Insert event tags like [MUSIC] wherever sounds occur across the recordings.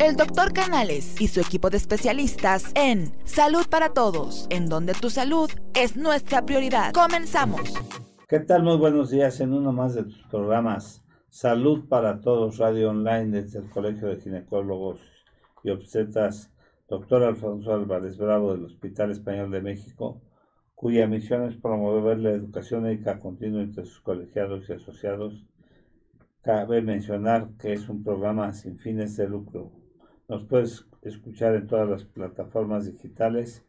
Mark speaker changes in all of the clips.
Speaker 1: el doctor Canales y su equipo de especialistas en Salud para Todos, en donde tu salud es nuestra prioridad. Comenzamos.
Speaker 2: ¿Qué tal? Muy buenos días en uno más de tus programas Salud para Todos Radio Online desde el Colegio de Ginecólogos y Obstetras, doctor Alfonso Álvarez Bravo del Hospital Español de México, cuya misión es promover la educación médica continua entre sus colegiados y asociados. Cabe mencionar que es un programa sin fines de lucro. Nos puedes escuchar en todas las plataformas digitales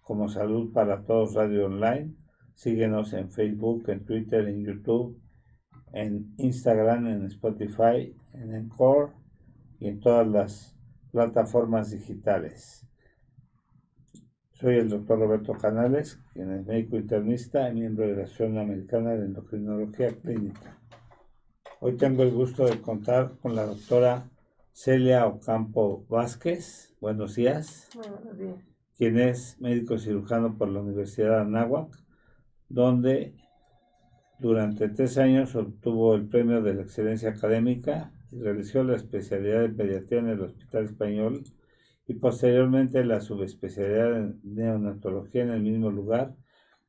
Speaker 2: como Salud para Todos Radio Online. Síguenos en Facebook, en Twitter, en YouTube, en Instagram, en Spotify, en Encore y en todas las plataformas digitales. Soy el doctor Roberto Canales, quien es médico internista y miembro de la Asociación Americana de Endocrinología Clínica. Hoy tengo el gusto de contar con la doctora Celia Ocampo Vázquez. Buenos días.
Speaker 3: Buenos días.
Speaker 2: Quien es médico cirujano por la Universidad de Anáhuac, donde durante tres años obtuvo el premio de la excelencia académica y realizó la especialidad de pediatría en el Hospital Español y posteriormente la subespecialidad en neonatología en el mismo lugar,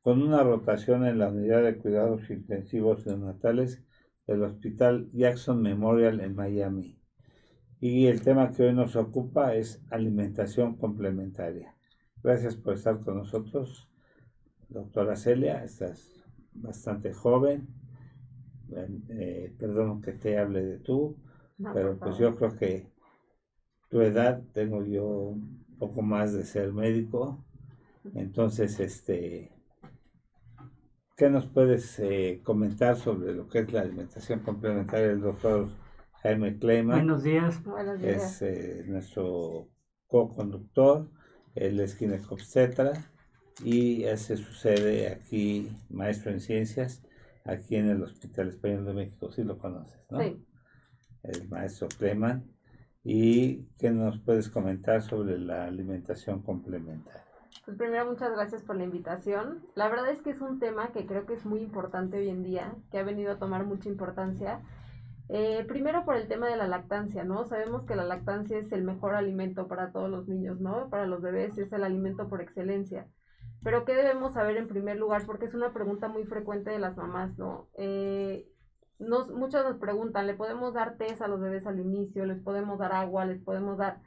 Speaker 2: con una rotación en la unidad de cuidados intensivos neonatales del Hospital Jackson Memorial en Miami. Y el tema que hoy nos ocupa es alimentación complementaria. Gracias por estar con nosotros, doctora Celia. Estás bastante joven. Eh, perdón que te hable de tú, pero pues yo creo que tu edad, tengo yo un poco más de ser médico. Entonces, este, ¿qué nos puedes eh, comentar sobre lo que es la alimentación complementaria del doctor Jaime Kleiman?
Speaker 4: Buenos días.
Speaker 3: Buenos días.
Speaker 2: Es eh, nuestro co-conductor, él es ginecobstetra y ese sucede aquí, maestro en ciencias, aquí en el Hospital Español de México, si lo conoces, ¿no?
Speaker 3: Sí.
Speaker 2: El maestro Kleiman ¿Y qué nos puedes comentar sobre la alimentación complementaria?
Speaker 3: Pues primero muchas gracias por la invitación. La verdad es que es un tema que creo que es muy importante hoy en día, que ha venido a tomar mucha importancia. Eh, primero por el tema de la lactancia, ¿no? Sabemos que la lactancia es el mejor alimento para todos los niños, ¿no? Para los bebés es el alimento por excelencia. Pero ¿qué debemos saber en primer lugar? Porque es una pregunta muy frecuente de las mamás, ¿no? Eh, nos, muchos nos preguntan, ¿le podemos dar test a los bebés al inicio? ¿Les podemos dar agua? ¿Les podemos dar...?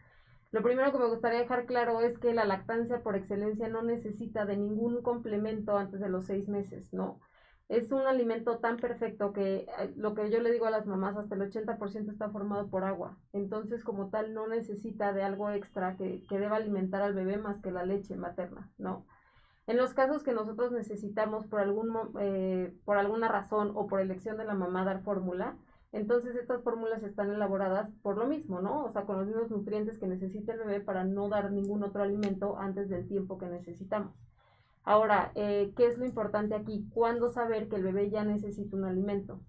Speaker 3: Lo primero que me gustaría dejar claro es que la lactancia por excelencia no necesita de ningún complemento antes de los seis meses, ¿no? Es un alimento tan perfecto que eh, lo que yo le digo a las mamás, hasta el 80% está formado por agua. Entonces, como tal, no necesita de algo extra que, que deba alimentar al bebé más que la leche materna, ¿no? En los casos que nosotros necesitamos por, algún, eh, por alguna razón o por elección de la mamá dar fórmula, entonces estas fórmulas están elaboradas por lo mismo, ¿no? O sea, con los mismos nutrientes que necesita el bebé para no dar ningún otro alimento antes del tiempo que necesitamos. Ahora, eh, ¿qué es lo importante aquí? ¿Cuándo saber que el bebé ya necesita un alimento?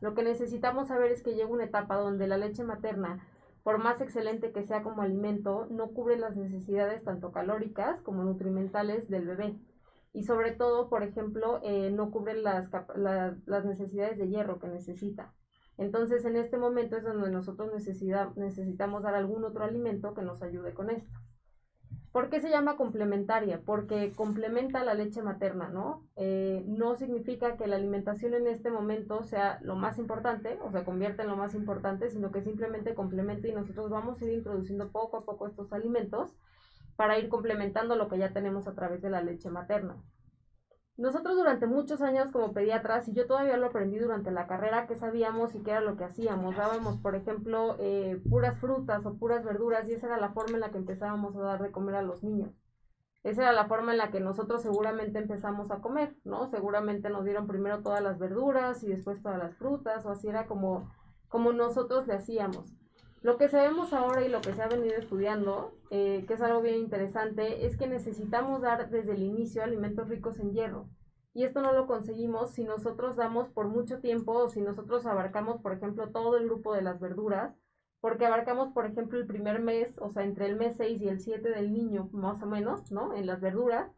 Speaker 3: Lo que necesitamos saber es que llega una etapa donde la leche materna por más excelente que sea como alimento, no cubre las necesidades tanto calóricas como nutrimentales del bebé. Y sobre todo, por ejemplo, eh, no cubre las, las necesidades de hierro que necesita. Entonces, en este momento es donde nosotros necesitamos dar algún otro alimento que nos ayude con esto. ¿Por qué se llama complementaria? Porque complementa la leche materna, ¿no? Eh, no significa que la alimentación en este momento sea lo más importante o se convierta en lo más importante, sino que simplemente complementa y nosotros vamos a ir introduciendo poco a poco estos alimentos para ir complementando lo que ya tenemos a través de la leche materna. Nosotros durante muchos años como pediatras, y yo todavía lo aprendí durante la carrera, que sabíamos y qué era lo que hacíamos. Dábamos, por ejemplo, eh, puras frutas o puras verduras y esa era la forma en la que empezábamos a dar de comer a los niños. Esa era la forma en la que nosotros seguramente empezamos a comer, ¿no? Seguramente nos dieron primero todas las verduras y después todas las frutas, o así era como, como nosotros le hacíamos. Lo que sabemos ahora y lo que se ha venido estudiando, eh, que es algo bien interesante, es que necesitamos dar desde el inicio alimentos ricos en hierro. Y esto no lo conseguimos si nosotros damos por mucho tiempo o si nosotros abarcamos, por ejemplo, todo el grupo de las verduras, porque abarcamos, por ejemplo, el primer mes, o sea, entre el mes 6 y el 7 del niño, más o menos, ¿no? En las verduras,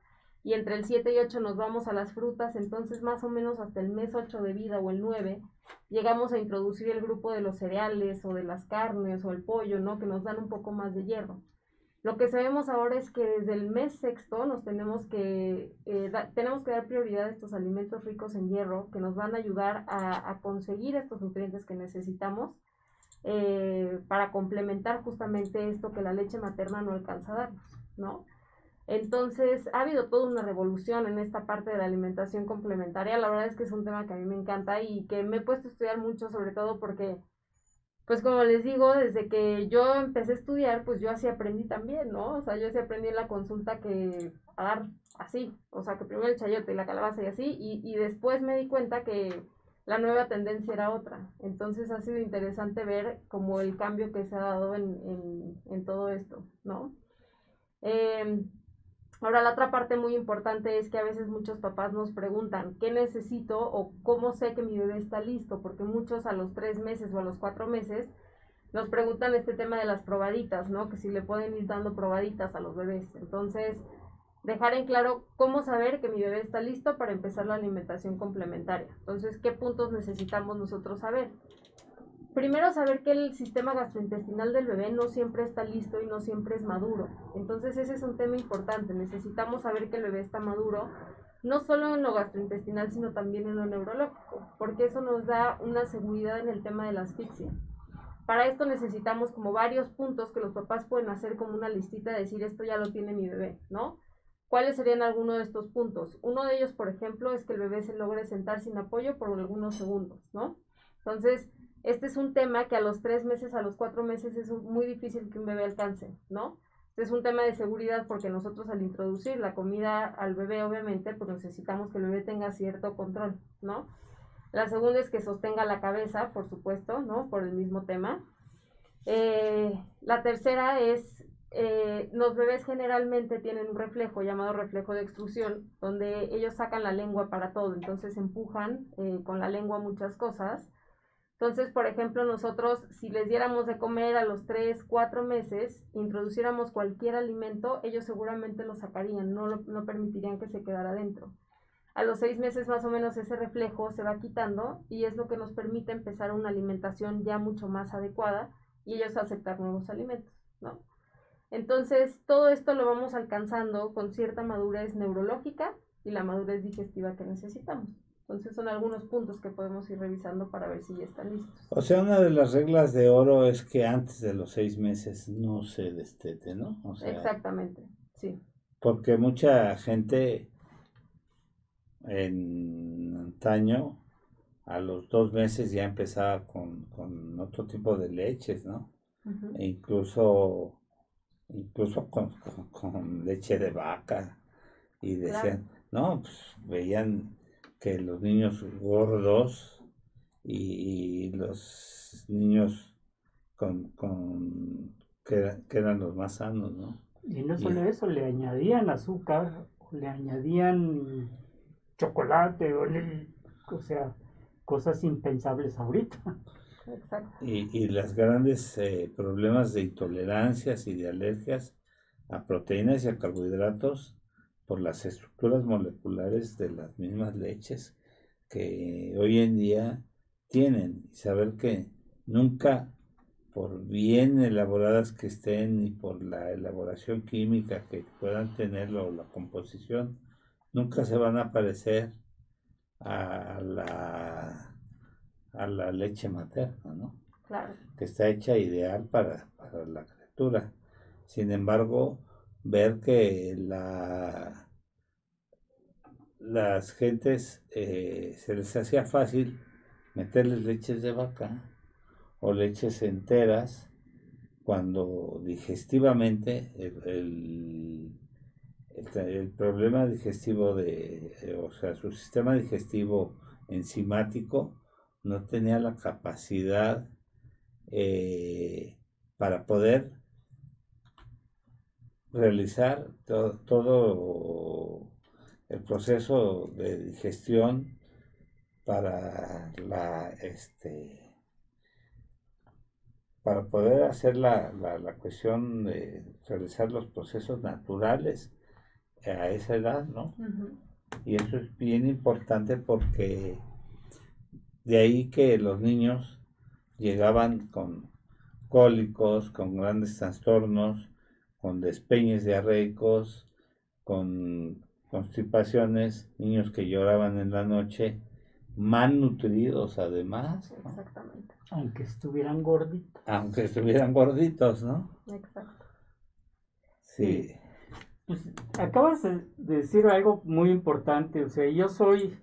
Speaker 3: y entre el 7 y 8 nos vamos a las frutas, entonces más o menos hasta el mes 8 de vida o el 9 llegamos a introducir el grupo de los cereales o de las carnes o el pollo, ¿no? Que nos dan un poco más de hierro. Lo que sabemos ahora es que desde el mes sexto nos tenemos que, eh, tenemos que dar prioridad a estos alimentos ricos en hierro que nos van a ayudar a, conseguir estos nutrientes que necesitamos eh, para complementar justamente esto que la leche materna no alcanza a darnos, ¿no? Entonces, ha habido toda una revolución en esta parte de la alimentación complementaria. La verdad es que es un tema que a mí me encanta y que me he puesto a estudiar mucho, sobre todo porque, pues como les digo, desde que yo empecé a estudiar, pues yo así aprendí también, ¿no? O sea, yo así aprendí en la consulta que a dar así, o sea, que primero el chayote y la calabaza y así, y, y después me di cuenta que la nueva tendencia era otra. Entonces ha sido interesante ver como el cambio que se ha dado en, en, en todo esto, ¿no? Eh, Ahora, la otra parte muy importante es que a veces muchos papás nos preguntan, ¿qué necesito o cómo sé que mi bebé está listo? Porque muchos a los tres meses o a los cuatro meses nos preguntan este tema de las probaditas, ¿no? Que si le pueden ir dando probaditas a los bebés. Entonces, dejar en claro cómo saber que mi bebé está listo para empezar la alimentación complementaria. Entonces, ¿qué puntos necesitamos nosotros saber? Primero saber que el sistema gastrointestinal del bebé no siempre está listo y no siempre es maduro. Entonces ese es un tema importante. Necesitamos saber que el bebé está maduro, no solo en lo gastrointestinal, sino también en lo neurológico, porque eso nos da una seguridad en el tema de la asfixia. Para esto necesitamos como varios puntos que los papás pueden hacer como una listita de decir esto ya lo tiene mi bebé, ¿no? ¿Cuáles serían algunos de estos puntos? Uno de ellos, por ejemplo, es que el bebé se logre sentar sin apoyo por algunos segundos, ¿no? Entonces, este es un tema que a los tres meses, a los cuatro meses es muy difícil que un bebé alcance, ¿no? Este es un tema de seguridad porque nosotros al introducir la comida al bebé, obviamente, pues necesitamos que el bebé tenga cierto control, ¿no? La segunda es que sostenga la cabeza, por supuesto, ¿no? Por el mismo tema. Eh, la tercera es, eh, los bebés generalmente tienen un reflejo llamado reflejo de extrusión, donde ellos sacan la lengua para todo, entonces empujan eh, con la lengua muchas cosas entonces, por ejemplo, nosotros si les diéramos de comer a los 3, 4 meses, introduciéramos cualquier alimento, ellos seguramente lo sacarían, no, no permitirían que se quedara dentro. A los 6 meses más o menos ese reflejo se va quitando y es lo que nos permite empezar una alimentación ya mucho más adecuada y ellos aceptar nuevos alimentos, ¿no? Entonces, todo esto lo vamos alcanzando con cierta madurez neurológica y la madurez digestiva que necesitamos. Entonces son algunos puntos que podemos ir revisando para ver si ya están listos.
Speaker 2: O sea, una de las reglas de oro es que antes de los seis meses no se destete, ¿no?
Speaker 3: Exactamente, sí.
Speaker 2: Porque mucha gente en antaño a los dos meses ya empezaba con, otro tipo de leches, ¿no? E incluso, incluso con, leche de vaca. Y decían, no, pues veían que los niños gordos y, los niños con, con que, eran los más sanos, ¿no?
Speaker 4: Y no solo eso, le añadían azúcar, le añadían chocolate, o, o sea, cosas impensables ahorita.
Speaker 2: Exacto. Y, y los grandes eh, problemas de intolerancias y de alergias a proteínas y a carbohidratos por las estructuras moleculares de las mismas leches que hoy en día tienen y saber que nunca por bien elaboradas que estén y por la elaboración química que puedan tener o la composición, nunca se van a parecer a la, a la leche materna, ¿no?
Speaker 3: Claro.
Speaker 2: Que está hecha ideal para, para la criatura. Sin embargo, ver que la, las gentes eh, se les hacía fácil meterles leches de vaca o leches enteras cuando digestivamente el, el, problema digestivo de, eh, o sea, su sistema digestivo enzimático no tenía la capacidad eh, para poder realizar todo el proceso de digestión para la este para poder hacer la, la, cuestión de realizar los procesos naturales a esa edad, ¿no? Y eso es bien importante porque de ahí que los niños llegaban con cólicos, con grandes trastornos, con despeñes diarreicos, con constipaciones, niños que lloraban en la noche, mal nutridos además.
Speaker 3: Exactamente.
Speaker 4: Aunque estuvieran gorditos.
Speaker 2: Aunque estuvieran gorditos, ¿no?
Speaker 3: Exacto.
Speaker 2: Sí.
Speaker 4: Pues acabas de decir algo muy importante, o sea, yo soy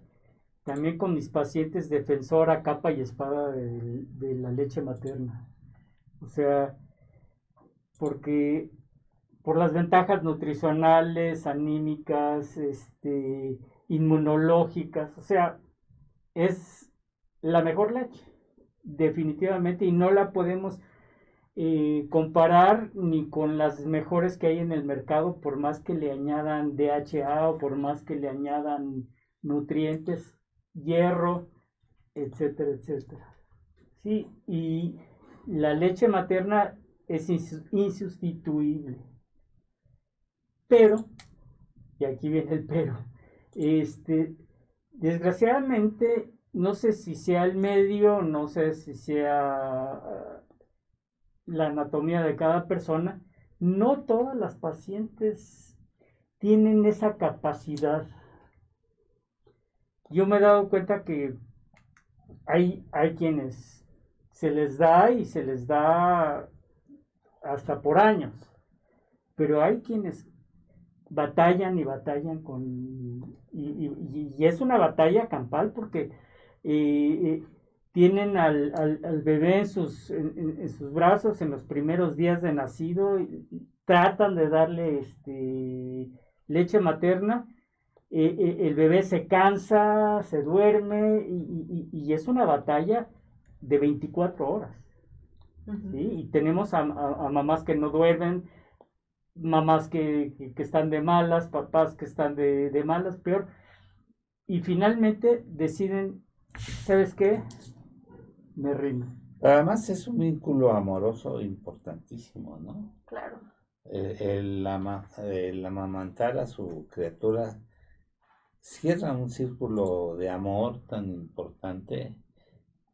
Speaker 4: también con mis pacientes defensora capa y espada de, de la leche materna. O sea, porque por las ventajas nutricionales, anímicas, este, inmunológicas, o sea, es la mejor leche, definitivamente, y no la podemos eh, comparar ni con las mejores que hay en el mercado, por más que le añadan DHA o por más que le añadan nutrientes, hierro, etcétera, etcétera. Sí, y la leche materna es insustituible. Pero, y aquí viene el pero, este, desgraciadamente, no sé si sea el medio, no sé si sea la anatomía de cada persona, no todas las pacientes tienen esa capacidad. Yo me he dado cuenta que hay, hay quienes se les da y se les da hasta por años, pero hay quienes batallan y batallan con... Y, es una batalla campal porque eh, eh, tienen al, al, bebé en sus, en, sus brazos en los primeros días de nacido, y tratan de darle este, leche materna, eh, eh, el bebé se cansa, se duerme y, es una batalla de 24 horas. Y tenemos a, mamás que no duermen, mamás que, están de malas, papás que están de, de malas, peor. Y finalmente deciden, ¿sabes qué? me rindo.
Speaker 2: Además es un vínculo amoroso importantísimo, ¿no?
Speaker 3: Claro.
Speaker 2: El, el, amamantar a su criatura cierra un círculo de amor tan importante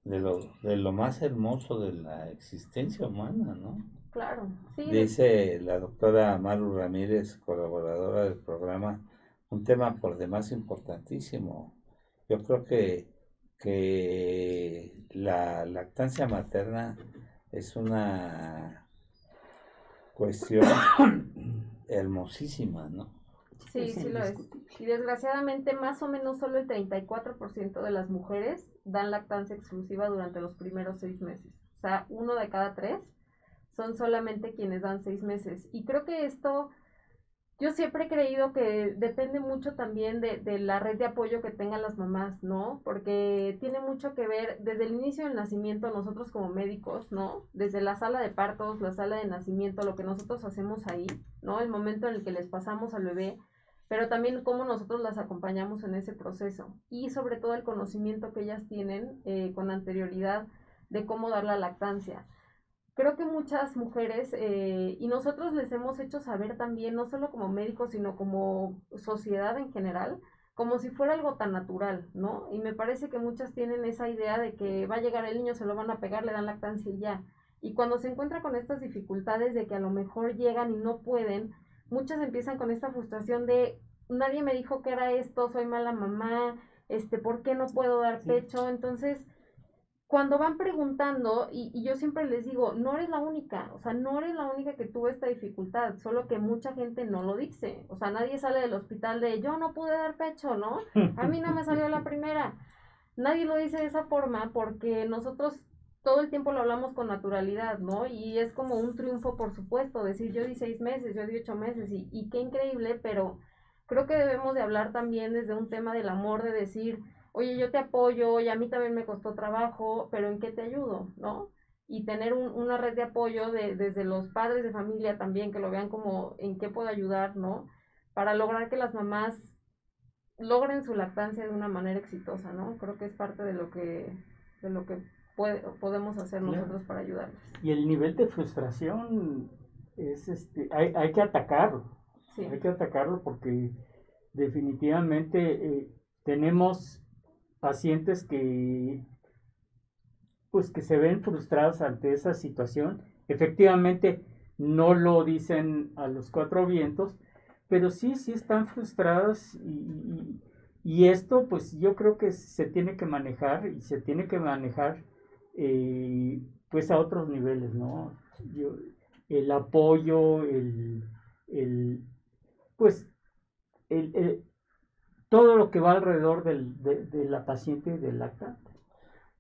Speaker 2: de lo, de lo más hermoso de la existencia humana, ¿no?
Speaker 3: Claro, sí.
Speaker 2: Dice la doctora Maru Ramírez, colaboradora del programa, un tema por demás importantísimo. Yo creo que que la lactancia materna es una cuestión [COUGHS] hermosísima, ¿no?
Speaker 3: Sí, sí lo es. Y desgraciadamente más o menos solo el 34% de las mujeres dan lactancia exclusiva durante los primeros seis meses. O sea, uno de cada tres son solamente quienes dan seis meses. Y creo que esto yo siempre he creído que depende mucho también de, de, la red de apoyo que tengan las mamás, ¿no? Porque tiene mucho que ver desde el inicio del nacimiento, nosotros como médicos, ¿no? Desde la sala de partos, la sala de nacimiento, lo que nosotros hacemos ahí, ¿no? El momento en el que les pasamos al bebé, pero también cómo nosotros las acompañamos en ese proceso y sobre todo el conocimiento que ellas tienen eh, con anterioridad de cómo dar la lactancia creo que muchas mujeres, eh, y nosotros les hemos hecho saber también, no solo como médicos, sino como sociedad en general, como si fuera algo tan natural, ¿no? Y me parece que muchas tienen esa idea de que va a llegar el niño, se lo van a pegar, le dan lactancia y ya. Y cuando se encuentra con estas dificultades de que a lo mejor llegan y no pueden, muchas empiezan con esta frustración de nadie me dijo que era esto, soy mala mamá, este, ¿por qué no puedo dar pecho? Entonces, cuando van preguntando, y, yo siempre les digo, no eres la única, o sea, no eres la única que tuvo esta dificultad, solo que mucha gente no lo dice, o sea, nadie sale del hospital de yo no pude dar pecho, ¿no? A mí no me salió la primera. Nadie lo dice de esa forma porque nosotros todo el tiempo lo hablamos con naturalidad, ¿no? Y es como un triunfo, por supuesto, decir yo di seis meses, yo di ocho meses, y, y qué increíble, pero creo que debemos de hablar también desde un tema del amor, de decir, oye, yo te apoyo y a mí también me costó trabajo, pero ¿en qué te ayudo? ¿No? Y tener una red de apoyo de, desde los padres de familia también, que lo vean como en qué puedo ayudar, ¿no? Para lograr que las mamás logren su lactancia de una manera exitosa, ¿no? Creo que es parte de lo que, de lo que podemos hacer nosotros para ayudarles.
Speaker 4: Y el nivel de frustración es este, hay, hay que atacarlo. Sí. Hay que atacarlo porque definitivamente eh, tenemos pacientes que pues que se ven frustrados ante esa situación. Efectivamente, no lo dicen a los cuatro vientos, pero sí, sí están frustradas y, y, esto pues yo creo que se tiene que manejar y se tiene que manejar eh, pues a otros niveles, ¿no? el apoyo, el, el pues el, todo lo que va alrededor de, la paciente y del lactante.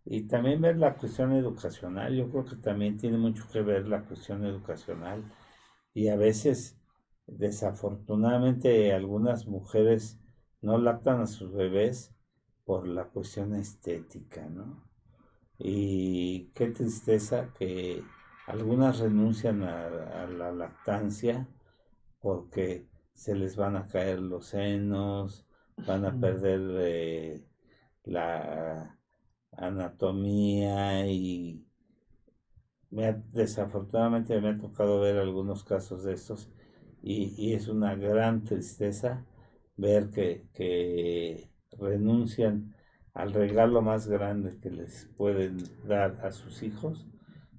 Speaker 2: Y también ver la cuestión educacional, yo creo que también tiene mucho que ver la cuestión educacional. Y a veces, desafortunadamente, algunas mujeres no lactan a sus bebés por la cuestión estética, ¿no? Y qué tristeza que algunas renuncian a, la lactancia porque se les van a caer los senos, van a perder eh, la anatomía y desafortunadamente me ha tocado ver algunos casos de estos y, es una gran tristeza ver que, que, renuncian al regalo más grande que les pueden dar a sus hijos,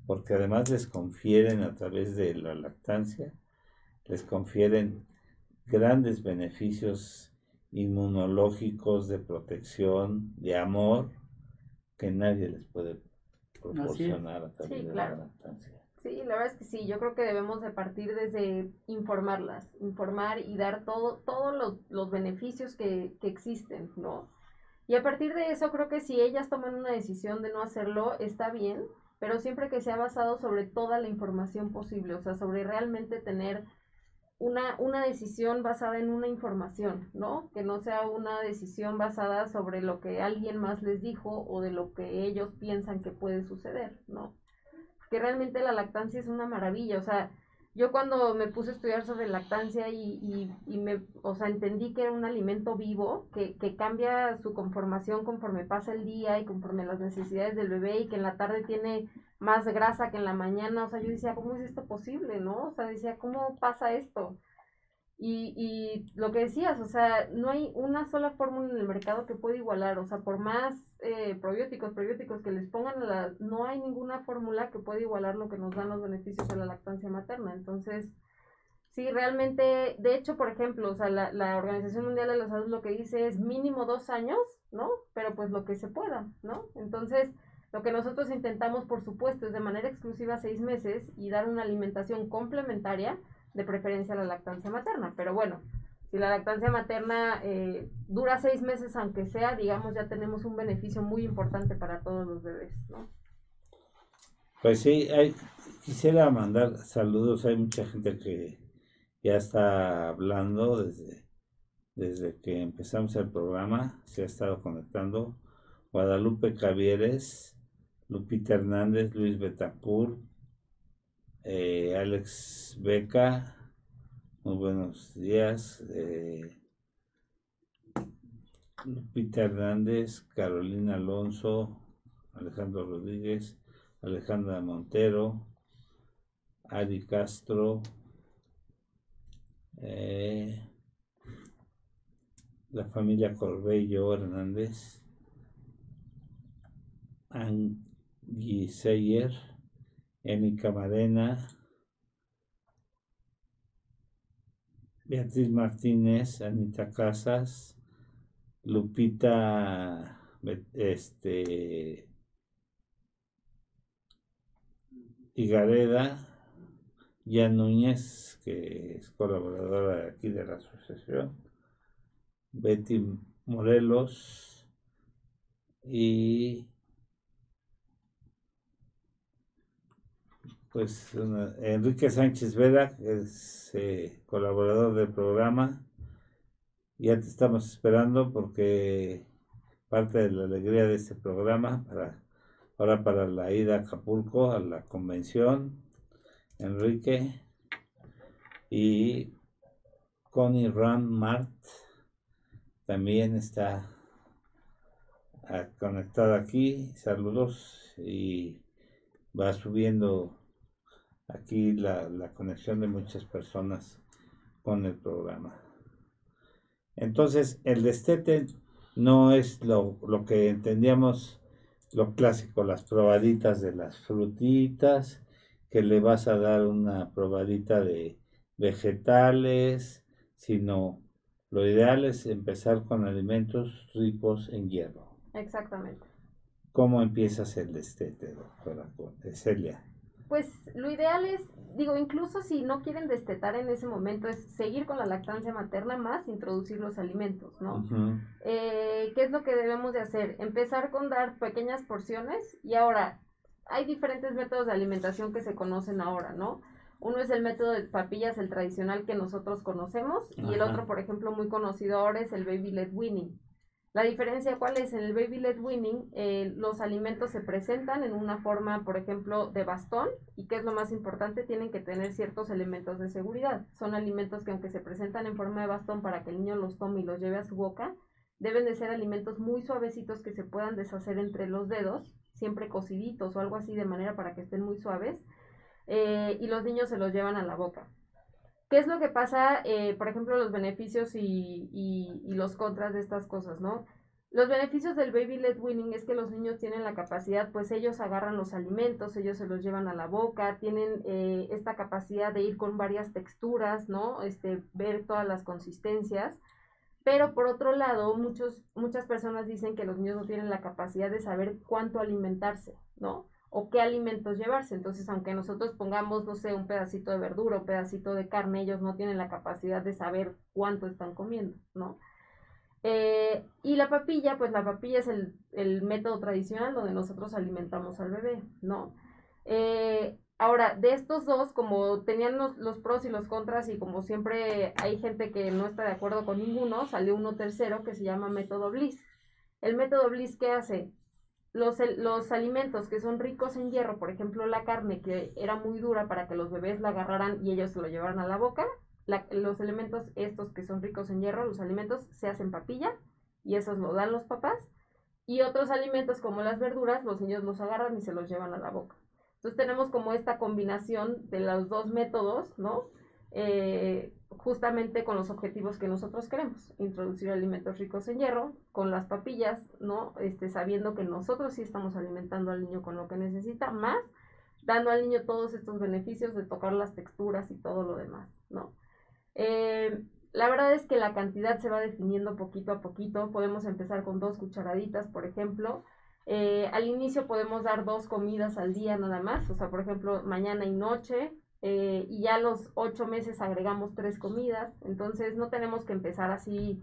Speaker 2: porque además les confieren a través de la lactancia, les confieren grandes beneficios inmunológicos de protección, de amor, que nadie les puede proporcionar a través de la lactancia.
Speaker 3: Sí, la verdad es que sí, yo creo que debemos de partir desde informarlas, informar y dar todo, todos los, los beneficios que, que existen, ¿no? Y a partir de eso creo que si ellas toman una decisión de no hacerlo, está bien, pero siempre que sea basado sobre toda la información posible, o sea, sobre realmente tener una, una decisión basada en una información, ¿no? Que no sea una decisión basada sobre lo que alguien más les dijo o de lo que ellos piensan que puede suceder, ¿no? Porque realmente la lactancia es una maravilla, o sea, yo cuando me puse a estudiar sobre lactancia y, y, y, me, o sea, entendí que era un alimento vivo, que, que cambia su conformación conforme pasa el día y conforme las necesidades del bebé y que en la tarde tiene más grasa que en la mañana, o sea, yo decía, ¿cómo es esto posible, no? O sea, decía, ¿cómo pasa esto? Y, y lo que decías, o sea, no hay una sola fórmula en el mercado que pueda igualar, o sea, por más eh, probióticos, probióticos que les pongan, la, no hay ninguna fórmula que pueda igualar lo que nos dan los beneficios de la lactancia materna. Entonces, sí, realmente, de hecho, por ejemplo, o sea, la, la Organización Mundial de la Salud lo que dice es mínimo dos años, ¿no? Pero pues lo que se pueda, ¿no? Entonces, lo que nosotros intentamos, por supuesto, es de manera exclusiva seis meses y dar una alimentación complementaria de preferencia la lactancia materna. Pero bueno, si la lactancia materna eh, dura seis meses, aunque sea, digamos, ya tenemos un beneficio muy importante para todos los bebés, ¿no?
Speaker 2: Pues sí, hay, quisiera mandar saludos. Hay mucha gente que ya está hablando desde, desde que empezamos el programa, se ha estado conectando. Guadalupe Cavieres, Lupita Hernández, Luis Betapur, eh, Alex Beca, muy buenos días. Eh, Hernández, Carolina Alonso, Alejandro Rodríguez, Alejandra Montero, Ari Castro, eh, la familia Corbello Hernández, Angie Seyer, Emi Camarena, Beatriz Martínez, Anita Casas, Lupita, este, Igareda, Jan Núñez, que es colaboradora aquí de la asociación, Betty Morelos y pues Enrique Sánchez Vera, es eh, colaborador del programa. Ya te estamos esperando porque parte de la alegría de este programa para ahora para la ida a Acapulco a la convención, Enrique y Connie Ram Mart también está ah, conectada aquí. Saludos y va subiendo aquí la, conexión de muchas personas con el programa. Entonces, el destete no es lo, lo que entendíamos lo clásico, las probaditas de las frutitas, que le vas a dar una probadita de vegetales, sino lo ideal es empezar con alimentos ricos en hierro.
Speaker 3: Exactamente.
Speaker 2: ¿Cómo empiezas el destete, doctora Celia?
Speaker 3: Pues lo ideal es, digo, incluso si no quieren destetar en ese momento, es seguir con la lactancia materna más introducir los alimentos, ¿no? Eh, ¿Qué es lo que debemos de hacer? Empezar con dar pequeñas porciones y ahora hay diferentes métodos de alimentación que se conocen ahora, ¿no? Uno es el método de papillas, el tradicional que nosotros conocemos, y el otro, por ejemplo, muy conocido ahora es el baby led weaning. La diferencia cuál es, en el baby led weaning eh, los alimentos se presentan en una forma, por ejemplo, de bastón y que es lo más importante, tienen que tener ciertos elementos de seguridad. Son alimentos que aunque se presentan en forma de bastón para que el niño los tome y los lleve a su boca, deben de ser alimentos muy suavecitos que se puedan deshacer entre los dedos, siempre cociditos o algo así de manera para que estén muy suaves eh, y los niños se los llevan a la boca. ¿Qué es lo que pasa, eh, por ejemplo, los beneficios y, los contras de estas cosas, no? Los beneficios del baby led weaning es que los niños tienen la capacidad, pues ellos agarran los alimentos, ellos se los llevan a la boca, tienen eh, esta capacidad de ir con varias texturas, ¿no? Este, ver todas las consistencias. Pero por otro lado, muchos, muchas personas dicen que los niños no tienen la capacidad de saber cuánto alimentarse, ¿no? O qué alimentos llevarse. Entonces, aunque nosotros pongamos, no sé, un pedacito de verdura, un pedacito de carne, ellos no tienen la capacidad de saber cuánto están comiendo, ¿no? Eh, y la papilla, pues la papilla es el, método tradicional donde nosotros alimentamos al bebé, ¿no? Eh, ahora, de estos dos, como tenían los, los, pros y los contras y como siempre hay gente que no está de acuerdo con ninguno, salió uno tercero que se llama método Bliss. El método Bliss, ¿qué hace? Los, los alimentos que son ricos en hierro, por ejemplo la carne que era muy dura para que los bebés la agarraran y ellos se lo llevaran a la boca, los elementos estos que son ricos en hierro, los alimentos se hacen papilla y esos lo dan los papás. Y otros alimentos como las verduras, los niños los agarran y se los llevan a la boca. Entonces tenemos como esta combinación de los dos métodos, ¿no? Eh, justamente con los objetivos que nosotros queremos, introducir alimentos ricos en hierro, con las papillas, ¿no? Este, sabiendo que nosotros sí estamos alimentando al niño con lo que necesita, más dando al niño todos estos beneficios de tocar las texturas y todo lo demás, ¿no? Eh, la verdad es que la cantidad se va definiendo poquito a poquito, podemos empezar con dos cucharaditas, por ejemplo, eh, al inicio podemos dar dos comidas al día nada más, o sea, por ejemplo, mañana y noche, eh, y ya los ocho meses agregamos tres comidas, entonces no tenemos que empezar así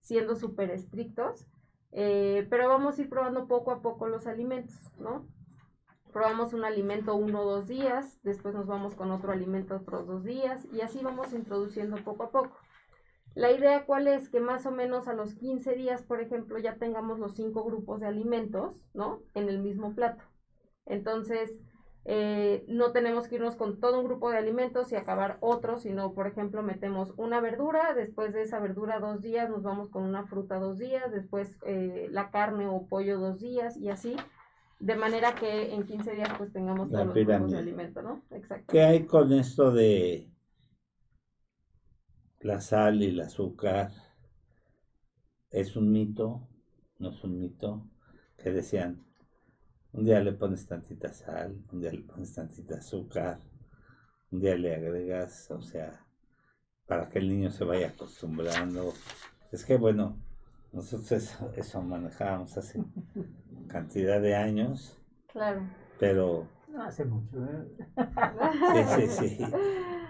Speaker 3: siendo súper estrictos, eh, pero vamos a ir probando poco a poco los alimentos, ¿no? Probamos un alimento uno o dos días, después nos vamos con otro alimento otros dos días y así vamos introduciendo poco a poco. La idea cuál es que más o menos a los 15 días, por ejemplo, ya tengamos los cinco grupos de alimentos, ¿no? En el mismo plato. Entonces, eh, no tenemos que irnos con todo un grupo de alimentos y acabar otro, sino, por ejemplo, metemos una verdura, después de esa verdura dos días nos vamos con una fruta dos días, después eh, la carne o pollo dos días y así, de manera que en 15 días pues tengamos todos los grupos de alimento, ¿no?
Speaker 2: Exacto. ¿Qué hay con esto de la sal y el azúcar? ¿Es un mito? ¿No es un mito? Que decían, un día le pones tantita sal, un día le pones tantita azúcar, un día le agregas, o sea, para que el niño se vaya acostumbrando. Es que bueno, nosotros eso, manejábamos hace cantidad de años.
Speaker 3: Claro.
Speaker 2: Pero...
Speaker 4: No hace mucho. ¿eh?
Speaker 2: Sí, sí, sí. [LAUGHS]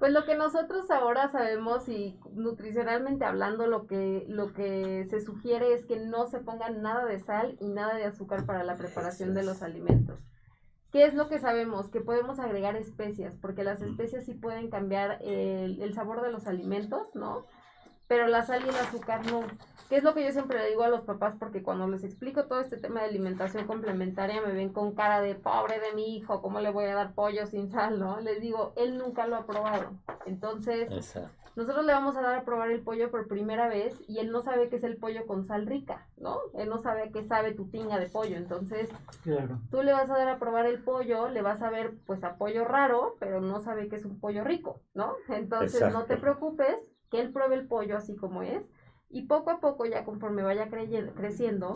Speaker 3: Pues lo que nosotros ahora sabemos y nutricionalmente hablando lo que lo que se sugiere es que no se ponga nada de sal y nada de azúcar para la preparación de los alimentos. ¿Qué es lo que sabemos? Que podemos agregar especias, porque las especias sí pueden cambiar el, el sabor de los alimentos, ¿no? Pero la sal y el azúcar no. ¿Qué es lo que yo siempre le digo a los papás? Porque cuando les explico todo este tema de alimentación complementaria me ven con cara de pobre de mi hijo, ¿cómo le voy a dar pollo sin sal, no? Les digo, él nunca lo ha probado. Entonces, nosotros le vamos a dar a probar el pollo por primera vez y él no sabe qué es el pollo con sal rica, ¿no? Él no sabe qué sabe tu tinga de pollo. Entonces, tú le vas a dar a probar el pollo, le vas a ver pues a pollo raro, pero no sabe que es un pollo rico, ¿no? Entonces, no te preocupes, que él pruebe el pollo así como es Y poco a poco, ya conforme vaya creciendo,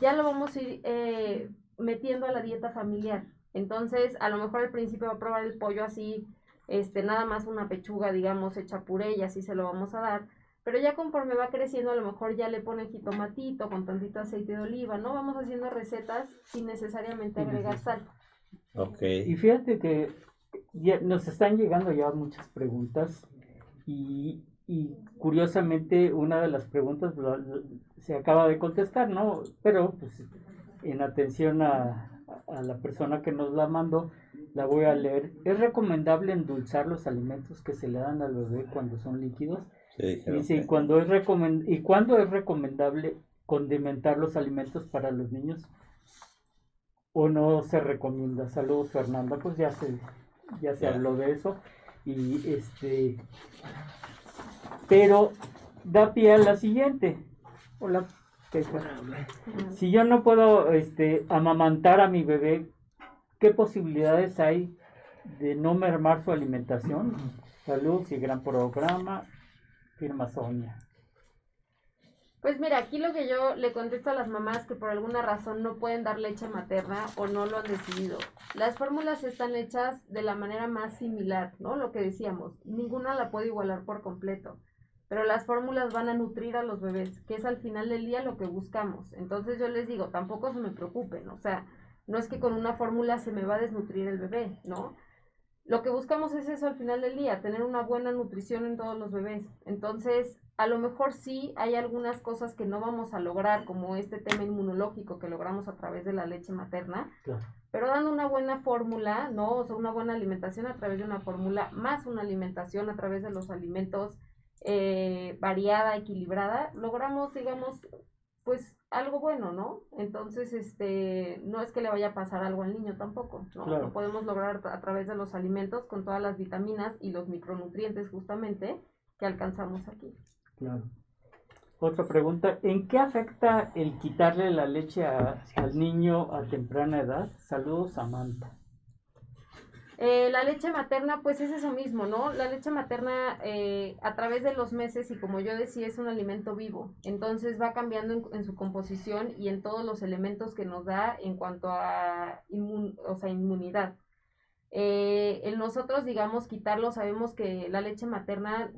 Speaker 3: ya lo vamos a ir eh, metiendo a la dieta familiar. Entonces, a lo mejor al principio va a probar el pollo así, este, nada más una pechuga, digamos, hecha puré y así se lo vamos a dar. Pero ya conforme va creciendo, a lo mejor ya le ponen jitomatito con tantito aceite de oliva, ¿no? Vamos haciendo recetas sin necesariamente agregar sal.
Speaker 4: Ok. Y fíjate que nos están llegando ya muchas preguntas y, curiosamente una de las preguntas se acaba de contestar, ¿no? Pero pues en atención a, a la persona que nos la mandó, la voy a leer. ¿Es recomendable endulzar los alimentos que se le dan al bebé cuando son líquidos? Sí, Dice, ¿y, cuando es ¿y cuándo es recomendable condimentar los alimentos para los niños? ¿O no se recomienda? Saludos, Fernanda. Pues ya se, ya se habló de eso. Y este. Pero da pie a la siguiente. Hola, Si yo no puedo este, amamantar a mi bebé, ¿qué posibilidades hay de no mermar su alimentación? Saludos y gran programa firma Sonia?
Speaker 3: Pues mira, aquí lo que yo le contesto a las mamás que por alguna razón no pueden dar leche materna o no lo han decidido. Las fórmulas están hechas de la manera más similar, ¿no? Lo que decíamos, ninguna la puede igualar por completo. Pero las fórmulas van a nutrir a los bebés, que es al final del día lo que buscamos. Entonces yo les digo, tampoco se me preocupen, o sea, no es que con una fórmula se me va a desnutrir el bebé, ¿no? lo que buscamos es eso al final del día, tener una buena nutrición en todos los bebés. Entonces, a lo mejor sí hay algunas cosas que no vamos a lograr, como este tema inmunológico que logramos a través de la leche materna, pero dando una buena fórmula, ¿no? O sea, una buena alimentación a través de una fórmula, más una alimentación a través de los alimentos eh, variada, equilibrada, logramos, digamos, pues algo bueno, ¿no? Entonces, este, no es que le vaya a pasar algo al niño tampoco, ¿no? Lo podemos lograr a través de los alimentos con todas las vitaminas y los micronutrientes justamente que alcanzamos aquí.
Speaker 4: Claro. Otra pregunta, ¿en qué afecta el quitarle la leche al niño a temprana edad? Saludos, Samantha.
Speaker 3: Eh, la leche materna, pues es eso mismo, ¿no? La leche materna eh, a través de los meses y como yo decía, es un alimento vivo, entonces va cambiando en, su composición y en todos los elementos que nos da en cuanto a inmunidad. Eh, en nosotros, digamos, quitarlo, sabemos que la leche materna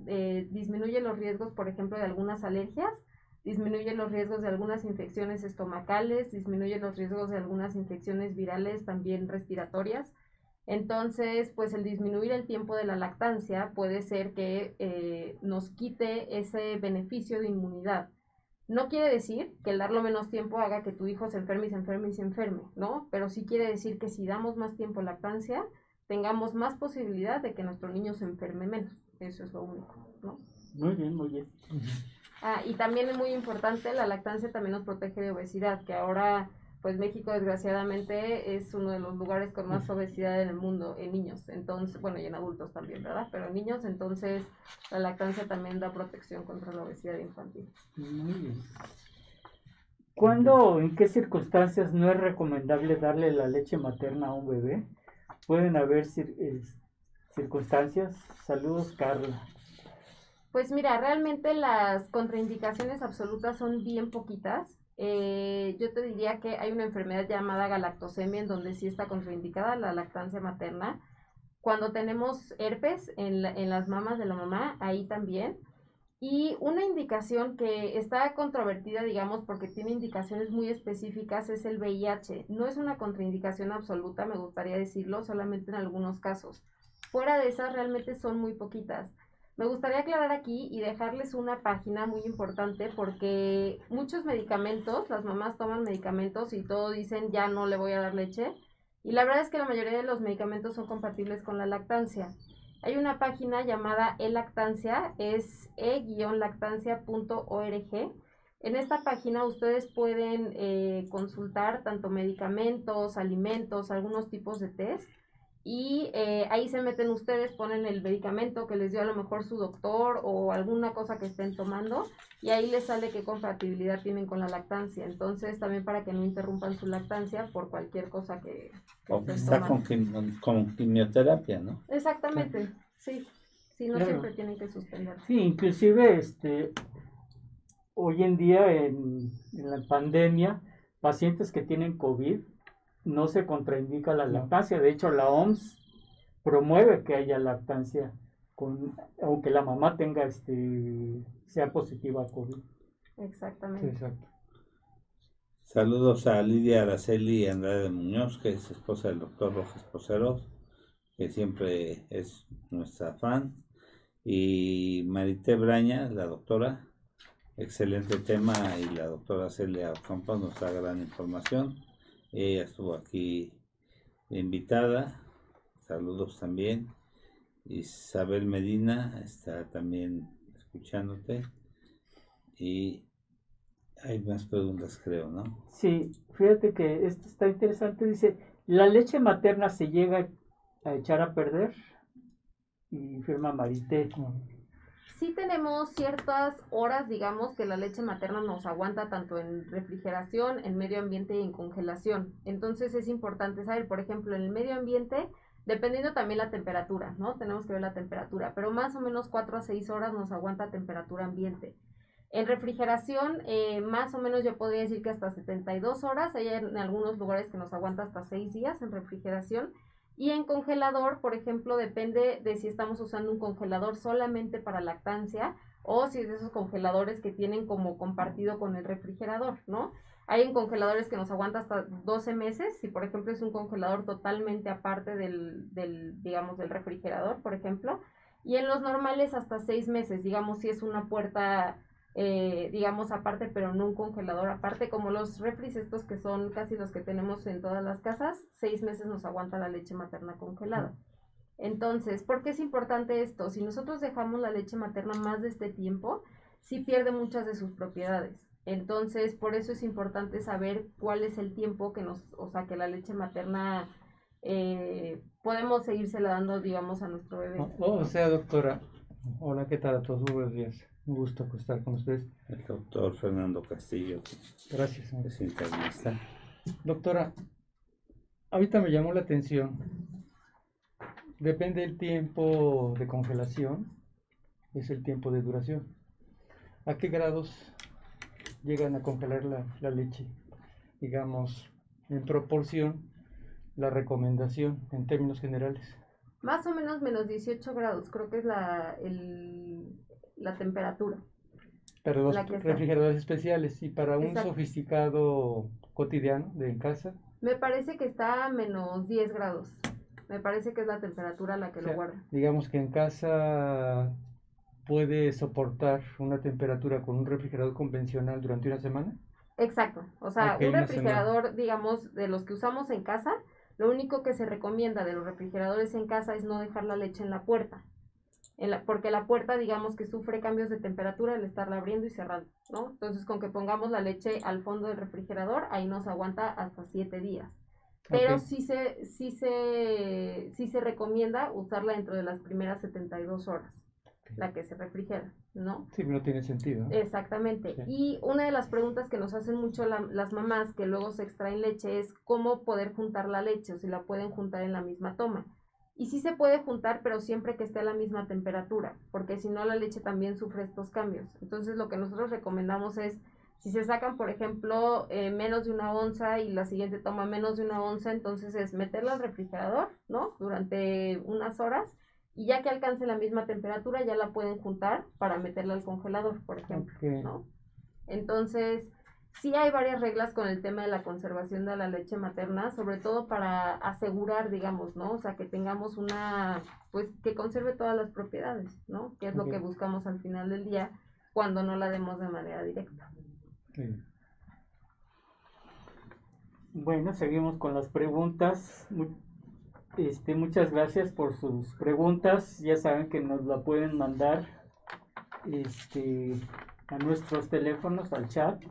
Speaker 3: disminuye los riesgos, por ejemplo, de algunas alergias, disminuye los riesgos de algunas infecciones estomacales, disminuye los riesgos de algunas infecciones virales también respiratorias. Entonces, pues el disminuir el tiempo de la lactancia puede ser que eh, nos quite ese beneficio de inmunidad. No quiere decir que el darlo menos tiempo haga que tu hijo se enferme y se enferme y se enferme, ¿no? Pero sí quiere decir que si damos más tiempo a lactancia, tengamos más posibilidad de que nuestro niño se enferme menos. Eso es lo único, ¿no?
Speaker 4: Muy bien, muy bien.
Speaker 3: Ah, y también es muy importante, la lactancia también nos protege de obesidad, que ahora pues México desgraciadamente es uno de los lugares con más obesidad en el mundo en niños, entonces, bueno, y en adultos también, ¿verdad? Pero en niños, entonces la lactancia también da protección contra la obesidad infantil. Muy bien.
Speaker 4: ¿Cuándo, en qué circunstancias no es recomendable darle la leche materna a un bebé? Pueden haber circunstancias. Saludos, Carla.
Speaker 3: Pues mira, realmente las contraindicaciones absolutas son bien poquitas eh, yo te diría que hay una enfermedad llamada galactosemia en donde sí está contraindicada la lactancia materna. Cuando tenemos herpes en, en las mamas de la mamá, ahí también. Y una indicación que está controvertida, digamos, porque tiene indicaciones muy específicas, es el VIH. No es una contraindicación absoluta, me gustaría decirlo, solamente en algunos casos. Fuera de esas, realmente son muy poquitas. Me gustaría aclarar aquí y dejarles una página muy importante porque muchos medicamentos, las mamás toman medicamentos y todo dicen ya no le voy a dar leche. Y la verdad es que la mayoría de los medicamentos son compatibles con la lactancia. Hay una página llamada e-lactancia, es e-lactancia.org. En esta página ustedes pueden eh, consultar tanto medicamentos, alimentos, algunos tipos de test y eh, ahí se meten ustedes, ponen el medicamento que les dio a lo mejor su doctor o alguna cosa que estén tomando y ahí les sale qué compatibilidad tienen con la lactancia. Entonces también para que no interrumpan su lactancia por cualquier cosa que...
Speaker 2: o está con, quimioterapia, ¿no?
Speaker 3: Exactamente, sí. Sí, no siempre tienen que suspender.
Speaker 4: Sí, inclusive este hoy en día en, en la pandemia, pacientes que tienen COVID no se contraindica la lactancia. De hecho, la OMS promueve que haya lactancia, con, aunque la mamá tenga este sea positiva a COVID.
Speaker 3: Exactamente.
Speaker 4: exacto.
Speaker 2: Saludos a Lidia Araceli Andrade Muñoz, que es esposa del doctor Rojas Poceros, que siempre es nuestra fan. Y Marité Braña, la doctora, excelente tema, y la doctora Celia Campos nos da gran información. Ella estuvo aquí invitada. Saludos también. Isabel Medina está también escuchándote. Y hay más preguntas, creo, ¿no?
Speaker 4: Sí, fíjate que esto está interesante. Dice, ¿la leche materna se llega a echar a perder? Y firma Marité.
Speaker 3: Sí tenemos ciertas horas, digamos, que la leche materna nos aguanta tanto en refrigeración, en medio ambiente y en congelación. Entonces es importante saber, por ejemplo, en el medio ambiente, dependiendo también la temperatura, ¿no? Tenemos que ver la temperatura, pero más o menos 4 a 6 horas nos aguanta temperatura ambiente. En refrigeración, eh, más o menos yo podría decir que hasta 72 horas, hay en algunos lugares que nos aguanta hasta 6 días en refrigeración. Y en congelador, por ejemplo, depende de si estamos usando un congelador solamente para lactancia o si es de esos congeladores que tienen como compartido con el refrigerador, ¿no? Hay en congeladores que nos aguanta hasta 12 meses, si por ejemplo es un congelador totalmente aparte del, del digamos, del refrigerador, por ejemplo. Y en los normales hasta 6 meses, digamos, si es una puerta eh, digamos, aparte, pero no un congelador aparte, como los refris estos que son casi los que tenemos en todas las casas, seis meses nos aguanta la leche materna congelada. Entonces, ¿por qué es importante esto? Si nosotros dejamos la leche materna más de este tiempo, sí pierde muchas de sus propiedades. Entonces, por eso es importante saber cuál es el tiempo que nos, o sea, que la leche materna eh, podemos seguírsela dando, digamos, a nuestro bebé.
Speaker 5: o sea, doctora, hola, ¿qué tal a todos? Buenos días. Un gusto estar con ustedes.
Speaker 2: El doctor Fernando Castillo.
Speaker 5: Gracias.
Speaker 2: Es internista.
Speaker 5: Doctora, ahorita me llamó la atención. Depende del tiempo de congelación, es el tiempo de duración. ¿A qué grados llegan a congelar la, la leche? Digamos, en proporción, la recomendación en términos generales.
Speaker 3: Más o menos menos 18 grados, creo que es la, el, la temperatura.
Speaker 5: Pero los refrigeradores especiales y para un sofisticado cotidiano de en casa.
Speaker 3: Me parece que está a menos 10 grados. Me parece que es la temperatura la que lo guarda.
Speaker 5: Digamos que en casa puede soportar una temperatura con un refrigerador convencional durante una semana.
Speaker 3: Exacto. O sea, un refrigerador, digamos, de los que usamos en casa, lo único que se recomienda de los refrigeradores en casa es no dejar la leche en la puerta porque la puerta, digamos que sufre cambios de temperatura al estarla abriendo y cerrando, ¿no? Entonces, con que pongamos la leche al fondo del refrigerador, ahí nos aguanta hasta 7 días. Pero sí, se, sí, se, sí se recomienda usarla dentro de las primeras 72 horas, la que se refrigera, ¿no?
Speaker 5: Sí, no tiene sentido.
Speaker 3: Exactamente. Y una de las preguntas que nos hacen mucho las mamás que luego se extraen leche es cómo poder juntar la leche o si la pueden juntar en la misma toma. Y sí se puede juntar, pero siempre que esté a la misma temperatura, porque si no la leche también sufre estos cambios. Entonces lo que nosotros recomendamos es, si se sacan, por ejemplo, eh, menos de una onza y la siguiente toma menos de una onza, entonces es meterla al refrigerador, ¿no? Durante unas horas y ya que alcance la misma temperatura ya la pueden juntar para meterla al congelador, por ejemplo, ¿no? Entonces, sí hay varias reglas con el tema de la conservación de la leche materna, sobre todo para asegurar, digamos, ¿no? O sea, que tengamos una, pues, que conserve todas las propiedades, ¿no? Que es lo que buscamos al final del día cuando no la demos de manera directa.
Speaker 4: Bueno, seguimos con las preguntas. Este, muchas gracias por sus preguntas. Ya saben que nos la pueden mandar este, a nuestros teléfonos, al chat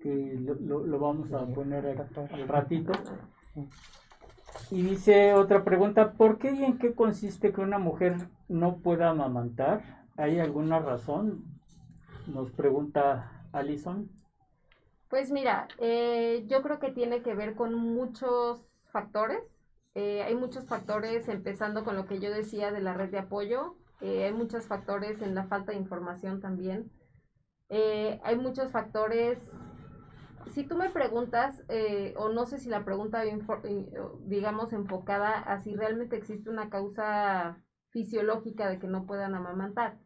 Speaker 4: que lo, lo, vamos a poner al ratito. Y dice otra pregunta, ¿por qué y en qué consiste que una mujer no pueda amamantar? ¿Hay alguna razón? Nos pregunta Alison.
Speaker 3: Pues mira, eh, yo creo que tiene que ver con muchos factores. Eh, hay muchos factores, empezando con lo que yo decía de la red de apoyo. Eh, hay muchos factores en la falta de información también. Eh, hay muchos factores. Si tú me preguntas, eh, o no sé si la pregunta, digamos, enfocada a si realmente existe una causa fisiológica de que no puedan amamantar.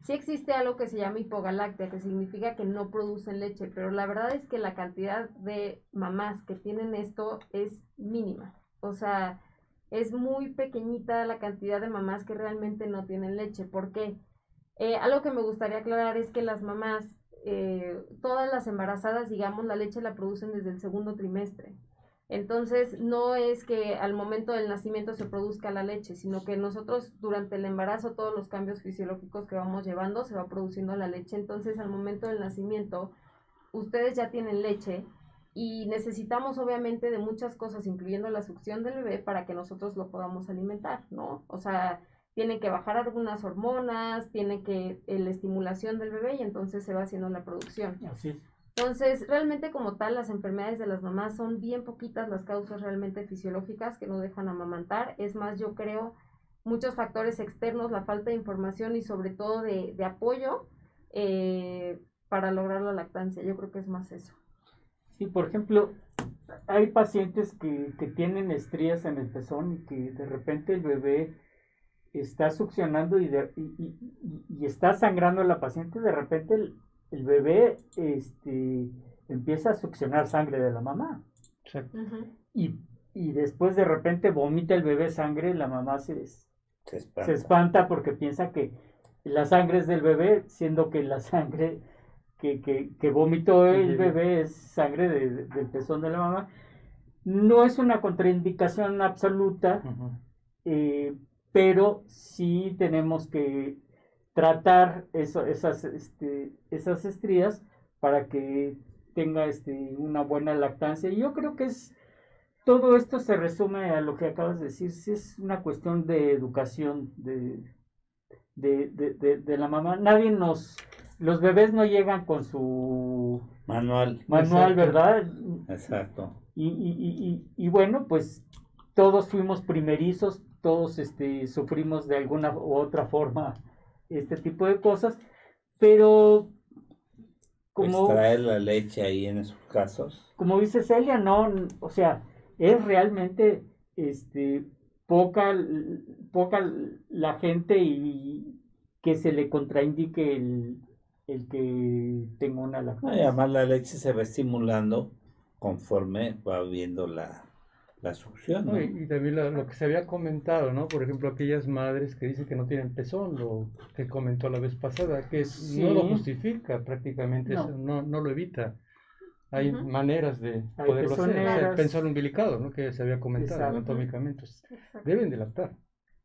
Speaker 3: Sí existe algo que se llama hipogalactia, que significa que no producen leche, pero la verdad es que la cantidad de mamás que tienen esto es mínima. O sea, es muy pequeñita la cantidad de mamás que realmente no tienen leche. ¿Por qué? Eh, algo que me gustaría aclarar es que las mamás, eh, todas las embarazadas, digamos, la leche la producen desde el segundo trimestre. Entonces, no es que al momento del nacimiento se produzca la leche, sino que nosotros durante el embarazo, todos los cambios fisiológicos que vamos llevando, se va produciendo la leche. Entonces, al momento del nacimiento, ustedes ya tienen leche y necesitamos obviamente de muchas cosas, incluyendo la succión del bebé, para que nosotros lo podamos alimentar, ¿no? O sea, tienen que bajar algunas hormonas, tiene que eh, la estimulación del bebé y entonces se va haciendo la producción.
Speaker 4: Así
Speaker 3: Entonces, realmente como tal, las enfermedades de las mamás son bien poquitas las causas realmente fisiológicas que no dejan amamantar. Es más, yo creo muchos factores externos, la falta de información y sobre todo de, de apoyo eh, para lograr la lactancia. Yo creo que es más eso.
Speaker 4: Sí, por ejemplo, hay pacientes que, que tienen estrías en el pezón y que de repente el bebé está succionando y, y, está sangrando a la paciente, de repente el, bebé este, empieza a succionar sangre de la mamá. y, después de repente vomita el bebé sangre, la mamá se, se, espanta. porque piensa que la sangre es del bebé, siendo que la sangre que, que, vomitó el bebé es sangre del pezón de la mamá. No es una contraindicación absoluta, pero sí tenemos que tratar eso, esas, este, esas estrías para que tenga este, una buena lactancia. Y yo creo que es todo esto se resume a lo que acabas de decir, si es una cuestión de educación de, de, de, de, la mamá. Nadie nos, los bebés no llegan con su
Speaker 2: manual,
Speaker 4: manual ¿verdad?
Speaker 2: Exacto.
Speaker 4: Y, y, y, y, bueno, pues todos fuimos primerizos, todos este, sufrimos de alguna u otra forma este tipo de cosas, pero
Speaker 2: como... Extraer la leche ahí en esos casos.
Speaker 4: Como dice Celia, no, o sea, es realmente este, poca, poca la gente y que se le contraindique el, el que tenga una
Speaker 2: lactancia. además la leche se va estimulando conforme va viendo la, la succión. ¿no?
Speaker 5: y, también lo, que se había comentado, ¿no? Por ejemplo, aquellas madres que dicen que no tienen pezón, lo que comentó la vez pasada, que no lo justifica prácticamente, no, Eso, no, no lo evita. Hay maneras de poderlo hacer. el pezón umbilicado, ¿no? Que se había comentado anatómicamente. Deben de lactar.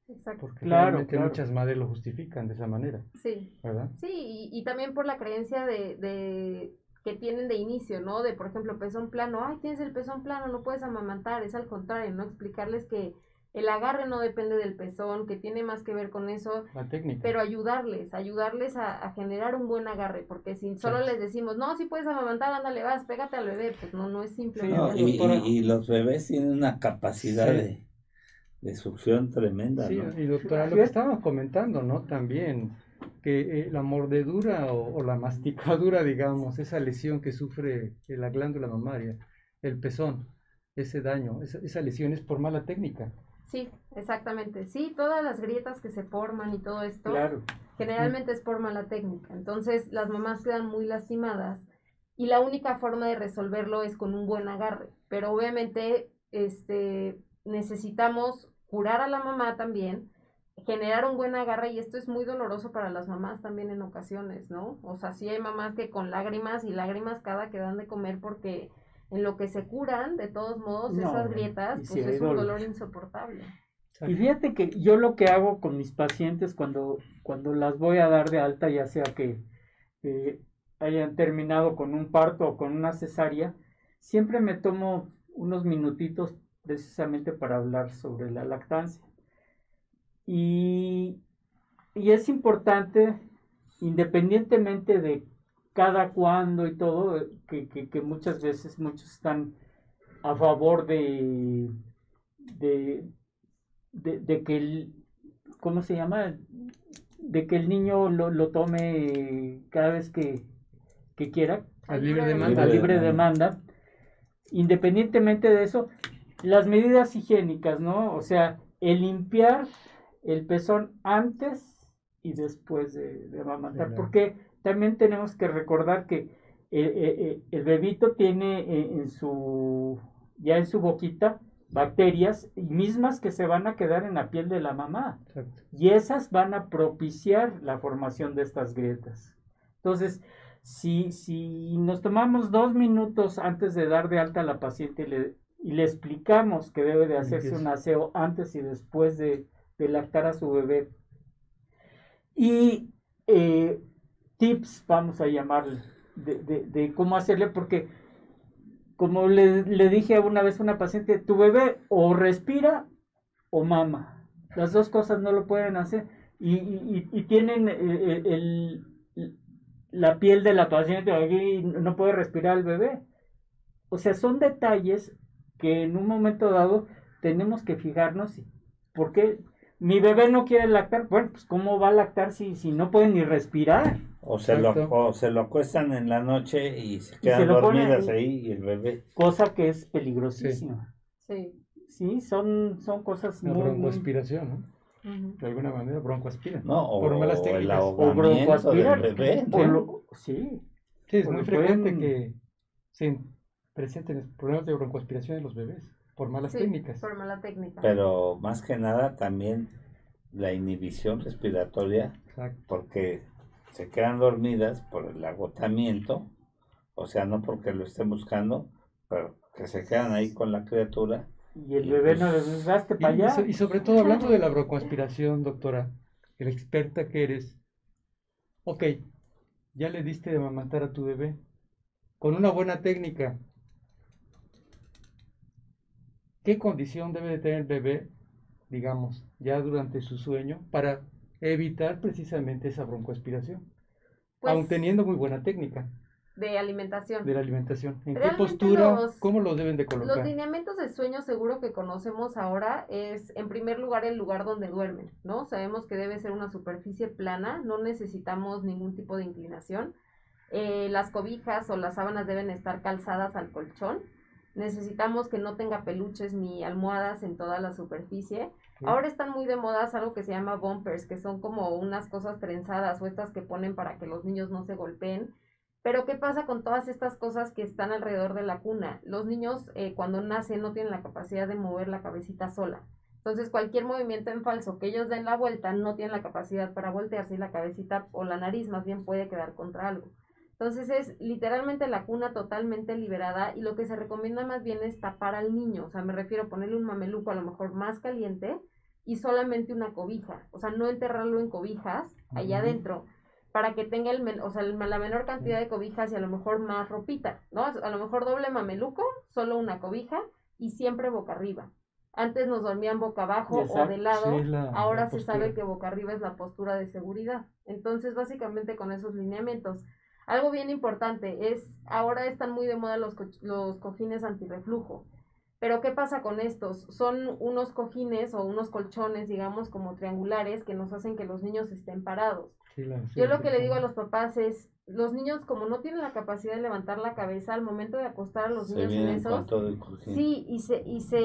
Speaker 5: Exacto. Porque claro, muchas madres lo justifican de esa manera.
Speaker 3: Sí. ¿Verdad? Sí, y, y también por la creencia de, de que tienen de inicio, ¿no? De, por ejemplo, pezón plano, ay, tienes el pezón plano, no puedes amamantar, es al contrario, ¿no? Explicarles que el agarre no depende del pezón, que tiene más que ver con eso.
Speaker 5: La técnica.
Speaker 3: Pero ayudarles, ayudarles a, generar un buen agarre, porque si solo les decimos, no, si puedes amamantar, ándale, vas, pégate al bebé, pues no, no es simple.
Speaker 2: y, los bebés tienen una capacidad de, de, succión tremenda,
Speaker 5: sí, y doctora, lo que estábamos comentando, ¿no? También que eh, la mordedura o, la masticadura, digamos, esa lesión que sufre la glándula mamaria, el pezón, ese daño, esa, lesión es por mala técnica.
Speaker 3: Sí, exactamente. Sí, todas las grietas que se forman y todo esto, generalmente es por mala técnica. Entonces las mamás quedan muy lastimadas y la única forma de resolverlo es con un buen agarre. Pero obviamente este, necesitamos curar a la mamá también generar un buen agarre y esto es muy doloroso para las mamás también en ocasiones, ¿no? O sea, sí hay mamás que con lágrimas y lágrimas cada que dan de comer porque en lo que se curan, de todos modos, esas grietas, pues es un dolor insoportable.
Speaker 4: Y fíjate que yo lo que hago con mis pacientes cuando, cuando las voy a dar de alta, ya sea que hayan terminado con un parto o con una cesárea, siempre me tomo unos minutitos precisamente para hablar sobre la lactancia. Y, es importante, independientemente de cada cuándo y todo, que, muchas veces muchos están a favor de, de, de, que el, ¿cómo se llama? De que el niño lo, lo, tome cada vez que, que quiera,
Speaker 5: A libre demanda.
Speaker 4: a
Speaker 2: Libre demanda.
Speaker 4: Independientemente de eso, las medidas higiénicas, ¿no? O sea, el limpiar el pezón antes y después de, de amamantar,
Speaker 5: Claro.
Speaker 4: porque también tenemos que recordar que eh, eh, eh, el bebito tiene eh, en su, ya en su boquita bacterias mismas que se van a quedar en la piel de la mamá
Speaker 5: Exacto.
Speaker 4: y esas van a propiciar la formación de estas grietas. Entonces, si, si nos tomamos dos minutos antes de dar de alta a la paciente y le, y le explicamos que debe de hacerse un aseo antes y después de, de lactar a su bebé, y eh, tips, vamos a llamarle, de, de- cómo hacerle, porque como le, le dije una vez a una paciente, tu bebé o respira o mama. Las dos cosas no lo pueden hacer. Y, tienen eh, eh, el- la piel de la paciente aquí no puede respirar el bebé. O sea, son detalles que en un momento dado tenemos que fijarnos. ¿Por qué mi bebé no quiere lactar? Bueno, pues ¿cómo va a lactar si, si no puede ni respirar?
Speaker 2: O se, lo, o se lo acuestan en la noche y se
Speaker 4: Y
Speaker 2: quedan
Speaker 4: se
Speaker 2: dormidas
Speaker 4: ahí.
Speaker 2: ahí y el bebé.
Speaker 4: Cosa que es peligrosísima.
Speaker 3: Sí.
Speaker 4: Sí, son, son cosas
Speaker 5: La
Speaker 4: muy, muy-
Speaker 5: broncoaspiración, ¿no? De alguna manera broncoaspira.
Speaker 2: No, o,
Speaker 5: Por malas
Speaker 2: o
Speaker 4: lo- sí,
Speaker 5: Sí, es muy frecuente
Speaker 4: pueden-
Speaker 5: que se presenten problemas de broncoaspiración en los bebés por malas
Speaker 3: Sí,
Speaker 5: técnicas.
Speaker 3: por mala técnica.
Speaker 2: Pero más que nada también la inhibición respiratoria,
Speaker 5: Exacto.
Speaker 2: porque se quedan dormidas por el agotamiento, o sea, no porque lo estén buscando, pero que se quedan ahí con la criatura.
Speaker 4: y el
Speaker 2: Y
Speaker 4: bebé no
Speaker 2: pues-
Speaker 4: les gaste
Speaker 5: Y,
Speaker 4: para
Speaker 5: y
Speaker 4: allá.
Speaker 5: y sobre todo hablando de la broncoaspiración, doctora, la experta que eres, ok, ya le diste de amamantar a tu bebé con una buena técnica. ¿Qué condición debe de tener el bebé, digamos, ya durante su sueño para evitar precisamente esa broncoaspiración?
Speaker 3: Pues,
Speaker 5: Aun teniendo muy buena técnica
Speaker 3: de alimentación.
Speaker 5: de la alimentación. ¿En qué postura,
Speaker 3: los-
Speaker 5: cómo lo deben de
Speaker 3: Los
Speaker 5: colocar?
Speaker 3: lineamientos de sueño seguro que conocemos ahora es, en primer lugar, el lugar donde duermen, ¿no? Sabemos que debe ser una superficie plana, no necesitamos ningún tipo de inclinación. Eh, las cobijas o las sábanas deben estar calzadas al colchón. Necesitamos que no tenga peluches ni almohadas en toda la superficie.
Speaker 5: Sí.
Speaker 3: Ahora están muy de moda algo que se llama bumpers, que son como unas cosas trenzadas o estas que ponen para que los niños no se golpeen. Pero ¿qué pasa con todas estas cosas que están alrededor de la cuna? Los niños eh, cuando nacen no tienen la capacidad de mover la cabecita sola. Entonces cualquier movimiento en falso que ellos den la vuelta no tienen la capacidad para voltearse y la cabecita o la nariz más bien puede quedar contra algo. Entonces es literalmente la cuna totalmente liberada y lo que se recomienda más bien es tapar al niño. O sea, me refiero a ponerle un mameluco a lo mejor más caliente y solamente una cobija. O sea, no enterrarlo en cobijas allá
Speaker 5: Ujú.
Speaker 3: adentro para que tenga el men- o sea, la menor cantidad de cobijas y a lo mejor más ropita, ¿no? A lo mejor doble mameluco, solo una cobija y siempre boca arriba. Antes nos dormían boca abajo o de lado,
Speaker 5: sí, la-
Speaker 3: ahora
Speaker 5: la
Speaker 3: se
Speaker 5: postura.
Speaker 3: sabe que boca arriba es la postura de seguridad. Entonces, básicamente con esos lineamientos. Algo bien importante es, ahora están muy de moda los, co- los cojines antirreflujo. Pero ¿qué pasa con estos? Son unos cojines o unos colchones, digamos, como triangulares que nos hacen que los niños estén parados.
Speaker 5: Sí, la- sí,
Speaker 3: Yo lo que le digo a los papás es, los niños como no tienen la capacidad de levantar la cabeza al momento de acostar a los
Speaker 2: Se
Speaker 3: niños en esos, sí, y se, y se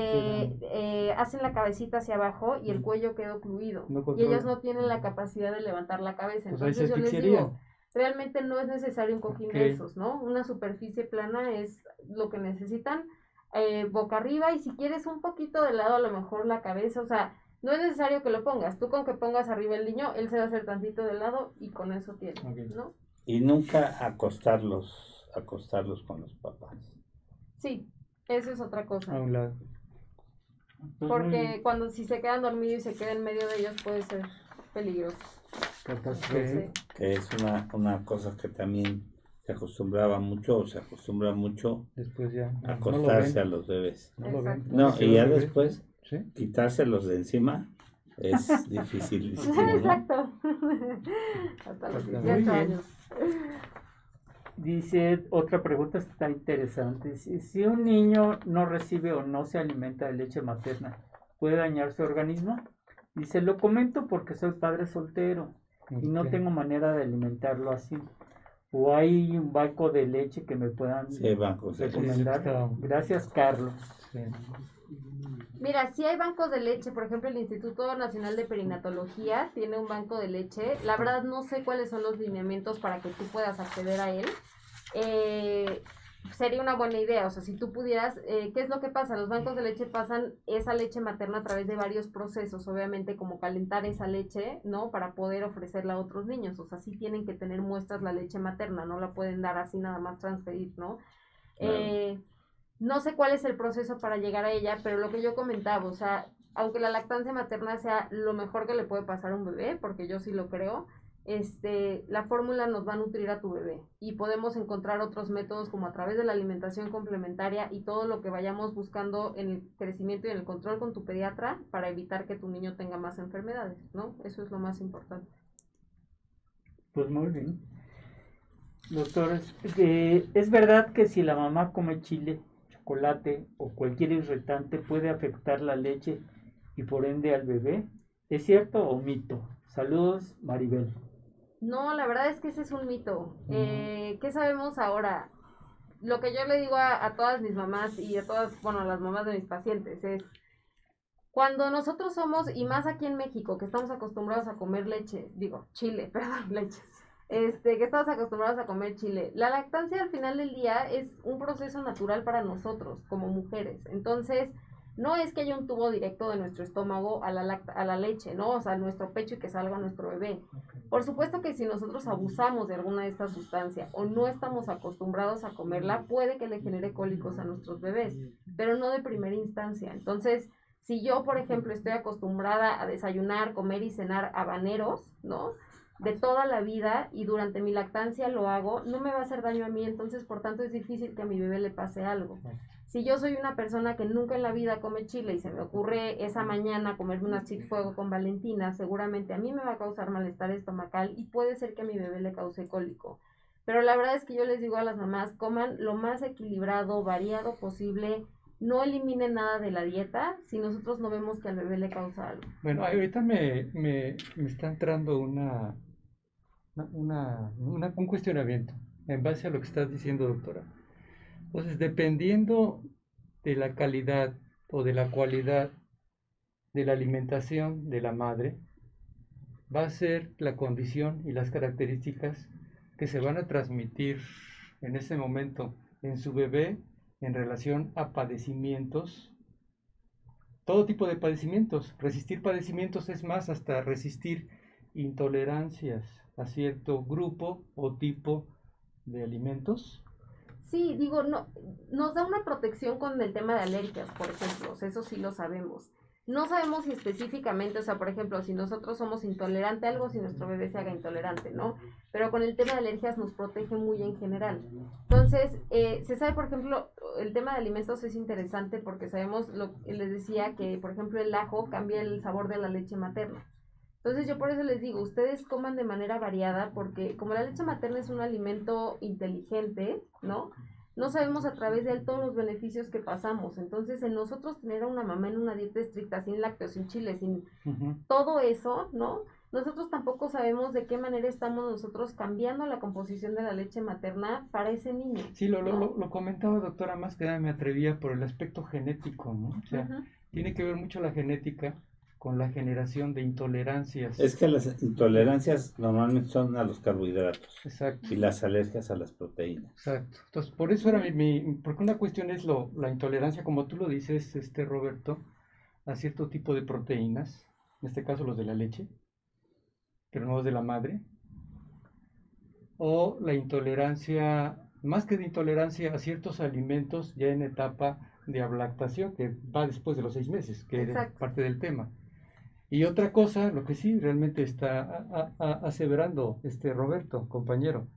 Speaker 3: eh, hacen la cabecita hacia abajo y el cuello queda ocluido.
Speaker 5: No
Speaker 3: y ellos no tienen la capacidad de levantar la cabeza.
Speaker 5: Pues
Speaker 3: Entonces yo les digo, realmente no es necesario un cojín de esos, ¿no? Una superficie plana es lo que necesitan, eh, boca arriba y si quieres un poquito de lado a lo mejor la cabeza, o sea, no es necesario que lo pongas, tú con que pongas arriba el niño, él se va a hacer tantito de lado y con eso tiene. ¿no?
Speaker 2: Y nunca acostarlos, acostarlos con los papás.
Speaker 3: Sí, eso es otra cosa.
Speaker 5: A un lado.
Speaker 4: Pues
Speaker 3: Porque cuando si se quedan dormidos y se queda en medio de ellos puede ser peligroso.
Speaker 2: Que es una, una cosa que también se acostumbraba mucho o se acostumbra mucho
Speaker 5: Después ya.
Speaker 2: a
Speaker 5: no, no lo
Speaker 2: acostarse a los bebés.
Speaker 5: no lo ven.
Speaker 3: Exacto.
Speaker 2: No,
Speaker 5: Se
Speaker 2: y ya después
Speaker 5: Sí.
Speaker 2: quitárselos de encima es [LAUGHS] ¿no?
Speaker 3: Exacto. Hasta los
Speaker 5: Muy
Speaker 3: 18
Speaker 4: bien.
Speaker 3: años.
Speaker 4: Dice, otra pregunta está interesante. Si, si un niño no recibe o no se alimenta de leche materna, ¿puede dañar su organismo? Dice, lo comento porque soy padre soltero y no tengo manera de alimentarlo así. ¿O hay un banco de leche que me puedan
Speaker 2: Sí, bancos
Speaker 4: recomendar? Gracias, Carlos.
Speaker 5: Sí.
Speaker 3: Mira, si hay bancos de leche, por ejemplo, el Instituto Nacional de Perinatología tiene un banco de leche. La verdad no sé cuáles son los lineamientos para que tú puedas acceder a él. Eh, sería una buena idea, o sea, si tú pudieras, eh, ¿qué es lo que pasa? Los bancos de leche pasan esa leche materna a través de varios procesos, obviamente como calentar esa leche, ¿no? Para poder ofrecerla a otros niños, o sea, sí tienen que tener muestras la leche materna, no la pueden dar así nada más transferir, ¿no?
Speaker 2: Claro.
Speaker 3: Eh, no sé cuál es el proceso para llegar a ella, pero lo que yo comentaba, o sea, aunque la lactancia materna sea lo mejor que le puede pasar a un bebé, porque yo sí lo creo, este, la fórmula nos va a nutrir a tu bebé y podemos encontrar otros métodos como a través de la alimentación complementaria y todo lo que vayamos buscando en el crecimiento y en el control con tu pediatra para evitar que tu niño tenga más enfermedades, ¿no? Eso es lo más importante.
Speaker 4: Pues muy bien. Doctores, ¿es verdad que si la mamá come chile, chocolate o cualquier irritante puede afectar la leche y por ende al bebé? ¿Es cierto o mito? Saludos, Maribel.
Speaker 3: No, la verdad es que ese es un mito. Eh, ¿Qué sabemos ahora? Lo que yo le digo a, a todas mis mamás y a todas, bueno, a las mamás de mis pacientes es, cuando nosotros somos, y más aquí en México, que estamos acostumbrados a comer leche, digo, chile, [LAUGHS] perdón, leche, este, que estamos acostumbrados a comer chile, la lactancia al final del día es un proceso natural para nosotros como mujeres. Entonces, no es que haya un tubo directo de nuestro estómago a la, lacta- a la leche, ¿no? O sea, a nuestro pecho y que salga nuestro bebé. Por supuesto que si nosotros abusamos de alguna de estas sustancias o no estamos acostumbrados a comerla, puede que le genere cólicos a nuestros bebés, pero no de primera instancia. Entonces, si yo, por ejemplo, estoy acostumbrada a desayunar, comer y cenar habaneros, ¿no? De toda la vida y durante mi lactancia lo hago, no me va a hacer daño a mí, entonces por tanto es difícil que a mi bebé le pase algo. Si yo soy una persona que nunca en la vida come chile y se me ocurre esa mañana comerme unas chips fuego con Valentina, seguramente a mí me va a causar malestar estomacal y puede ser que a mi bebé le cause cólico. Pero la verdad es que yo les digo a las mamás, coman lo más equilibrado, variado posible, no eliminen nada de la dieta si nosotros no vemos que al bebé le causa algo.
Speaker 5: Bueno, ahorita me, me, me está entrando una, una, una- un cuestionamiento en base a lo que estás diciendo, doctora. Entonces, dependiendo de la calidad o de la cualidad de la alimentación de la madre, va a ser la condición y las características que se van a transmitir en ese momento en su bebé en relación a padecimientos todo tipo de padecimientos. Resistir padecimientos es más hasta resistir intolerancias a cierto grupo o tipo de alimentos.
Speaker 3: Sí, digo, no, nos da una protección con el tema de alergias, por ejemplo, eso sí lo sabemos. No sabemos si específicamente, o sea, por ejemplo, si nosotros somos intolerantes a algo, si nuestro bebé se haga intolerante, ¿no? Pero con el tema de alergias nos protege muy en general. Entonces, eh, se sabe, por ejemplo, el tema de alimentos es interesante porque sabemos, lo les decía que, por ejemplo, el ajo cambia el sabor de la leche materna. Entonces yo por eso les digo, ustedes coman de manera variada porque como la leche materna es un alimento inteligente, ¿no? No sabemos a través de él todos los beneficios que pasamos. Entonces, en nosotros tener a una mamá en una dieta estricta, sin lácteos, sin chile, sin todo eso, ¿no? Nosotros tampoco sabemos de qué manera estamos nosotros cambiando la composición de la leche materna para ese niño.
Speaker 5: Sí, lo, lo,
Speaker 3: ¿no?
Speaker 5: lo- lo comentaba doctora, más que nada me atrevía por el aspecto genético, ¿no? O sea, tiene que ver mucho la genética con la generación de intolerancias.
Speaker 2: Es que las intolerancias normalmente son a los carbohidratos
Speaker 5: Exacto.
Speaker 2: y las alergias a las proteínas.
Speaker 5: Exacto. Entonces, por eso era mi, mi- porque una cuestión es lo, la intolerancia, como tú lo dices, este Roberto, a cierto tipo de proteínas, en este caso los de la leche, pero no los de la madre, o la intolerancia, más que de intolerancia a ciertos alimentos ya en etapa de ablactación, que va después de los seis meses, que es parte del tema. Y otra cosa, lo que sí realmente está a- a- a- aseverando este Roberto, compañero,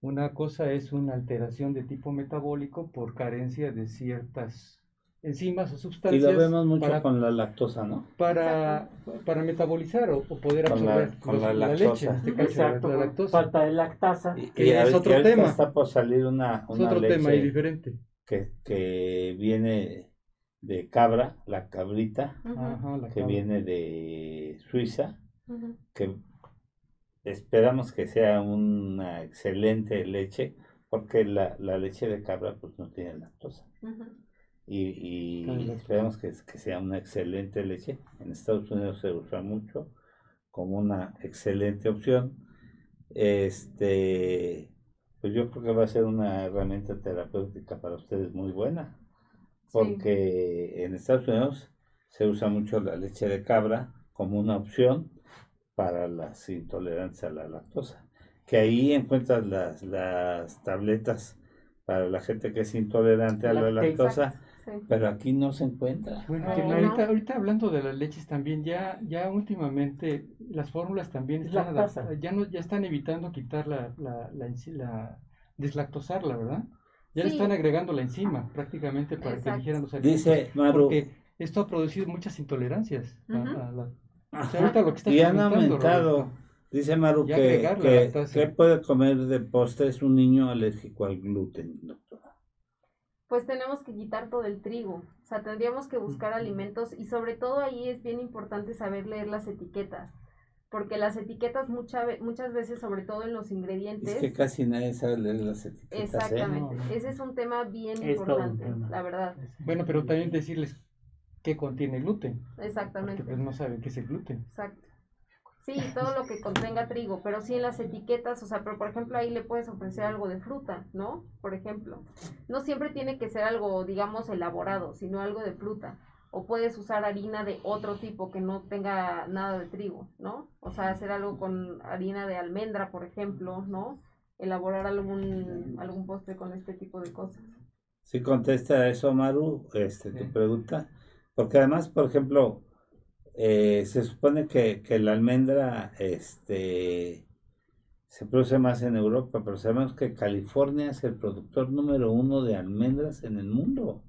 Speaker 5: una cosa es una alteración de tipo metabólico por carencia de ciertas enzimas o
Speaker 2: Y
Speaker 5: sustancias
Speaker 2: lo vemos mucho
Speaker 5: para,
Speaker 2: con la lactosa, ¿no?
Speaker 5: para, para metabolizar o, o poder
Speaker 2: Con la-
Speaker 5: absorber
Speaker 2: con
Speaker 5: los-
Speaker 2: la
Speaker 5: leche, en este caso
Speaker 4: Exacto,
Speaker 5: la, lactosa.
Speaker 4: falta de lactasa.
Speaker 2: Y,
Speaker 5: Que
Speaker 2: y
Speaker 5: es otro
Speaker 2: y
Speaker 5: tema.
Speaker 2: está por salir una,
Speaker 5: Es
Speaker 2: una
Speaker 5: otro
Speaker 2: leche
Speaker 5: tema y diferente.
Speaker 2: que, que viene de cabra, la cabrita, que viene de Suiza, que esperamos que sea una excelente leche, porque la, la leche de cabra pues no tiene lactosa. Y, y esperamos que, que sea una excelente leche. En Estados Unidos se usa mucho como una excelente opción. Este, pues yo creo que va a ser una herramienta terapéutica para ustedes muy buena, porque en Estados Unidos se usa mucho la leche de cabra como una opción para las intolerantes a la lactosa. Que ahí encuentras las, las tabletas para la gente que es intolerante a la lactosa,
Speaker 3: Sí.
Speaker 2: pero aquí no se encuentra.
Speaker 5: Bueno,
Speaker 3: Ah,
Speaker 5: que
Speaker 3: no.
Speaker 5: ahorita, ahorita hablando de las leches también, ya, ya últimamente las fórmulas también
Speaker 4: Es
Speaker 5: están ya no, ya están evitando quitar la, la, la, la- deslactosarla, ¿verdad? Ya le
Speaker 3: Sí.
Speaker 5: están agregando la enzima prácticamente para
Speaker 3: Exacto.
Speaker 5: que digieran los alimentos.
Speaker 2: Dice Maru,
Speaker 5: Porque esto ha producido muchas intolerancias. a la- ahorita lo que estás
Speaker 2: y han aumentado.
Speaker 5: Roberto.
Speaker 2: Dice Maru que, que puede comer de postres un niño alérgico al gluten, doctora.
Speaker 3: Pues tenemos que quitar todo el trigo. O sea, tendríamos que buscar alimentos y sobre todo ahí es bien importante saber leer las etiquetas. Porque las etiquetas mucha ve- muchas veces, sobre todo en los ingredientes,
Speaker 2: Es que casi nadie sabe leer las etiquetas, ¿eh?
Speaker 3: exactamente.
Speaker 5: No, no.
Speaker 3: Ese es un tema bien
Speaker 4: Es
Speaker 3: importante,
Speaker 4: tema.
Speaker 3: la verdad.
Speaker 5: Bueno, pero también decirles qué contiene gluten,
Speaker 3: Exactamente.
Speaker 5: porque pues no saben qué es el gluten.
Speaker 3: Exacto. Sí, todo lo que contenga trigo, pero sí en las etiquetas, o sea, pero por ejemplo ahí le puedes ofrecer algo de fruta, ¿no? Por ejemplo, no siempre tiene que ser algo, digamos, elaborado, sino algo de fruta. O puedes usar harina de otro tipo que no tenga nada de trigo, ¿no? O sea, hacer algo con harina de almendra, por ejemplo, ¿no? Elaborar algún, algún postre con este tipo de cosas.
Speaker 2: Sí contesta eso, Maru, este, tu pregunta. Porque además, por ejemplo, eh, se supone que, que la almendra este, se produce más en Europa, pero sabemos que California es el productor número uno de almendras en el mundo.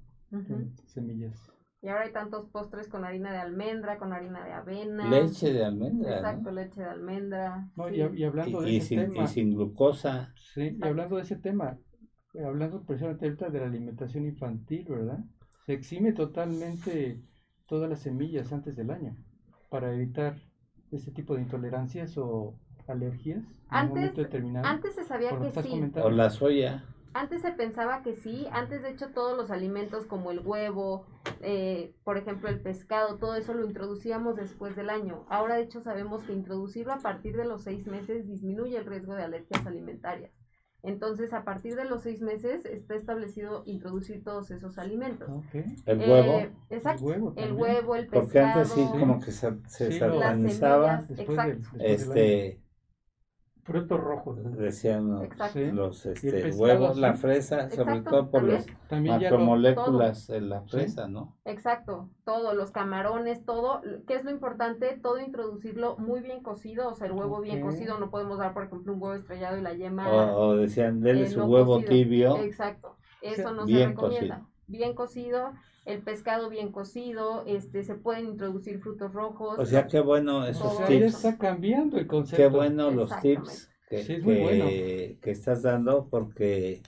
Speaker 5: Semillas.
Speaker 3: Y ahora hay tantos postres con harina de almendra, con harina de avena.
Speaker 2: Leche de almendra, ¿no?
Speaker 3: Exacto, leche de almendra.
Speaker 5: No,
Speaker 3: sí.
Speaker 5: y, y hablando
Speaker 2: Y,
Speaker 5: de
Speaker 2: y
Speaker 5: ese
Speaker 2: sin,
Speaker 5: tema,
Speaker 2: y sin glucosa.
Speaker 5: sí, y hablando de ese tema, eh, hablando precisamente ahorita de la alimentación infantil, ¿verdad? Se exime totalmente todas las semillas antes del año para evitar ese tipo de intolerancias o alergias en
Speaker 3: Antes-
Speaker 5: un momento determinado.
Speaker 3: Antes se sabía que sí.
Speaker 5: comentando.
Speaker 2: O la soya.
Speaker 3: Antes se pensaba que sí. Antes, de hecho, todos los alimentos como el huevo, eh, por ejemplo, el pescado, todo eso lo introducíamos después del año. Ahora, de hecho, sabemos que introducirlo a partir de los seis meses disminuye el riesgo de alergias alimentarias. Entonces, a partir de los seis meses está establecido introducir todos esos alimentos.
Speaker 2: El
Speaker 3: Eh. Exacto.
Speaker 5: El huevo
Speaker 3: El huevo, el pescado.
Speaker 2: Porque antes sí, como que se, se
Speaker 5: Sí, lo-
Speaker 3: Las
Speaker 2: satanizaba.
Speaker 3: semillas.
Speaker 5: Después del-
Speaker 3: Exacto.
Speaker 5: del
Speaker 2: Este,
Speaker 4: Frutos rojos. ¿no?
Speaker 2: decían los,
Speaker 3: Exacto.
Speaker 5: Sí.
Speaker 2: los este, huevos, la fresa, sobre todo por
Speaker 3: también.
Speaker 2: los
Speaker 5: También
Speaker 2: macromoléculas en la fresa, ¿no?
Speaker 3: Exacto, todo, los camarones, todo, ¿qué es lo importante? Todo introducirlo muy bien cocido, o sea, el huevo bien cocido, no podemos dar, por ejemplo, un huevo estrellado y la yema.
Speaker 2: O, o decían, denle
Speaker 3: eh,
Speaker 2: su
Speaker 3: no
Speaker 2: huevo
Speaker 3: cocido.
Speaker 2: tibio.
Speaker 3: Exacto, eso
Speaker 5: sea,
Speaker 3: no
Speaker 2: bien
Speaker 3: se recomienda. Bien cocido, el pescado bien cocido, este, se pueden introducir frutos rojos.
Speaker 2: O sea, qué bueno
Speaker 5: o
Speaker 2: esos
Speaker 5: ya
Speaker 2: tips.
Speaker 5: está cambiando el concepto.
Speaker 2: Qué bueno los tips que,
Speaker 5: Sí, es muy
Speaker 2: que-
Speaker 5: bueno.
Speaker 2: que estás dando porque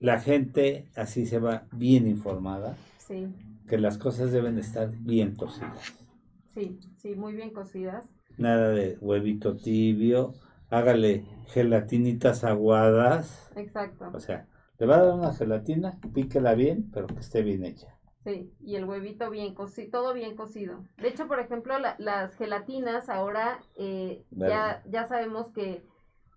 Speaker 2: la gente así se va bien informada,
Speaker 3: Sí,
Speaker 2: que las cosas deben estar bien cocidas.
Speaker 3: sí, sí, muy bien cocidas.
Speaker 2: Nada de huevito tibio, hágale gelatinitas aguadas.
Speaker 3: Exacto.
Speaker 2: O sea, le va a dar una gelatina, píquela bien, pero que esté bien hecha.
Speaker 3: Sí, y el huevito bien cocido, todo bien cocido. De hecho, por ejemplo, la- las gelatinas ahora eh, ya, ya sabemos que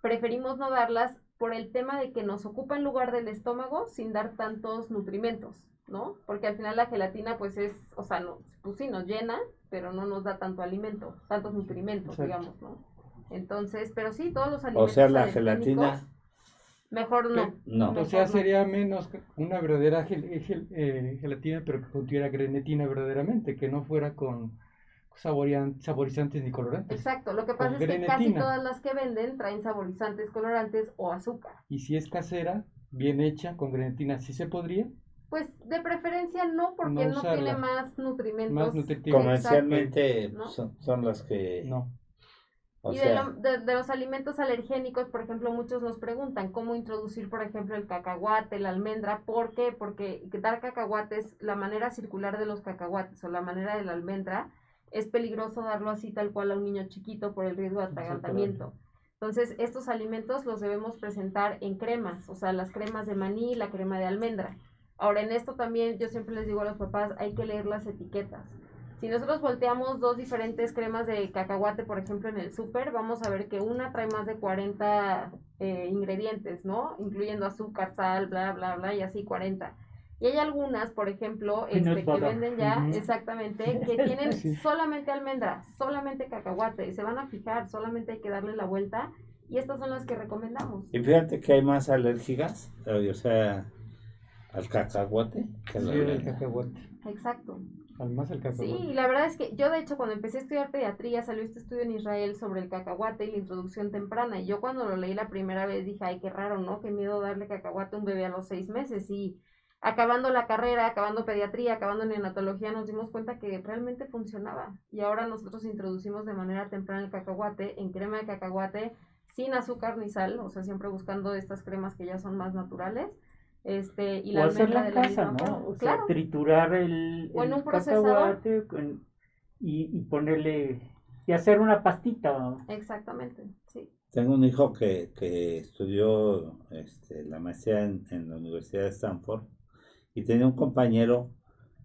Speaker 3: preferimos no darlas por el tema de que nos ocupan lugar del estómago sin dar tantos nutrimentos, ¿no? Porque al final la gelatina pues es, o sea, no, pues sí nos llena, pero no nos da tanto alimento, tantos nutrimentos,
Speaker 5: Exacto.
Speaker 3: digamos, ¿no? Entonces, pero sí, todos los
Speaker 2: O
Speaker 3: alimentos
Speaker 2: sea, la gelatina,
Speaker 3: mejor no.
Speaker 2: no.
Speaker 5: O sea, sería menos una verdadera gel- eh, gel- eh, gelatina, pero que contuviera grenetina verdaderamente, que no fuera con saborian- saborizantes ni colorantes.
Speaker 3: Exacto, lo que pasa
Speaker 5: Con
Speaker 3: es que casi todas las que venden traen saborizantes, colorantes o azúcar.
Speaker 5: Y si es casera, bien hecha, con grenetina, ¿sí se podría?
Speaker 3: Pues de preferencia no, porque
Speaker 5: No
Speaker 3: tiene más nutrimentos.
Speaker 5: Más.
Speaker 2: Comercialmente son, son las que,
Speaker 5: No.
Speaker 2: O
Speaker 3: y de,
Speaker 2: sea,
Speaker 3: lo- de- de los alimentos alergénicos, por ejemplo, muchos nos preguntan cómo introducir, por ejemplo, el cacahuate, la almendra. ¿Por qué? Porque dar cacahuates, la manera circular de los cacahuates o la manera de la almendra es peligroso darlo así tal cual a un niño chiquito por el riesgo de atragantamiento. Entonces, estos alimentos los debemos presentar en cremas, o sea, las cremas de maní y la crema de almendra. Ahora, en esto también yo siempre les digo a los papás, hay que leer las etiquetas. Si nosotros volteamos dos diferentes cremas de cacahuate, por ejemplo, en el súper, vamos a ver que una trae más de 40 eh, ingredientes, ¿no? Incluyendo azúcar, sal, bla, bla, bla, y así 40. Y hay algunas, por ejemplo, este, que venden ya, exactamente, [LAUGHS] que tienen solamente almendra, solamente cacahuate, y se van a fijar, solamente hay que darle la vuelta, y estas son las que recomendamos.
Speaker 2: Y fíjate que hay más alérgicas, o sea, al cacahuate que
Speaker 5: al cacahuate.
Speaker 3: Exacto.
Speaker 5: Al más el cacahuate.
Speaker 3: Sí, la verdad es que yo de hecho cuando empecé a estudiar pediatría salió este estudio en Israel sobre el cacahuate y la introducción temprana y yo cuando lo leí la primera vez dije, ay, qué raro, ¿no? Qué miedo darle cacahuate a un bebé a los seis meses y acabando la carrera, acabando pediatría, acabando neonatología, nos dimos cuenta que realmente funcionaba. Y ahora nosotros introducimos de manera temprana el cacahuate en crema de cacahuate sin azúcar ni sal, o sea, siempre buscando estas cremas que ya son más naturales. Este, y la
Speaker 4: o hacerla en casa, ¿no? O sea, triturar el, el cacahuate y, y ponerle y hacer una pastita.
Speaker 3: Exactamente, sí.
Speaker 2: Tengo un hijo que, que estudió este, la maestría en, en, la Universidad de Stanford y tenía un compañero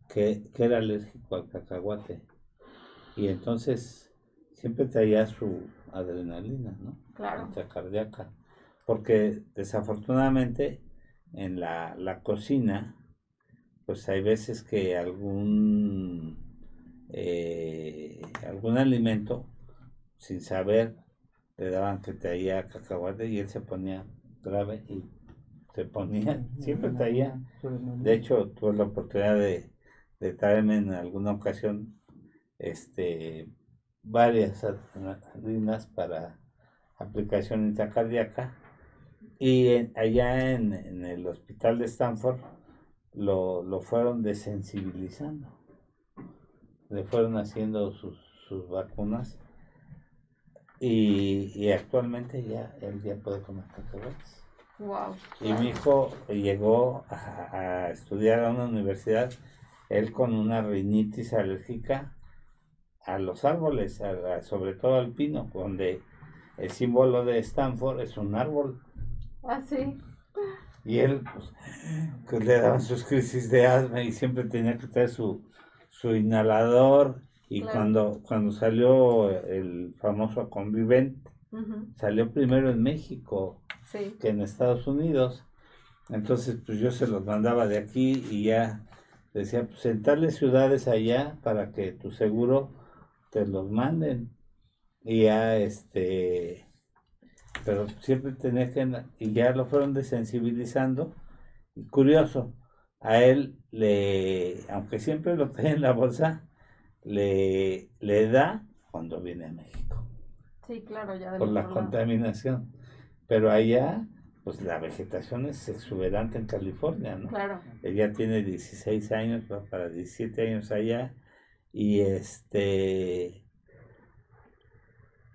Speaker 2: que, era alérgico al cacahuate. Y entonces siempre traía su adrenalina, ¿no?
Speaker 3: Claro.
Speaker 2: cardíaca. Porque desafortunadamente en la, cocina, pues hay veces que algún, eh, algún alimento, sin saber, le daban que traía cacahuate y él se ponía grave y se ponía, [LAUGHS] siempre traía. De hecho, tuve la oportunidad de, de traerme en alguna ocasión este varias adrenalinas para aplicación intracardíaca y allá en, el hospital de Stanford lo, lo, fueron desensibilizando. Le fueron haciendo sus, sus vacunas. Y, y, actualmente ya él ya puede comer cacahuetes. Y mi hijo llegó a, estudiar a una universidad, él con una rinitis alérgica a los árboles, sobre todo al pino, donde el símbolo de Stanford es un árbol.
Speaker 3: Ah, sí.
Speaker 2: Y él, pues, le daban sus crisis de asma y siempre tenía que traer su, su inhalador. Y cuando, cuando salió el famoso convivente, salió primero en México que en Estados Unidos. Entonces, pues yo se los mandaba de aquí y ya decía, pues en tales ciudades allá para que tu seguro te los manden. Y ya, este, pero siempre tenía que, y ya lo fueron desensibilizando. curioso, a él le, aunque siempre lo trae en la bolsa, le, le da cuando viene a México.
Speaker 3: Sí, claro, ya
Speaker 2: Por la contaminación. Pero allá, pues la vegetación es exuberante en California, ¿no?
Speaker 3: Claro.
Speaker 2: Ella tiene 16 años, va para 17 años allá, y este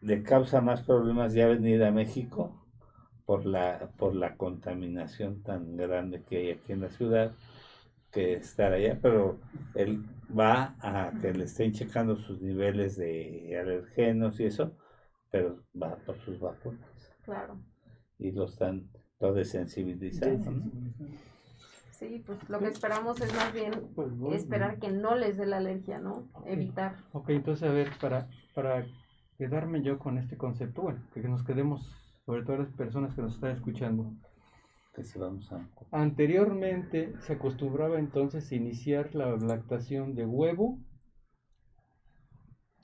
Speaker 2: le causa más problemas ya venir a México por la, por la contaminación tan grande que hay aquí en la ciudad que estar allá, pero él va a que le estén checando sus niveles de alergenos y eso, pero va por sus vacunas.
Speaker 3: Claro
Speaker 2: y lo están todo desensibilizando.
Speaker 3: Sí, pues lo que esperamos es más bien pues, esperar que no les dé la alergia, ¿no? Evitar.
Speaker 5: Ok, entonces a ver, para, para quedarme yo con este concepto, bueno, que nos quedemos, sobre todo las personas que nos están escuchando.
Speaker 2: Que se vamos a...
Speaker 5: Anteriormente se acostumbraba entonces a iniciar la lactación de huevo,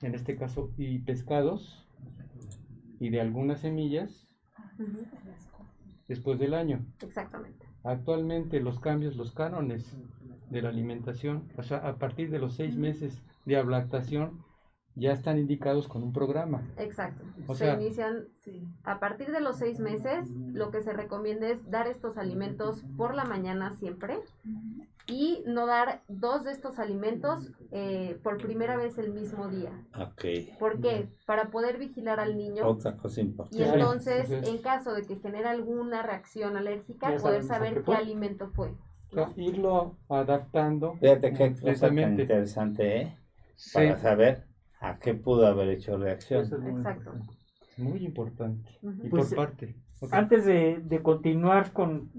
Speaker 5: en este caso, y pescados, y de algunas semillas, después del año.
Speaker 3: Exactamente.
Speaker 5: Actualmente los cambios, los cánones de la alimentación, o sea, a partir de los seis meses de ablactación, ya están indicados con un programa.
Speaker 3: Exacto. se inician a partir de los seis meses. Lo que se recomienda es dar estos alimentos por la mañana siempre y no dar dos de estos alimentos eh, por primera vez el mismo día.
Speaker 2: Ok.
Speaker 3: ¿Por qué? Para poder vigilar al niño.
Speaker 2: Otra cosa importante.
Speaker 3: Y entonces, en caso de que genere alguna reacción alérgica, poder saber qué alimento fue.
Speaker 5: irlo adaptando.
Speaker 2: Fíjate qué cosa tan interesante, ¿eh? Para saber a qué pudo haber hecho reacción.
Speaker 4: Eso es muy
Speaker 3: Exacto.
Speaker 4: importante.
Speaker 5: Muy importante. Y
Speaker 4: Pues,
Speaker 5: por parte.
Speaker 4: Antes de, de continuar con,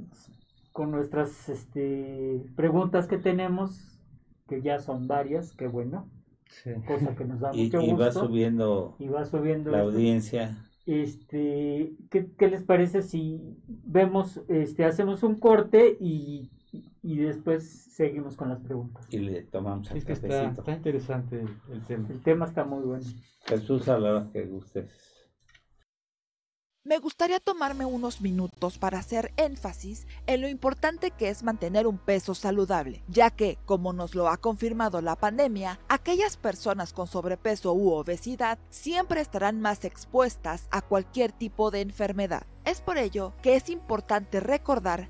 Speaker 4: con nuestras este, preguntas que tenemos, que ya son varias, qué bueno,
Speaker 5: Sí.
Speaker 4: cosa que nos da
Speaker 2: Y,
Speaker 4: mucho
Speaker 2: y va
Speaker 4: gusto.
Speaker 2: subiendo
Speaker 4: y va subiendo
Speaker 2: la
Speaker 4: esto.
Speaker 2: audiencia.
Speaker 4: Este, ¿qué, qué les parece si vemos, este, hacemos un corte y, y después seguimos con las preguntas?
Speaker 2: y le tomamos el
Speaker 5: Es que está, está interesante el tema.
Speaker 4: El tema está muy bueno.
Speaker 2: Jesús, a la hora que gustes.
Speaker 1: Me gustaría tomarme unos minutos para hacer énfasis en lo importante que es mantener un peso saludable, ya que, como nos lo ha confirmado la pandemia, aquellas personas con sobrepeso u obesidad siempre estarán más expuestas a cualquier tipo de enfermedad. Es por ello que es importante recordar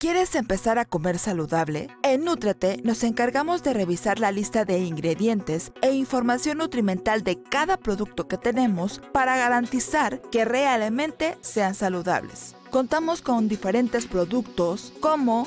Speaker 1: ¿Quieres empezar a comer saludable? En Nútrete nos encargamos de revisar la lista de ingredientes e información nutrimental de cada producto que tenemos para garantizar que realmente sean saludables. Contamos con diferentes productos como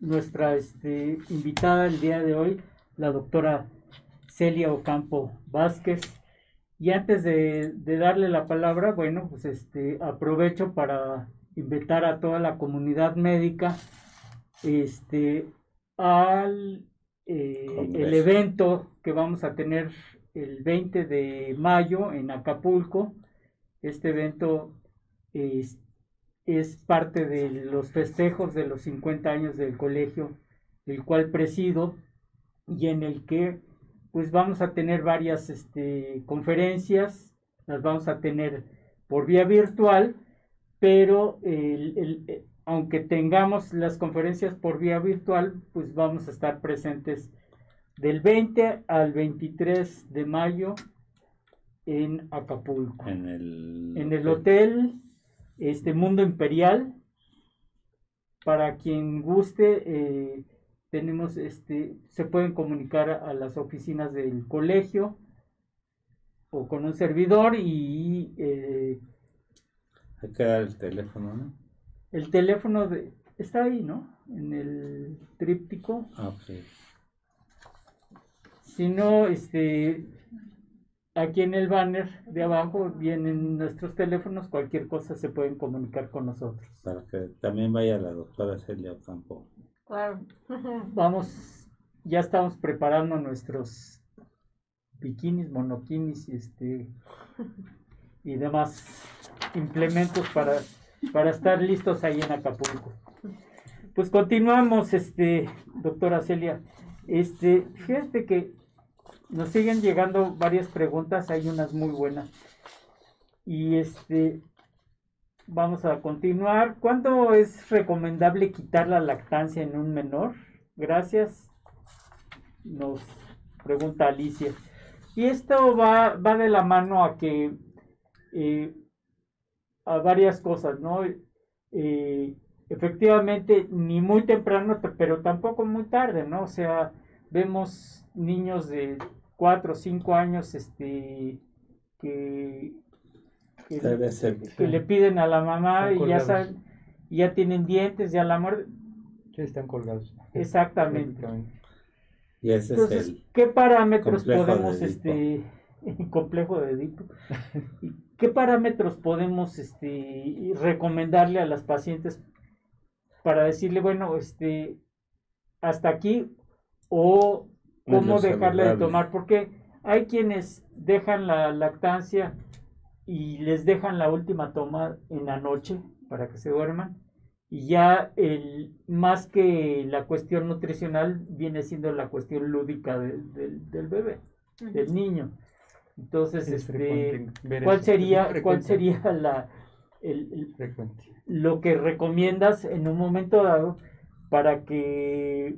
Speaker 4: nuestra este, invitada el día de hoy, la doctora Celia Ocampo Vázquez. Y antes de, de darle la palabra, bueno, pues este, aprovecho para invitar a toda la comunidad médica este, al eh, el evento que vamos a tener el 20 de mayo en Acapulco. Este evento es, es parte de los festejos de los 50 años del colegio, el cual presido y en el que pues vamos a tener varias este, conferencias, las vamos a tener por vía virtual, pero el- el- aunque tengamos las conferencias por vía virtual, pues vamos a estar presentes del 20 al 23 de mayo en Acapulco.
Speaker 2: En el,
Speaker 4: en el hotel este Mundo Imperial para quien guste eh, tenemos este se pueden comunicar a, a las oficinas del colegio o con un servidor y eh,
Speaker 2: Hay que dar el teléfono, ¿no?
Speaker 4: el teléfono de, está ahí no en el tríptico
Speaker 2: Ah, ok.
Speaker 4: si no este aquí en el banner de abajo vienen nuestros teléfonos cualquier cosa se pueden comunicar con nosotros
Speaker 2: Para que también vaya la doctora Celia Ocampo.
Speaker 3: Claro. [LAUGHS]
Speaker 4: vamos, ya estamos preparando nuestros bikinis, monokinis este, y demás implementos para, para estar listos ahí en Acapulco. Pues continuamos, este, doctora Celia. Este, fíjate que nos siguen llegando varias preguntas, hay unas muy buenas. Y este, Vamos a continuar. ¿Cuándo es recomendable quitar la lactancia en un menor? Gracias. Nos pregunta Alicia. Y esto va, va de la mano a que eh, a varias cosas, ¿no? Eh, efectivamente, ni muy temprano, pero tampoco muy tarde, ¿no? O sea, vemos niños de 4 o 5 años este, que, que-
Speaker 2: Debe ser.
Speaker 4: que le piden a la mamá y ya saben, ya tienen dientes, ya la muerte.
Speaker 5: Sí, están colgados.
Speaker 4: Exactamente.
Speaker 2: Y ese
Speaker 4: Entonces,
Speaker 2: es el...
Speaker 4: ¿qué parámetros podemos, este, [LAUGHS] complejo de Edipo? ¿Qué parámetros podemos, este, recomendarle a las pacientes para decirle, bueno, este, hasta aquí o Cómo dejarle de
Speaker 2: saludable.
Speaker 4: tomar? Porque hay quienes dejan la lactancia y les dejan la última toma en la noche para que se duerman. Y ya el, más que la cuestión nutricional viene siendo la cuestión lúdica de- del- del bebé, del niño. Entonces,
Speaker 5: Es
Speaker 4: este, ¿cuál sería,
Speaker 5: es
Speaker 4: cuál sería la, el- el-
Speaker 5: frecuente.
Speaker 4: lo que recomiendas en un momento dado para que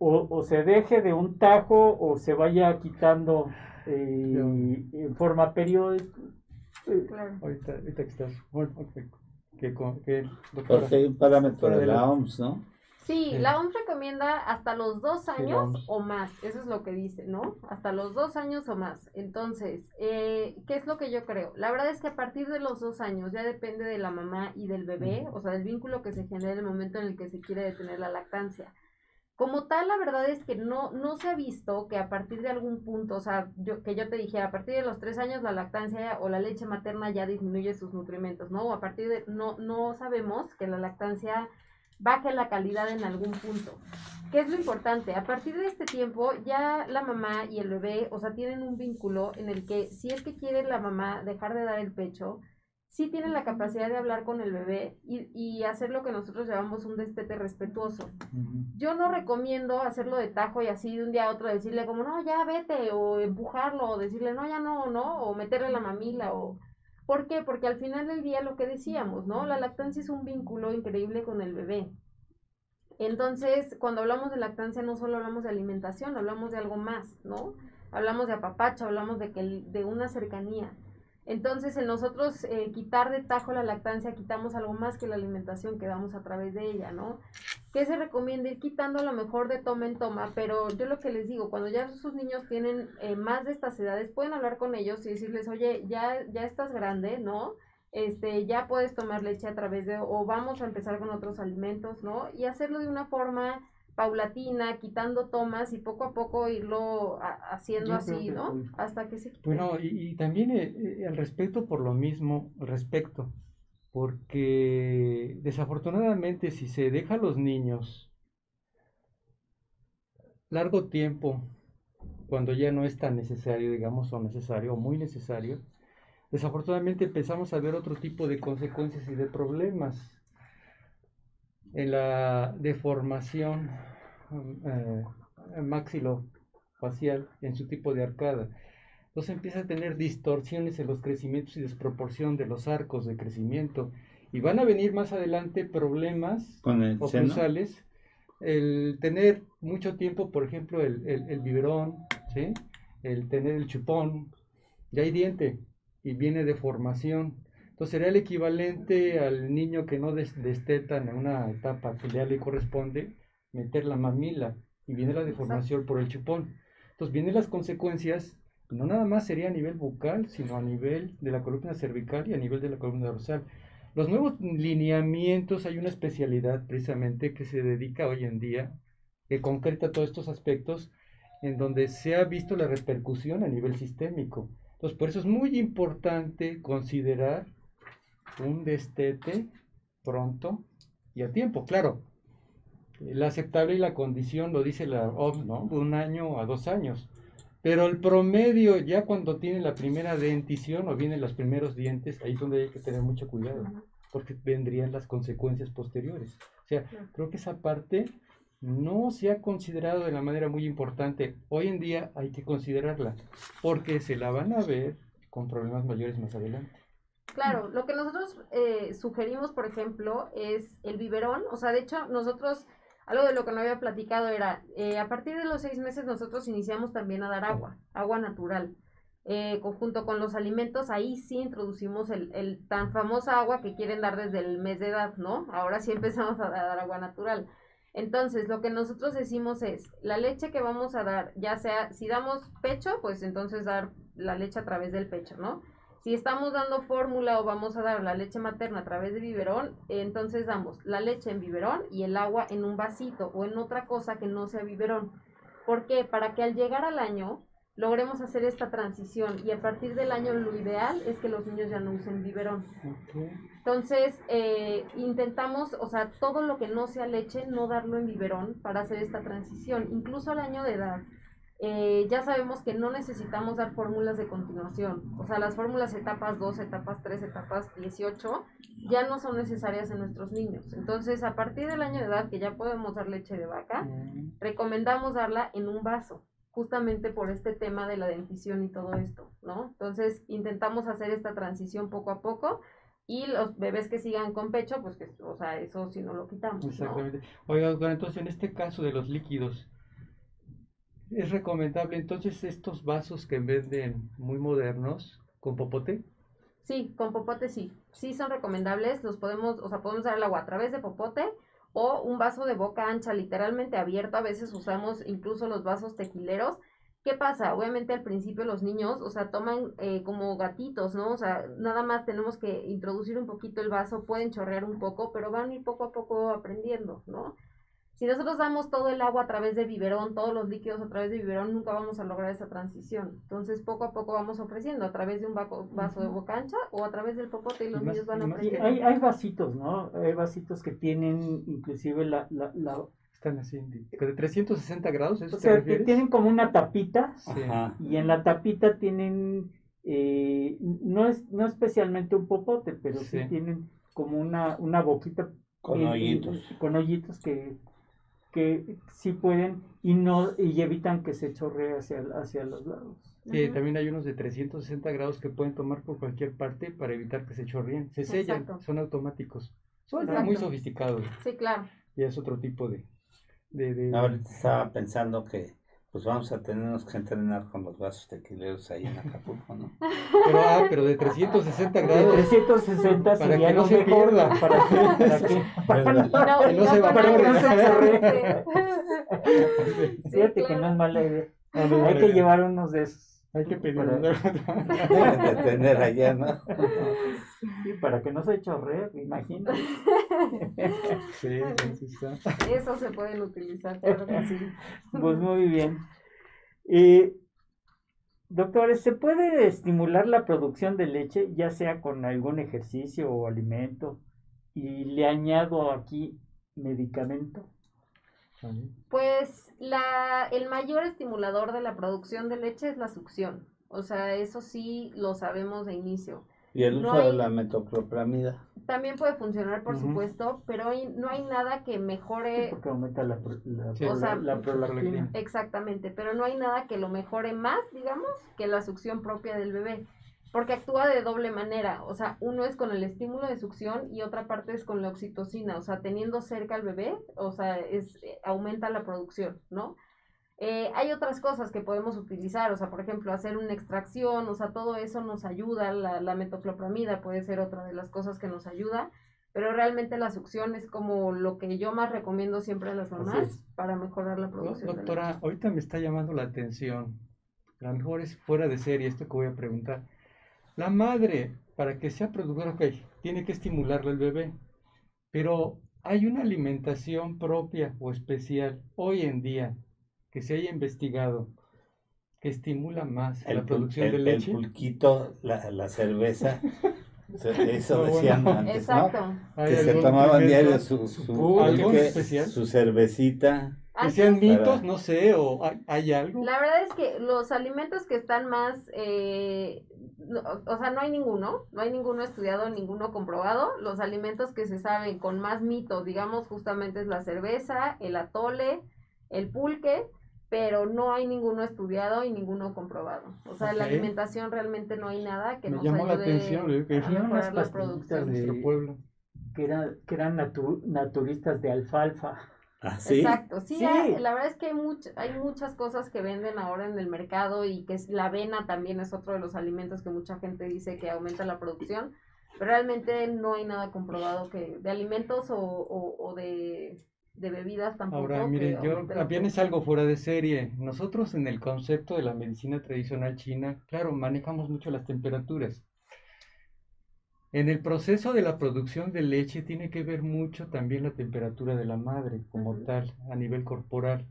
Speaker 4: o, o se deje de un tajo o se vaya quitando eh, en forma periódica?
Speaker 3: Claro.
Speaker 5: Ahorita, ahorita que estás. Bueno, ok. Que, doctora,
Speaker 2: Porque hay un parámetro de la OMS, ¿no?
Speaker 3: Sí,
Speaker 5: Sí.
Speaker 3: la OMS recomienda hasta los dos años o más, eso es lo que dice, ¿no? Hasta los dos años o más. Entonces, eh, ¿qué es lo que yo creo? La verdad es que a partir de los dos años ya depende de la mamá y del bebé, o sea, del vínculo que se genera en el momento en el que se quiere detener la lactancia. Como tal, la verdad es que no, no se ha visto que a partir de algún punto, o sea, yo, que yo te dijera, a partir de los tres años la lactancia o la leche materna ya disminuye sus nutrimentos, ¿no? O a partir de, no, no sabemos que la lactancia baje la calidad en algún punto. ¿Qué es lo importante? A partir de este tiempo ya la mamá y el bebé, o sea, tienen un vínculo en el que si es que quiere la mamá dejar de dar el pecho, sí tienen la capacidad de hablar con el bebé y, y hacer lo que nosotros llamamos un destete respetuoso. Yo no recomiendo hacerlo de tajo y así de un día a otro decirle como, no, ya vete, o empujarlo, o decirle, no, ya no, no, o meterle la mamila, o... ¿Por qué? Porque al final del día lo que decíamos, ¿no? La lactancia es un vínculo increíble con el bebé. Entonces, cuando hablamos de lactancia no solo hablamos de alimentación, hablamos de algo más, ¿no? Hablamos de apapacho, hablamos de, que, de una cercanía. Entonces, en nosotros eh, quitar de tajo la lactancia, quitamos algo más que la alimentación que damos a través de ella, ¿no? ¿Qué se recomienda? Ir quitando a lo mejor de toma en toma, pero yo lo que les digo, cuando ya sus niños tienen eh, más de estas edades, pueden hablar con ellos y decirles, oye, ya, ya estás grande, ¿no? Este, ya puedes tomar leche a través de, o vamos a empezar con otros alimentos, ¿no? Y hacerlo de una forma paulatina, quitando tomas y poco a poco irlo haciendo así, ¿no? Hasta que se quite.
Speaker 5: Bueno, y, y también eh, eh, al respecto por lo mismo, respecto, porque desafortunadamente si se deja a los niños largo tiempo, cuando ya no es tan necesario, digamos, o necesario, o muy necesario, desafortunadamente empezamos a ver otro tipo de consecuencias y de problemas en la deformación mm, eh, maxilofacial en su tipo de arcada. Entonces empieza a tener distorsiones en los crecimientos y desproporción de los arcos de crecimiento. Y van a venir más adelante problemas
Speaker 2: Con el
Speaker 5: oclusales. El tener mucho tiempo, por ejemplo, el, el, el biberón, ¿sí? el tener el chupón, ya hay diente y viene deformación. Entonces sería el equivalente al niño que no des- desteta en una etapa que ya le corresponde, meter la mamila y viene la deformación por el chupón. Entonces vienen las consecuencias, no nada más sería a nivel bucal, sino a nivel de la columna cervical y a nivel de la columna dorsal. Los nuevos lineamientos, hay una especialidad precisamente que se dedica hoy en día, que concreta todos estos aspectos, en donde se ha visto la repercusión a nivel sistémico. Entonces, por eso es muy importante considerar un destete pronto y a tiempo. Claro, la aceptable y la condición lo dice la OMS, ¿no? De un año a dos años. Pero el promedio, ya cuando tiene la primera dentición o vienen los primeros dientes, ahí es donde hay que tener mucho cuidado, porque vendrían las consecuencias posteriores. O sea, creo que esa parte no se ha considerado de la manera muy importante. Hoy en día hay que considerarla, porque se la van a ver con problemas mayores más adelante.
Speaker 3: Claro, lo que nosotros eh, sugerimos, por ejemplo, es el biberón. O sea, de hecho, nosotros, algo de lo que no había platicado era, eh, a partir de los seis meses nosotros iniciamos también a dar agua, agua natural. Eh, conjunto con los alimentos, ahí sí introducimos el, el tan famosa agua que quieren dar desde el mes de edad, ¿no? Ahora sí [LAUGHS] empezamos a dar agua natural. Entonces, lo que nosotros decimos es, la leche que vamos a dar, ya sea, si damos pecho, pues entonces dar la leche a través del pecho, ¿no? Si estamos dando fórmula o vamos a dar la leche materna a través de biberón, entonces damos la leche en biberón y el agua en un vasito o en otra cosa que no sea biberón. ¿Por qué? Para que al llegar al año logremos hacer esta transición y a partir del año lo ideal es que los niños ya no usen biberón. Entonces, eh, intentamos, o sea, todo lo que no sea leche, no darlo en biberón para hacer esta transición, incluso al año de edad. Eh, ya sabemos que no necesitamos dar fórmulas de continuación. O sea, las fórmulas etapas 2, etapas 3, etapas 18 ya no son necesarias en nuestros niños. Entonces, a partir del año de edad que ya podemos dar leche de vaca, recomendamos darla en un vaso, justamente por este tema de la dentición y todo esto, ¿no? Entonces, intentamos hacer esta transición poco a poco y los bebés que sigan con pecho, pues que, o sea, eso si no lo quitamos, ¿no?
Speaker 5: Exactamente. Oiga, doctora, entonces en este caso de los líquidos, ¿es recomendable entonces estos vasos que venden muy modernos con popote?
Speaker 3: Sí, con popote sí. Sí son recomendables, los podemos, o sea, podemos dar el agua a través de popote o un vaso de boca ancha, literalmente abierto. A veces usamos incluso los vasos tequileros. ¿Qué pasa? Obviamente al principio los niños, o sea, toman eh, como gatitos, ¿no? O sea, nada más tenemos que introducir un poquito el vaso, pueden chorrear un poco, pero van a ir poco a poco aprendiendo, ¿no? Si nosotros damos todo el agua a través de biberón, todos los líquidos a través de biberón, nunca vamos a lograr esa transición. Entonces, poco a poco vamos ofreciendo a través de un vaco- vaso de boca ancha o a través del popote y los niños van aprendiendo.
Speaker 4: Hay, hay vasitos, ¿no? Hay vasitos que tienen inclusive la, la, la-
Speaker 5: Están así, de de 360 grados, ¿eso
Speaker 4: o sea, tienen como una tapita
Speaker 5: Sí.
Speaker 2: Ajá.
Speaker 4: y en la tapita tienen, eh, no es no especialmente un popote, pero sí,
Speaker 5: Sí.
Speaker 4: tienen como una, una boquita
Speaker 2: Con
Speaker 4: eh,
Speaker 2: hoyitos.
Speaker 4: eh, con hoyitos que, que sí pueden y no y evitan que se chorree hacia, hacia los lados.
Speaker 5: Sí, también hay unos de 360 grados que pueden tomar por cualquier parte para evitar que se chorreen. Se sellan,
Speaker 3: Exacto.
Speaker 5: son automáticos. Son
Speaker 3: Exacto.
Speaker 5: muy sofisticados.
Speaker 3: Sí, claro.
Speaker 5: Ya es otro tipo de... de, de-
Speaker 2: Ahorita estaba pensando que pues vamos a tenernos que entrenar con los vasos tequileros ahí en Acapulco, ¿no? [LAUGHS]
Speaker 5: Pero, ah, pero de 360
Speaker 4: De
Speaker 5: grados.
Speaker 4: 360
Speaker 5: Para que no se pierda.
Speaker 4: Para que, para que- [LAUGHS] para
Speaker 5: Que no
Speaker 3: no
Speaker 5: se [LAUGHS]
Speaker 4: Fíjate que no es mala idea. Hay que llevar unos de esos.
Speaker 5: Hay que pedir
Speaker 4: Para-
Speaker 5: una- [LAUGHS]
Speaker 2: Deben de tener allá, ¿no?
Speaker 4: Sí, para que no se chorree, me imagino.
Speaker 5: Sí, sí.
Speaker 3: Eso se pueden utilizar, claro que sí.
Speaker 4: Pues muy bien. Eh, doctores, ¿se puede estimular la producción de leche, ya sea con algún ejercicio o alimento? Y le añado aquí medicamento.
Speaker 3: Pues la, el mayor estimulador de la producción de leche es la succión. O sea, eso sí lo sabemos de inicio.
Speaker 2: Y el
Speaker 3: No
Speaker 2: uso de la metoclopramida.
Speaker 3: También puede funcionar, por supuesto, pero hay- no hay nada que
Speaker 4: Sí,
Speaker 3: mejore
Speaker 4: porque aumenta la, pro- la,
Speaker 5: Sí,
Speaker 3: o sea,
Speaker 4: la prolactina.
Speaker 3: exactamente, pero no hay nada que lo mejore más, digamos, que la succión propia del bebé. Porque actúa de doble manera, o sea, uno es con el estímulo de succión y otra parte es con la oxitocina, o sea, teniendo cerca al bebé, o sea, es, eh, aumenta la producción, ¿no? Eh, hay otras cosas que podemos utilizar, o sea, por ejemplo, hacer una extracción, o sea, todo eso nos ayuda, la, la metoclopramida puede ser otra de las cosas que nos ayuda, pero realmente la succión es como lo que yo más recomiendo siempre a las mamás para mejorar la producción.
Speaker 5: Doctora, ahorita me está llamando la atención. A lo mejor es fuera de serie esto que voy a preguntar. La madre, para que sea productora, tiene que estimularle al bebé, pero hay una alimentación propia o especial hoy en día que se haya investigado que estimula más la
Speaker 2: El,
Speaker 5: producción
Speaker 2: el-
Speaker 5: de
Speaker 2: el
Speaker 5: leche.
Speaker 2: pulquito, la, la cerveza. [LAUGHS] Eso
Speaker 5: No,
Speaker 2: decían
Speaker 5: bueno.
Speaker 2: antes.
Speaker 3: Exacto.
Speaker 5: ¿Hay
Speaker 2: Que se tomaban diario su,
Speaker 5: su
Speaker 2: su,
Speaker 5: pulque, algo
Speaker 2: pulque,
Speaker 5: especial?
Speaker 2: su cervecita.
Speaker 5: Que sean mitos, no sé, o hay, hay algo.
Speaker 3: La verdad es que los alimentos que están más, eh, no- o sea, no hay ninguno, no hay ninguno estudiado, ninguno comprobado. Los alimentos que se saben con más mitos, digamos, justamente es la cerveza, el atole, el pulque, pero no hay ninguno estudiado y ninguno comprobado. O sea, la alimentación realmente no hay nada que
Speaker 5: Me
Speaker 3: nos
Speaker 5: llamó la
Speaker 3: ayude
Speaker 5: atención, le digo que
Speaker 4: Había unas
Speaker 3: la producción.
Speaker 4: de-
Speaker 5: nuestro pueblo.
Speaker 4: que, era, que eran natu- naturistas de alfalfa.
Speaker 2: ¿Ah, sí?
Speaker 3: Exacto, sí,
Speaker 4: Sí.
Speaker 3: hay- la verdad es que hay, much- hay muchas cosas que venden ahora en el mercado y que es, la avena también es otro de los alimentos que mucha gente dice que aumenta la producción, pero realmente no hay nada comprobado que de alimentos o, o- o de, de bebidas tampoco.
Speaker 5: Ahora, mire, yo también es algo fuera de serie. Nosotros en el concepto de la medicina tradicional china, claro, manejamos mucho las temperaturas. En el proceso de la producción de leche tiene que ver mucho también la temperatura de la madre como tal, a nivel corporal.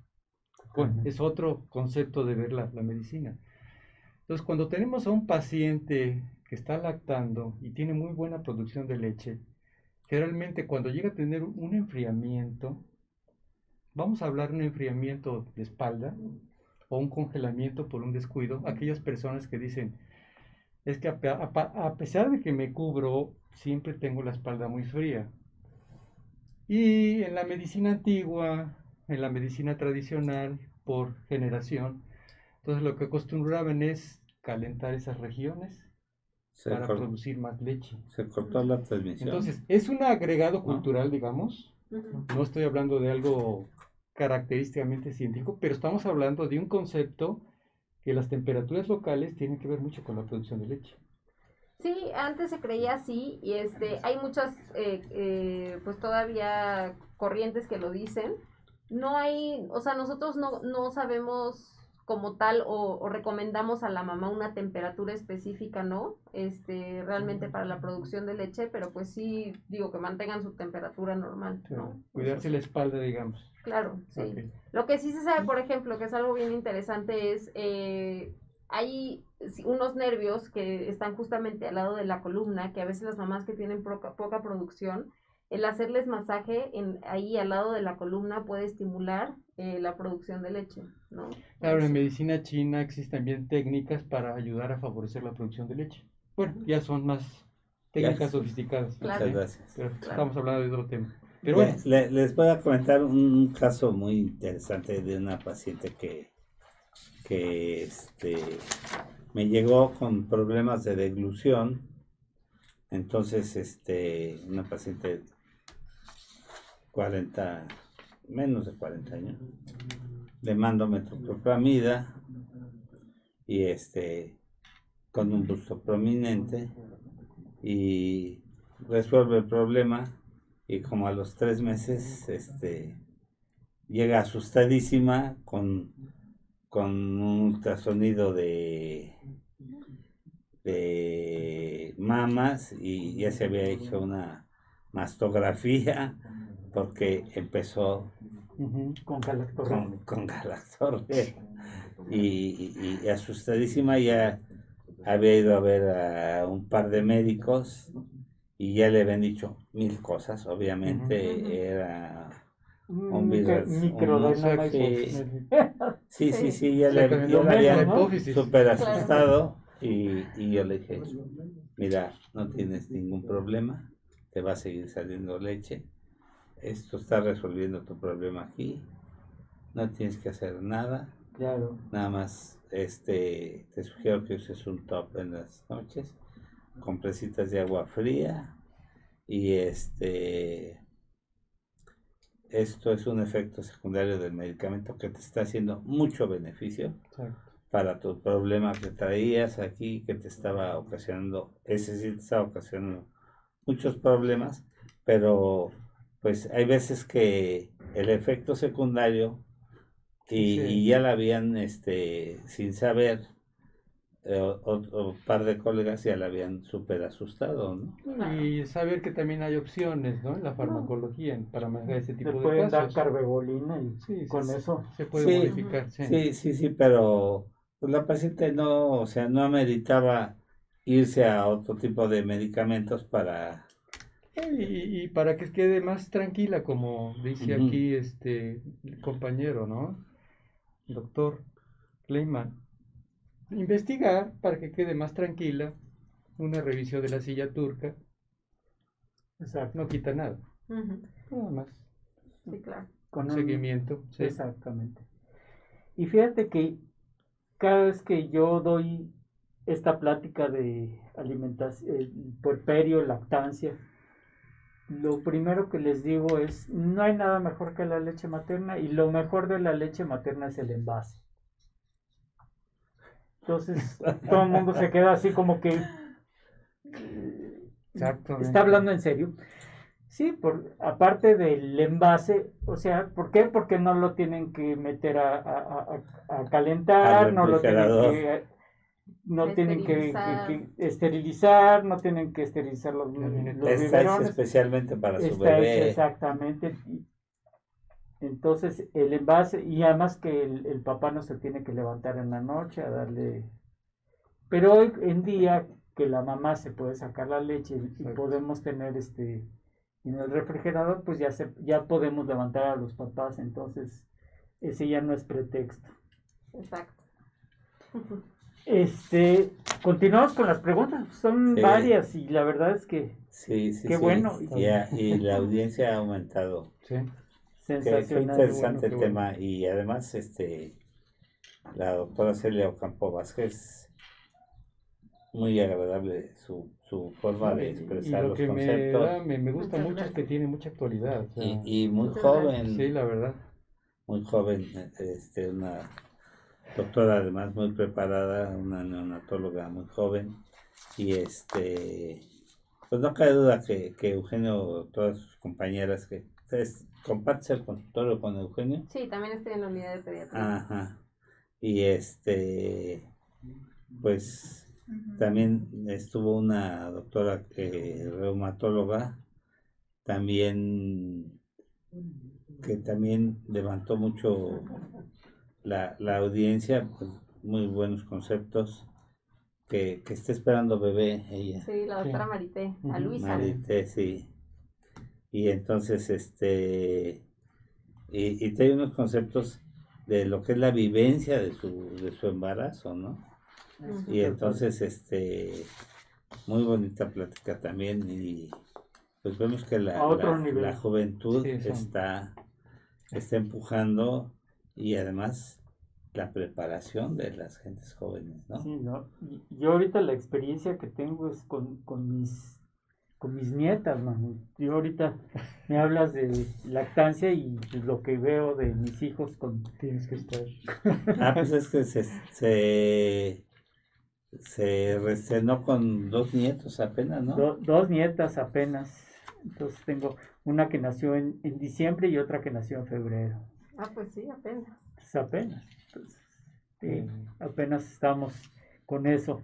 Speaker 5: Bueno, es otro concepto de ver la, la medicina. Entonces, cuando tenemos a un paciente que está lactando y tiene muy buena producción de leche, generalmente cuando llega a tener un enfriamiento, vamos a hablar de un enfriamiento de espalda o un congelamiento por un descuido, aquellas personas que dicen, es que a, pesar de que me cubro, siempre tengo la espalda muy fría. Y en la medicina antigua, en la medicina tradicional, por generación, entonces lo que acostumbraban es calentar esas regiones para producir más leche.
Speaker 2: Se cortó la transmisión.
Speaker 5: Entonces, es un agregado cultural, digamos. No estoy hablando de algo característicamente científico, pero estamos hablando de un concepto que las temperaturas locales tienen que ver mucho con la producción de leche.
Speaker 3: Sí, antes se creía así y este hay muchas eh, eh, pues todavía corrientes que lo dicen. No hay, o sea, nosotros no, no sabemos como tal o, recomendamos a la mamá una temperatura específica, ¿no? Este, realmente para la producción de leche, pero pues sí, digo que mantengan su temperatura normal, ¿no?
Speaker 5: Cuidarse la espalda, digamos.
Speaker 3: Claro, sí. Lo que sí se sabe, por ejemplo, que es algo bien interesante es, eh, hay unos nervios que están justamente al lado de la columna, que a veces las mamás que tienen poca, poca producción, el hacerles masaje en, ahí al lado de la columna puede estimular eh, la producción de leche, ¿no?
Speaker 5: Claro, en medicina china existen también técnicas para ayudar a favorecer la producción de leche. Bueno, ya son más técnicas sofisticadas.
Speaker 2: Muchas gracias.
Speaker 5: Pero estamos hablando de otro tema.
Speaker 2: Pero bueno. les voy a comentar un caso muy interesante de una paciente que, que este, me llegó con problemas de deglución. Entonces, este, una paciente 40, menos de 40 años, le mando metoclopramida y este, con un busto prominente y resuelve el problema y como a los tres meses este, llega asustadísima con, con un ultrasonido de, de mamas y ya se había hecho una mastografía porque empezó
Speaker 4: con
Speaker 2: galactor y, y, asustadísima ya había ido a ver a un par de médicos y ya le habían dicho mil cosas obviamente era un virus sí, sí, sí, ya le, habían súper asustado y, y yo le dije mira no tienes ningún problema te va a seguir saliendo leche esto está resolviendo tu problema aquí, no tienes que hacer nada.
Speaker 4: Claro.
Speaker 2: Nada más, este, te sugiero que uses un top en las noches, con presitas de agua fría y este, esto es un efecto secundario del medicamento que te está haciendo mucho beneficio para tu problema que traías aquí, que te estaba ocasionando, ese sí te estaba ocasionando muchos problemas, pero pues hay veces que el efecto secundario y, ya la habían, este, sin saber, eh, otro par de colegas ya la habían súper asustado, ¿no?
Speaker 5: Y saber que también hay opciones, ¿no? En la farmacología para manejar ese tipo de
Speaker 4: pueden dar carbebolina y con eso
Speaker 5: se puede modificar.
Speaker 2: Sí. sí, sí, pero pues, la paciente no, o sea, no ameritaba irse a otro tipo de medicamentos para
Speaker 5: y, para que quede más tranquila, como dice aquí este compañero, ¿no? Doctor Kleiman. Investigar para que quede más tranquila, una revisión de la silla turca. Exacto. No quita nada. Nada más.
Speaker 3: Sí, claro.
Speaker 5: Con un seguimiento.
Speaker 4: Exactamente. Y fíjate que cada vez que yo doy esta plática de alimentación, eh, puerperio, lactancia, lo primero que les digo es, no hay nada mejor que la leche materna y lo mejor de la leche materna es el envase. Entonces, [LAUGHS] todo el mundo se queda así como que... ¿Está hablando en serio? Sí, por, aparte del envase, o sea, ¿por qué? Porque no lo tienen que meter a, a calentar, no lo tienen que no tienen que, esterilizar, no tienen que esterilizar los,
Speaker 2: los Está especialmente para su bebé.
Speaker 4: exactamente. Entonces, el envase, y además que el, el papá no se tiene que levantar en la noche a darle. Pero hoy en día que la mamá se puede sacar la leche y
Speaker 5: Exacto.
Speaker 4: podemos tener este en el refrigerador, pues ya se, ya podemos levantar a los papás, entonces ese ya no es pretexto.
Speaker 3: Exacto. [LAUGHS]
Speaker 4: Este, continuamos con las preguntas, son
Speaker 2: Sí.
Speaker 4: varias y la verdad es que
Speaker 2: Sí, sí,
Speaker 4: Qué
Speaker 2: sí.
Speaker 4: bueno.
Speaker 2: Y, a- y la audiencia ha aumentado.
Speaker 5: Sí.
Speaker 2: Qué, qué
Speaker 4: sensacional.
Speaker 2: interesante
Speaker 5: qué
Speaker 2: el
Speaker 5: bueno.
Speaker 2: tema. Y además, este, la doctora Celia Ocampo Vázquez, muy agradable su, su forma de expresar
Speaker 5: y lo
Speaker 2: los
Speaker 5: que me,
Speaker 2: conceptos.
Speaker 5: da- me, me gusta
Speaker 3: Muchas
Speaker 5: mucho es que tiene mucha actualidad. o sea,
Speaker 2: Y, y muy
Speaker 3: Muchas
Speaker 2: joven,
Speaker 5: sí, la verdad.
Speaker 2: muy joven, este, una doctora además muy preparada, una neonatóloga muy joven. Y este, pues no cabe duda que, que Eugenio, todas sus compañeras que ustedes comparten el consultorio con Eugenio.
Speaker 3: Sí, también estoy en la unidad de pediatría.
Speaker 2: Ajá. Y este, pues también estuvo una doctora eh, reumatóloga, también que también levantó mucho la, la audiencia, pues, muy buenos conceptos, que, que está esperando bebé ella.
Speaker 3: Sí, la doctora
Speaker 5: Sí.
Speaker 3: Marité, a. Luisa.
Speaker 2: Marité, sí. Y entonces, este, y, y trae unos conceptos de lo que es la vivencia de su, de su embarazo, ¿no? Y entonces, este, muy bonita plática también y pues vemos que la, la- juventud
Speaker 5: Sí,
Speaker 2: está, está empujando y además la preparación de las gentes jóvenes, ¿no?
Speaker 4: Sí, ¿no? Y- Yo ahorita la experiencia que tengo es con, con mis con mis nietas, mano. Yo ahorita me hablas de lactancia y lo que veo de mis hijos con
Speaker 5: Tienes que estar. [LAUGHS]
Speaker 2: Ah, pues es que se, se, se reestrenó con dos nietos apenas, ¿no?
Speaker 4: do- dos nietas apenas. Entonces tengo una que nació en, en diciembre y otra que nació en febrero.
Speaker 3: Ah, pues sí, apenas.
Speaker 4: Pues apenas. Entonces, sí,
Speaker 5: Mm.
Speaker 4: apenas estamos con eso.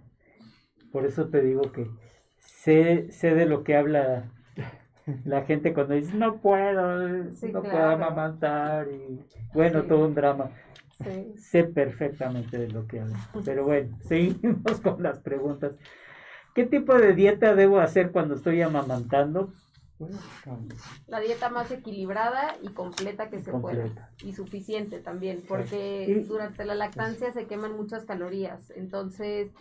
Speaker 4: Por eso te digo que sé, sé de lo que habla la gente cuando dice no puedo,
Speaker 3: Sí,
Speaker 4: no puedo amamantar y bueno,
Speaker 3: Sí.
Speaker 4: todo un drama.
Speaker 3: Sí.
Speaker 4: Sé perfectamente de lo que habla. Pero bueno, [LAUGHS] seguimos con las preguntas. ¿Qué tipo de dieta debo hacer cuando estoy amamantando?
Speaker 3: La dieta más equilibrada y completa que se pueda.
Speaker 4: Completa.
Speaker 3: Y suficiente también, porque durante la lactancia se queman muchas calorías. Entonces,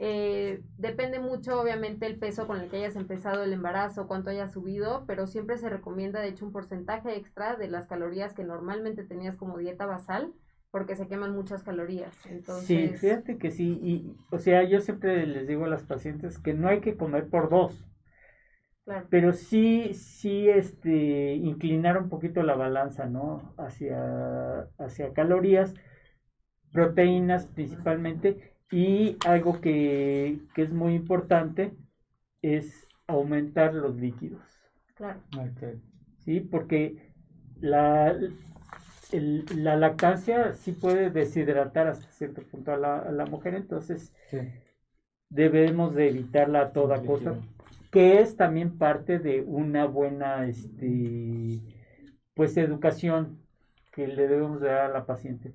Speaker 3: eh, depende mucho, obviamente, el peso con el que hayas empezado el embarazo, cuánto hayas subido, pero siempre se recomienda, de hecho, un porcentaje extra de las calorías que normalmente tenías como dieta basal, porque se queman muchas calorías. Entonces,
Speaker 4: Sí, fíjate que sí. Y, o sea, yo siempre les digo a las pacientes que no hay que comer por dos.
Speaker 3: Claro.
Speaker 4: pero sí, sí, este, inclinar un poquito la balanza, ¿no? Hacia, hacia calorías, proteínas principalmente, y algo que, que es muy importante es aumentar los líquidos,
Speaker 3: Claro.
Speaker 4: ¿sí? Porque la, el- la lactancia sí puede deshidratar hasta cierto punto a la, a la mujer, entonces
Speaker 5: Sí.
Speaker 4: debemos de evitarla a toda
Speaker 5: Líquido.
Speaker 4: costa que es también parte de una buena este pues educación que le debemos de dar a la paciente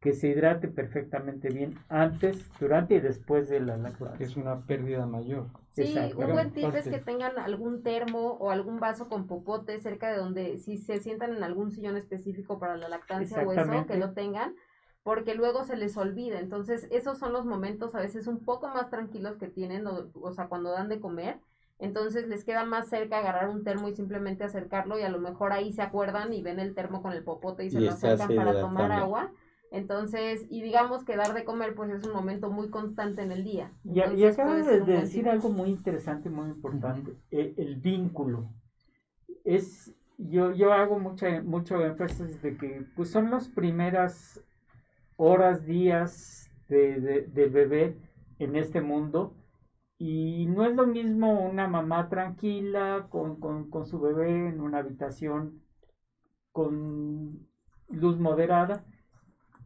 Speaker 4: que se hidrate perfectamente bien antes, durante y después de la
Speaker 5: Que
Speaker 4: lactancia.
Speaker 5: es una pérdida mayor.
Speaker 3: Sí,
Speaker 4: Exacto.
Speaker 3: un buen tip es que tengan algún termo o algún vaso con popote cerca de donde, si se sientan en algún sillón específico para la lactancia o eso, que lo tengan, porque luego se les olvida. Entonces, esos son los momentos a veces un poco más tranquilos que tienen, o, o sea, cuando dan de comer. Entonces les queda más cerca agarrar un termo y simplemente acercarlo y a lo mejor ahí se acuerdan y ven el termo con el popote y se
Speaker 2: Y
Speaker 3: lo acercan para tomar agua. Entonces, y digamos que dar de comer pues es un momento muy constante en el día.
Speaker 4: Y, y
Speaker 3: Entonces,
Speaker 4: acabas de, decir algo muy interesante, muy importante, eh, el vínculo. Es, yo, yo hago mucha, mucho énfasis de que pues son las primeras horas, días de, de- del bebé en este mundo y no es lo mismo una mamá tranquila con, con, con su bebé en una habitación con luz moderada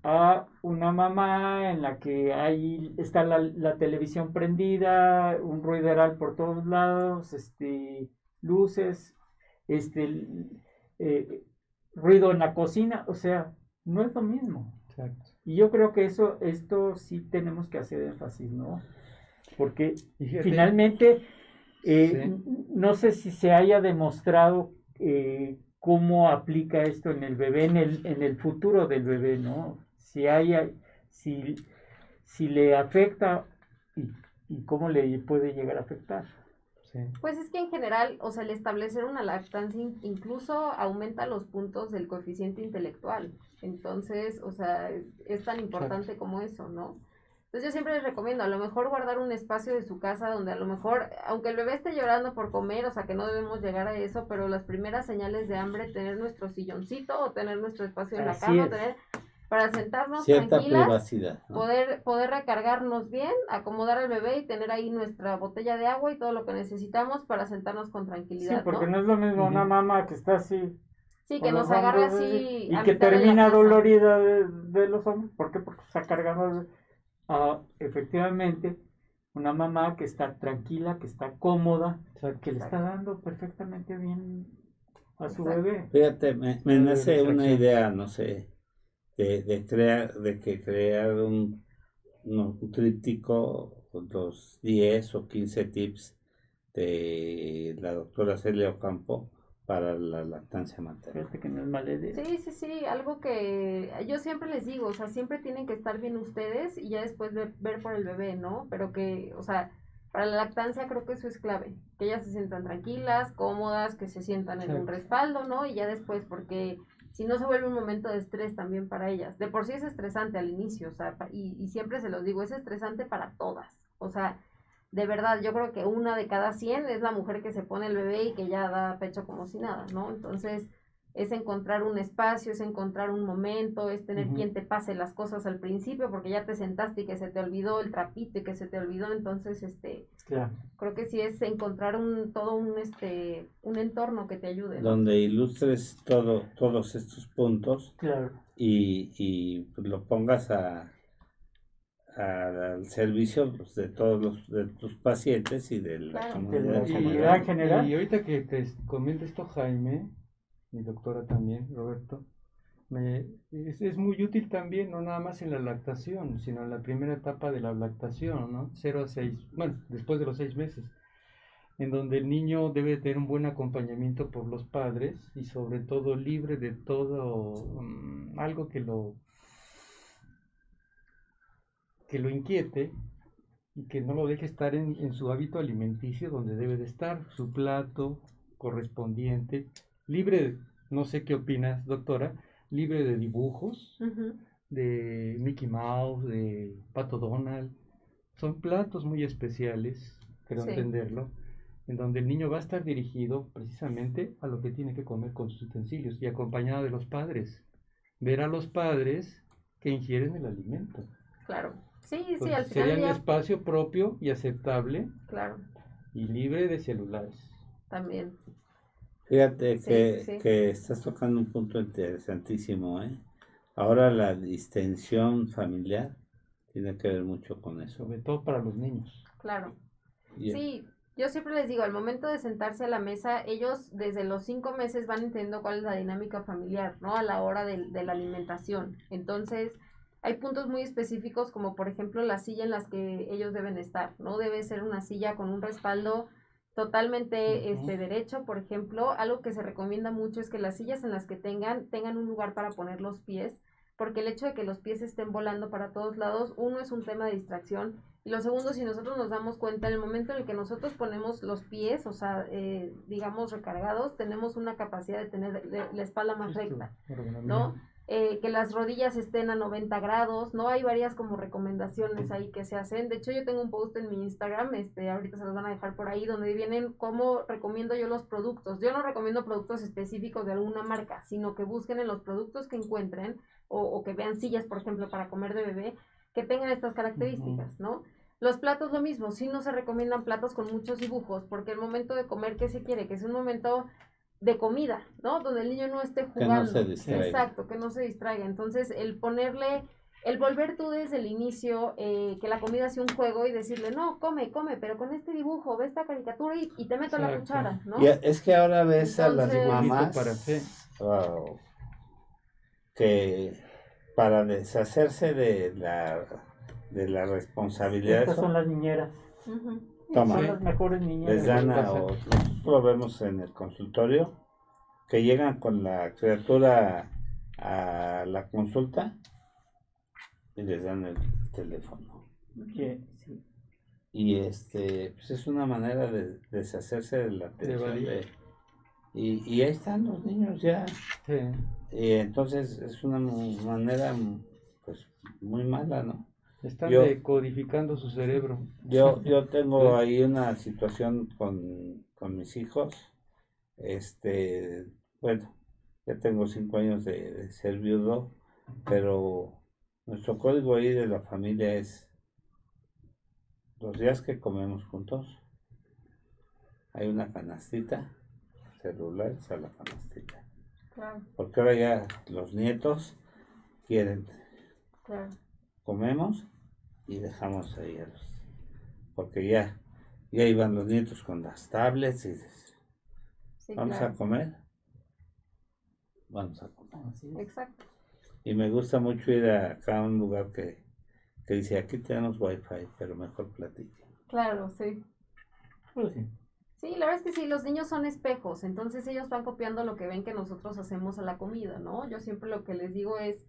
Speaker 4: a una mamá en la que hay está la, la televisión prendida, un ruideral por todos lados, este luces, este eh, ruido en la cocina, o sea, no es lo mismo.
Speaker 5: Exacto.
Speaker 4: Y yo creo que eso, esto sí tenemos que hacer énfasis, ¿no? Porque
Speaker 5: fíjate,
Speaker 4: finalmente, eh,
Speaker 5: Sí.
Speaker 4: no sé si se haya demostrado eh, cómo aplica esto en el bebé, en el, en el futuro del bebé, ¿no? Si haya, si, si le afecta y, y cómo le puede llegar a afectar.
Speaker 5: sí.
Speaker 3: Pues es que en general, o sea, el establecer una lactancia in- incluso aumenta los puntos del coeficiente intelectual. Entonces, o sea, es, es tan importante como eso, ¿no? Entonces yo siempre les recomiendo, a lo mejor guardar un espacio de su casa donde a lo mejor, aunque el bebé esté llorando por comer, o sea, que no debemos llegar a eso, pero las primeras señales de hambre, tener nuestro silloncito o tener nuestro espacio en la
Speaker 4: Así
Speaker 3: cama,
Speaker 4: es.
Speaker 3: tener para sentarnos
Speaker 2: Cierta
Speaker 3: tranquilas
Speaker 2: privacidad. ¿no?
Speaker 3: poder, poder recargarnos bien, acomodar al bebé y tener ahí nuestra botella de agua y todo lo que necesitamos para sentarnos con
Speaker 4: Sí,
Speaker 3: tranquilidad.
Speaker 4: porque
Speaker 3: ¿no?
Speaker 4: no es lo mismo una mamá que está así
Speaker 3: Sí, que nos
Speaker 4: hombros,
Speaker 3: así.
Speaker 4: y
Speaker 3: a
Speaker 4: que termina dolorida de, de los hombros. ¿Por qué? Porque está cargando. Ah, efectivamente, una mamá que está tranquila, que está cómoda,
Speaker 5: Exacto.
Speaker 4: que le está dando perfectamente bien a su
Speaker 3: Exacto.
Speaker 4: bebé.
Speaker 2: Fíjate, me, me
Speaker 5: Una
Speaker 2: nace una idea, no sé, de, de crear, de que crear un, no, un tríptico, los 10 o 15 tips de la doctora Celia Ocampo para la lactancia materna.
Speaker 4: Fíjate que no es mala idea.
Speaker 3: Sí, sí, sí, algo que yo siempre les digo, o sea, siempre tienen que estar bien ustedes y ya después ver, ver por el bebé, ¿no? Pero que, o sea, para la lactancia creo que eso es clave, que ellas se sientan tranquilas, cómodas, que se sientan en un respaldo, ¿no? Y ya después, porque si no se vuelve un momento de estrés también para ellas. De por sí es estresante al inicio, o sea, pa- y, y siempre se los digo, es estresante para todas. O sea, de verdad, yo creo que una de cada 100 es la mujer que se pone el bebé y que ya da pecho como si nada, ¿no? Entonces, es encontrar un espacio, es encontrar un momento, es tener quien te pase las cosas al principio, porque ya te sentaste y que se te olvidó el trapito y que se te olvidó, entonces, este,
Speaker 4: Claro.
Speaker 3: creo que sí es encontrar un, todo un, este, un entorno que te ayude, ¿no?
Speaker 2: Donde ilustres todo, todos estos puntos
Speaker 4: Claro.
Speaker 2: y, y pues, lo pongas a- al servicio pues, de todos los de tus pacientes y de la
Speaker 3: Claro.
Speaker 2: comunidad
Speaker 4: De la
Speaker 5: Y,
Speaker 2: general.
Speaker 5: y ahorita que te comenta esto Jaime, mi doctora también, Roberto, me, es, es muy útil también, no nada más en la lactación, sino en la primera etapa de la lactación, ¿no? 0 a 6, bueno, después de los 6 meses, en donde el niño debe tener un buen acompañamiento por los padres y sobre todo libre de todo mm, algo que lo que lo inquiete y que no lo deje estar en, en su hábito alimenticio donde debe de estar, su plato correspondiente, libre, no sé qué opinas, doctora, libre de dibujos, de Mickey Mouse, de Pato Donald. Son platos muy especiales, creo
Speaker 3: Sí.
Speaker 5: entenderlo, en donde el niño va a estar dirigido precisamente a lo que tiene que comer con sus utensilios y acompañado de los padres. Ver a los padres que ingieren el alimento.
Speaker 3: Claro. Sí, sí,
Speaker 5: Entonces,
Speaker 3: al
Speaker 5: sería
Speaker 3: final
Speaker 5: un
Speaker 3: ya,
Speaker 5: espacio propio y aceptable
Speaker 3: claro,
Speaker 5: y libre de celulares.
Speaker 3: también.
Speaker 2: Fíjate
Speaker 3: Sí,
Speaker 2: que,
Speaker 3: sí,
Speaker 2: que estás tocando un punto interesantísimo, ¿eh? Ahora la distensión familiar tiene que ver mucho con eso.
Speaker 5: sobre todo para los niños.
Speaker 3: Claro. Sí, yo siempre les digo, al momento de sentarse a la mesa, ellos desde los cinco meses van entendiendo cuál es la dinámica familiar, ¿no? A la hora de, de la alimentación. Entonces, hay puntos muy específicos como por ejemplo la silla en las que ellos deben estar, ¿no? Debe ser una silla con un respaldo totalmente este derecho, por ejemplo, algo que se recomienda mucho es que las sillas en las que tengan tengan un lugar para poner los pies, porque el hecho de que los pies estén volando para todos lados, uno es un tema de distracción y lo segundo, si nosotros nos damos cuenta, en el momento en el que nosotros ponemos los pies, o sea, eh, digamos recargados, tenemos una capacidad de tener la- espalda más recta. ¿no? Eh, que las rodillas estén a 90 grados, ¿no? Hay varias como recomendaciones ahí que se hacen. De hecho, yo tengo un post en mi Instagram, este, ahorita se los van a dejar por ahí, donde vienen cómo recomiendo yo los productos. Yo no recomiendo productos específicos de alguna marca, sino que busquen en los productos que encuentren o, o que vean sillas, por ejemplo, para comer de bebé, que tengan estas características, ¿no? Los platos lo mismo, sí no se recomiendan platos con muchos dibujos, porque el momento de comer, ¿qué se quiere? Que es un momento de comida, ¿no? Donde el niño no esté
Speaker 2: Que no
Speaker 3: jugando.
Speaker 2: se distraiga.
Speaker 3: Exacto, que no se distraiga. Entonces, el ponerle, el volver tú desde el inicio, eh, que la comida sea un juego y decirle, no, come, come, pero con este dibujo, ve esta caricatura y, y te meto la
Speaker 5: Exacto.
Speaker 3: cuchara, ¿no?
Speaker 2: Y es que ahora ves a las mamás
Speaker 5: Para
Speaker 2: wow, que para deshacerse de la, de la responsabilidad,
Speaker 4: Estas son las niñeras.
Speaker 2: Toma.
Speaker 4: Son las mejores niñeras.
Speaker 2: les dan a otros. Nosotros lo vemos en el consultorio, que llegan con la criatura a la consulta y les dan el teléfono.
Speaker 4: Sí.
Speaker 2: Y este, pues es una manera de deshacerse de la atención de- y, y ahí están los niños ya.
Speaker 5: Sí.
Speaker 2: Y entonces es una manera pues muy mala, ¿no?
Speaker 5: Están
Speaker 2: Yo-
Speaker 5: decodificando su cerebro.
Speaker 2: Yo, [LAUGHS] yo tengo ahí una situación con, con mis hijos. Este, bueno, ya tengo cinco años de, de ser viudo, pero nuestro código ahí de la familia es los días que comemos juntos. Hay una canastita, celulares a la canastita.
Speaker 3: Claro,
Speaker 2: Porque ahora ya los nietos quieren
Speaker 3: claro.
Speaker 2: Comemos y dejamos ahí a los porque ya ya iban los nietos con las tablets y dices,
Speaker 3: Sí,
Speaker 2: vamos
Speaker 3: claro.
Speaker 2: a comer vamos a comer
Speaker 4: es.
Speaker 3: Exacto.
Speaker 2: y me gusta mucho ir a acá a un lugar que, que dice aquí tenemos wifi pero mejor platique
Speaker 3: Claro, sí.
Speaker 4: Pues sí.
Speaker 3: Sí, la verdad es que sí, los niños son espejos, entonces ellos van copiando lo que ven que nosotros hacemos a la comida, ¿no? Yo siempre lo que les digo es,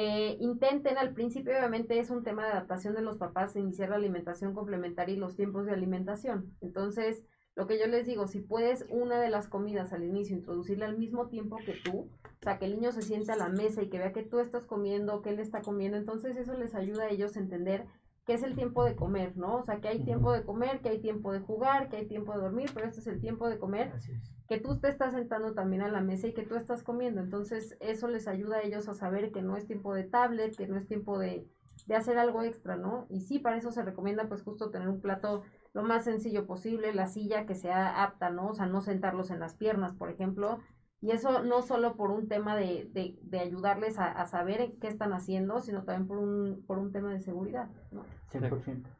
Speaker 3: eh, intenten al principio, obviamente es un tema de adaptación de los papás, iniciar la alimentación complementaria y los tiempos de alimentación. Entonces, lo que yo les digo, si puedes una de las comidas al inicio introducirla al mismo tiempo que tú, o sea, que el niño se siente a la mesa y que vea que tú estás comiendo, que él está comiendo, entonces eso les ayuda a ellos a entender que es el tiempo de comer, ¿no? O sea, que hay tiempo de comer, que hay tiempo de jugar, que hay tiempo de dormir, pero este es el tiempo de comer,
Speaker 4: es.
Speaker 3: que tú te estás sentando también a la mesa y que tú estás comiendo. Entonces, eso les ayuda a ellos a saber que no es tiempo de tablet, que no es tiempo de, de hacer algo extra, ¿no? Y sí, para eso se recomienda pues justo tener un plato lo más sencillo posible, la silla que sea apta, ¿no? O sea, no sentarlos en las piernas, por ejemplo. Y eso no solo por un tema de, de, de ayudarles a, a saber qué están haciendo, sino también por un, por un tema de seguridad, ¿no?
Speaker 4: 100%.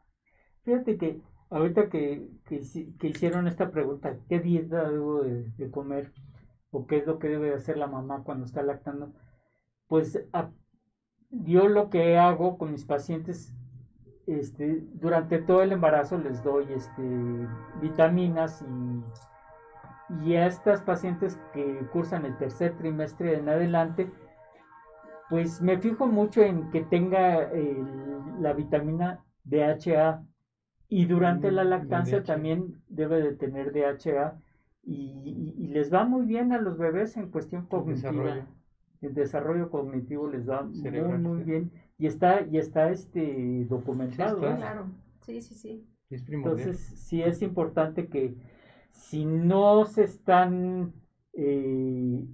Speaker 4: Fíjate que ahorita que, que, hici- que hicieron esta pregunta, ¿qué dieta debo de, comer? ¿O qué es lo que debe de hacer la mamá cuando está lactando? Pues yo lo que hago con mis pacientes, este, durante todo el embarazo les doy este, vitaminas y, y a estas pacientes que cursan el tercer trimestre en adelante, pues me fijo mucho en que tenga el- la vitamina DHA y durante
Speaker 5: Mm,
Speaker 4: la lactancia también debe de tener DHA y, y- y les va muy bien a los bebés en cuestión cognitiva.
Speaker 5: desarrollo.
Speaker 4: El desarrollo cognitivo les va muy,
Speaker 5: Cerebral,
Speaker 4: muy
Speaker 5: sí.
Speaker 4: bien y está y está este documentado.
Speaker 5: Sí, está.
Speaker 4: ¿eh?
Speaker 3: Claro, sí, sí, sí.
Speaker 5: Es primordial.
Speaker 4: Entonces, sí es importante que si no se están eh,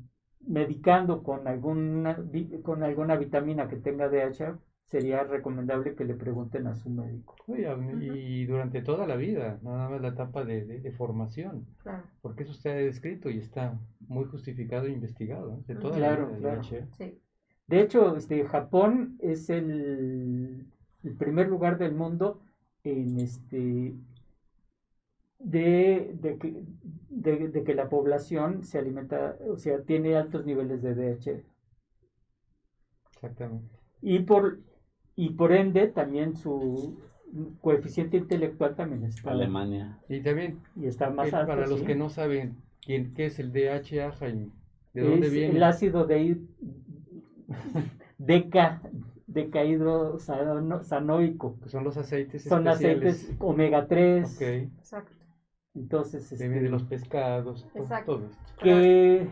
Speaker 4: medicando con alguna, con alguna vitamina que tenga DHA, sería recomendable que le pregunten a su médico.
Speaker 5: Oye, y durante toda la vida, nada más la etapa de, de- de formación,
Speaker 3: Claro,
Speaker 5: porque eso está descrito y está muy justificado e investigado, ¿eh? de toda
Speaker 4: Claro,
Speaker 5: la vida,
Speaker 4: claro.
Speaker 5: de hecho.
Speaker 3: sí.
Speaker 4: De hecho, este, Japón es el, el primer lugar del mundo en este de, de que, de- de que la población se alimenta, o sea, tiene altos niveles de DHA.
Speaker 5: Exactamente.
Speaker 4: Y por, y por ende también su coeficiente intelectual también está,
Speaker 2: Alemania
Speaker 5: Y también,
Speaker 4: y está más
Speaker 5: el-
Speaker 4: alto.
Speaker 5: para los
Speaker 4: sí.
Speaker 5: que no saben quién, qué es el DHA, Jaime, ¿de dónde
Speaker 4: es
Speaker 5: viene?
Speaker 4: el ácido de deca, decaidrosanoico.
Speaker 5: Que son los aceites
Speaker 4: Son
Speaker 5: especiales.
Speaker 4: aceites omega 3.
Speaker 5: Ok,
Speaker 3: Exacto.
Speaker 4: Entonces,
Speaker 5: que viene de
Speaker 4: este,
Speaker 5: los pescados,
Speaker 3: Exacto.
Speaker 5: todo esto.
Speaker 4: que,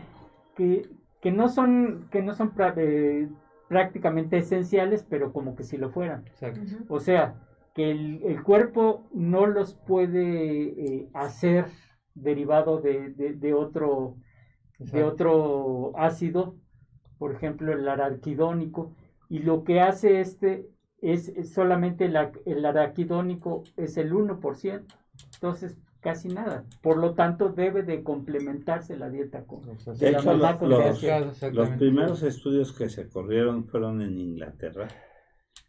Speaker 4: que, que no son, que no son pra- eh, prácticamente esenciales, pero como que si lo fueran.
Speaker 5: Exacto.
Speaker 4: O sea, que el, el cuerpo no los puede eh, hacer derivado de, de- de otro, de otro ácido, por ejemplo el araquidónico, y lo que hace este es, es solamente la- el araquidónico es el 1%, entonces casi nada. Por lo tanto, debe de complementarse la dieta con
Speaker 5: Los
Speaker 2: de
Speaker 4: la
Speaker 5: aceites
Speaker 2: hecho
Speaker 4: mamá
Speaker 2: los,
Speaker 4: con
Speaker 2: los- primeros estudios que se corrieron fueron en Inglaterra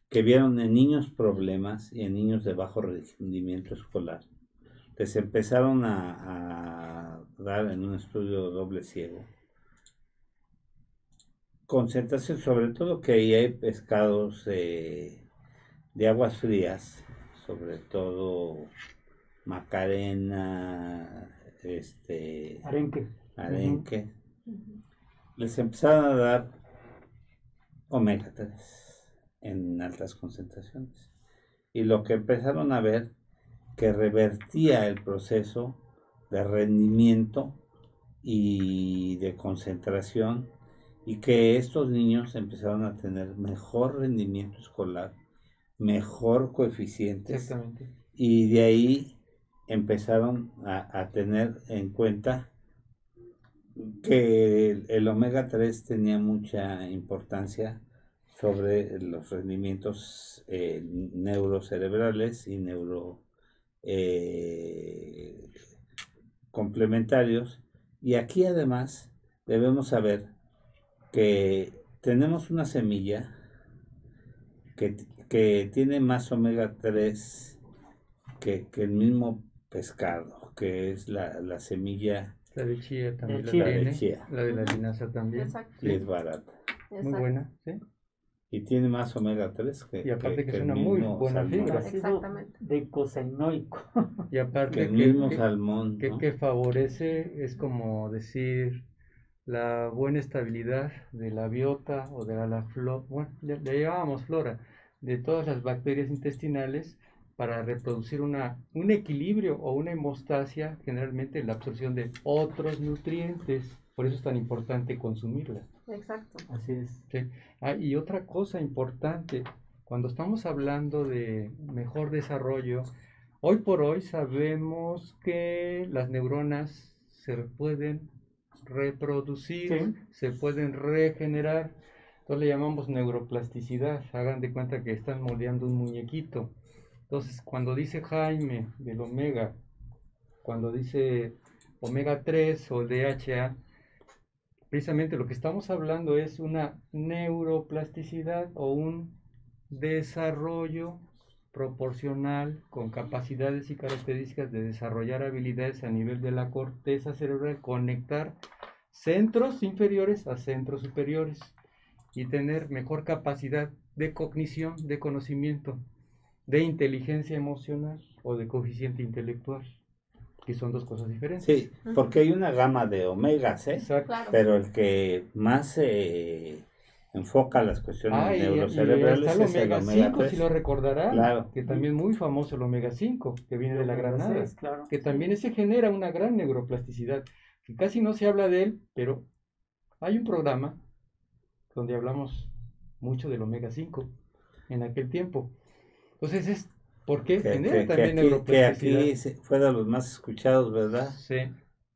Speaker 2: que vieron en niños problemas y en niños de bajo rendimiento escolar les empezaron a, a dar en un estudio doble ciego concentración, sobre todo que ahí hay pescados eh, de aguas frías, sobre todo macarena, este,
Speaker 4: Arenque.
Speaker 2: arenque, les empezaron a dar omega 3 en altas concentraciones. Y lo que empezaron a ver que revertía el proceso de rendimiento y de concentración y que estos niños empezaron a tener mejor rendimiento escolar, mejor coeficiente
Speaker 5: Exactamente.
Speaker 2: y de ahí empezaron a, tener en cuenta que el, el omega 3 tenía mucha importancia sobre los rendimientos eh, neurocerebrales y neuro eh, complementarios. Y aquí además debemos saber que tenemos una semilla que, que tiene más omega 3 que, que el mismo pescado, que es la, la semilla
Speaker 5: La de chía también.
Speaker 4: El
Speaker 5: la,
Speaker 4: chía.
Speaker 5: de,
Speaker 2: de chía.
Speaker 5: la de la linaza también.
Speaker 3: Exacto.
Speaker 2: y es barata.
Speaker 5: Muy
Speaker 3: exacto.
Speaker 5: buena, ¿sí?
Speaker 2: Y tiene más omega 3 que,
Speaker 5: Y aparte que es
Speaker 2: el
Speaker 5: una muy buena fibra.
Speaker 3: Exactamente.
Speaker 4: Decosainoico.
Speaker 5: Y
Speaker 2: Que
Speaker 5: aparte
Speaker 2: el
Speaker 5: que,
Speaker 2: mismo
Speaker 5: que-
Speaker 2: salmón.
Speaker 5: que,
Speaker 2: ¿no?
Speaker 5: que favorece es como decir la buena estabilidad de la biota o de la, flora, bueno, le, le llamábamos flora, de todas las bacterias intestinales para reproducir una, un equilibrio o una hemostasia, generalmente la absorción de otros nutrientes. Por eso es tan importante consumirla.
Speaker 3: Exacto.
Speaker 4: Así es.
Speaker 5: Sí. Ah, y otra cosa importante, cuando estamos hablando de mejor desarrollo, hoy por hoy sabemos que las neuronas se pueden reproducir,
Speaker 4: Sí.
Speaker 5: se pueden regenerar. Entonces le llamamos neuroplasticidad. Hagan de cuenta que están moldeando un muñequito. Entonces, cuando dice Jaime del omega, cuando dice omega 3 o DHA, precisamente lo que estamos hablando es una neuroplasticidad o un desarrollo proporcional con capacidades y características de desarrollar habilidades a nivel de la corteza cerebral, conectar centros inferiores a centros superiores y tener mejor capacidad de cognición, de conocimiento, de inteligencia emocional o de coeficiente intelectual, que son dos cosas diferentes.
Speaker 2: Sí, porque hay una gama de omegas, ¿eh?
Speaker 5: Exacto.
Speaker 3: Claro.
Speaker 2: Pero el que más se enfoca las cuestiones
Speaker 5: Ah, y, y está
Speaker 2: neurocerebrales
Speaker 5: el
Speaker 2: es el
Speaker 5: omega
Speaker 2: omega
Speaker 5: 5,
Speaker 2: 3.
Speaker 5: si lo recordarán,
Speaker 2: Claro.
Speaker 5: que también es muy famoso el omega 5, que viene de la granada,
Speaker 4: claro.
Speaker 5: que también se genera una gran neuroplasticidad, que casi no se habla de él, pero hay un programa donde hablamos mucho del omega 5 en aquel tiempo. Entonces es porque
Speaker 2: Que,
Speaker 5: genera
Speaker 2: que- que
Speaker 5: también
Speaker 2: aquí, que aquí fue de los más escuchados, ¿verdad?
Speaker 5: Sí,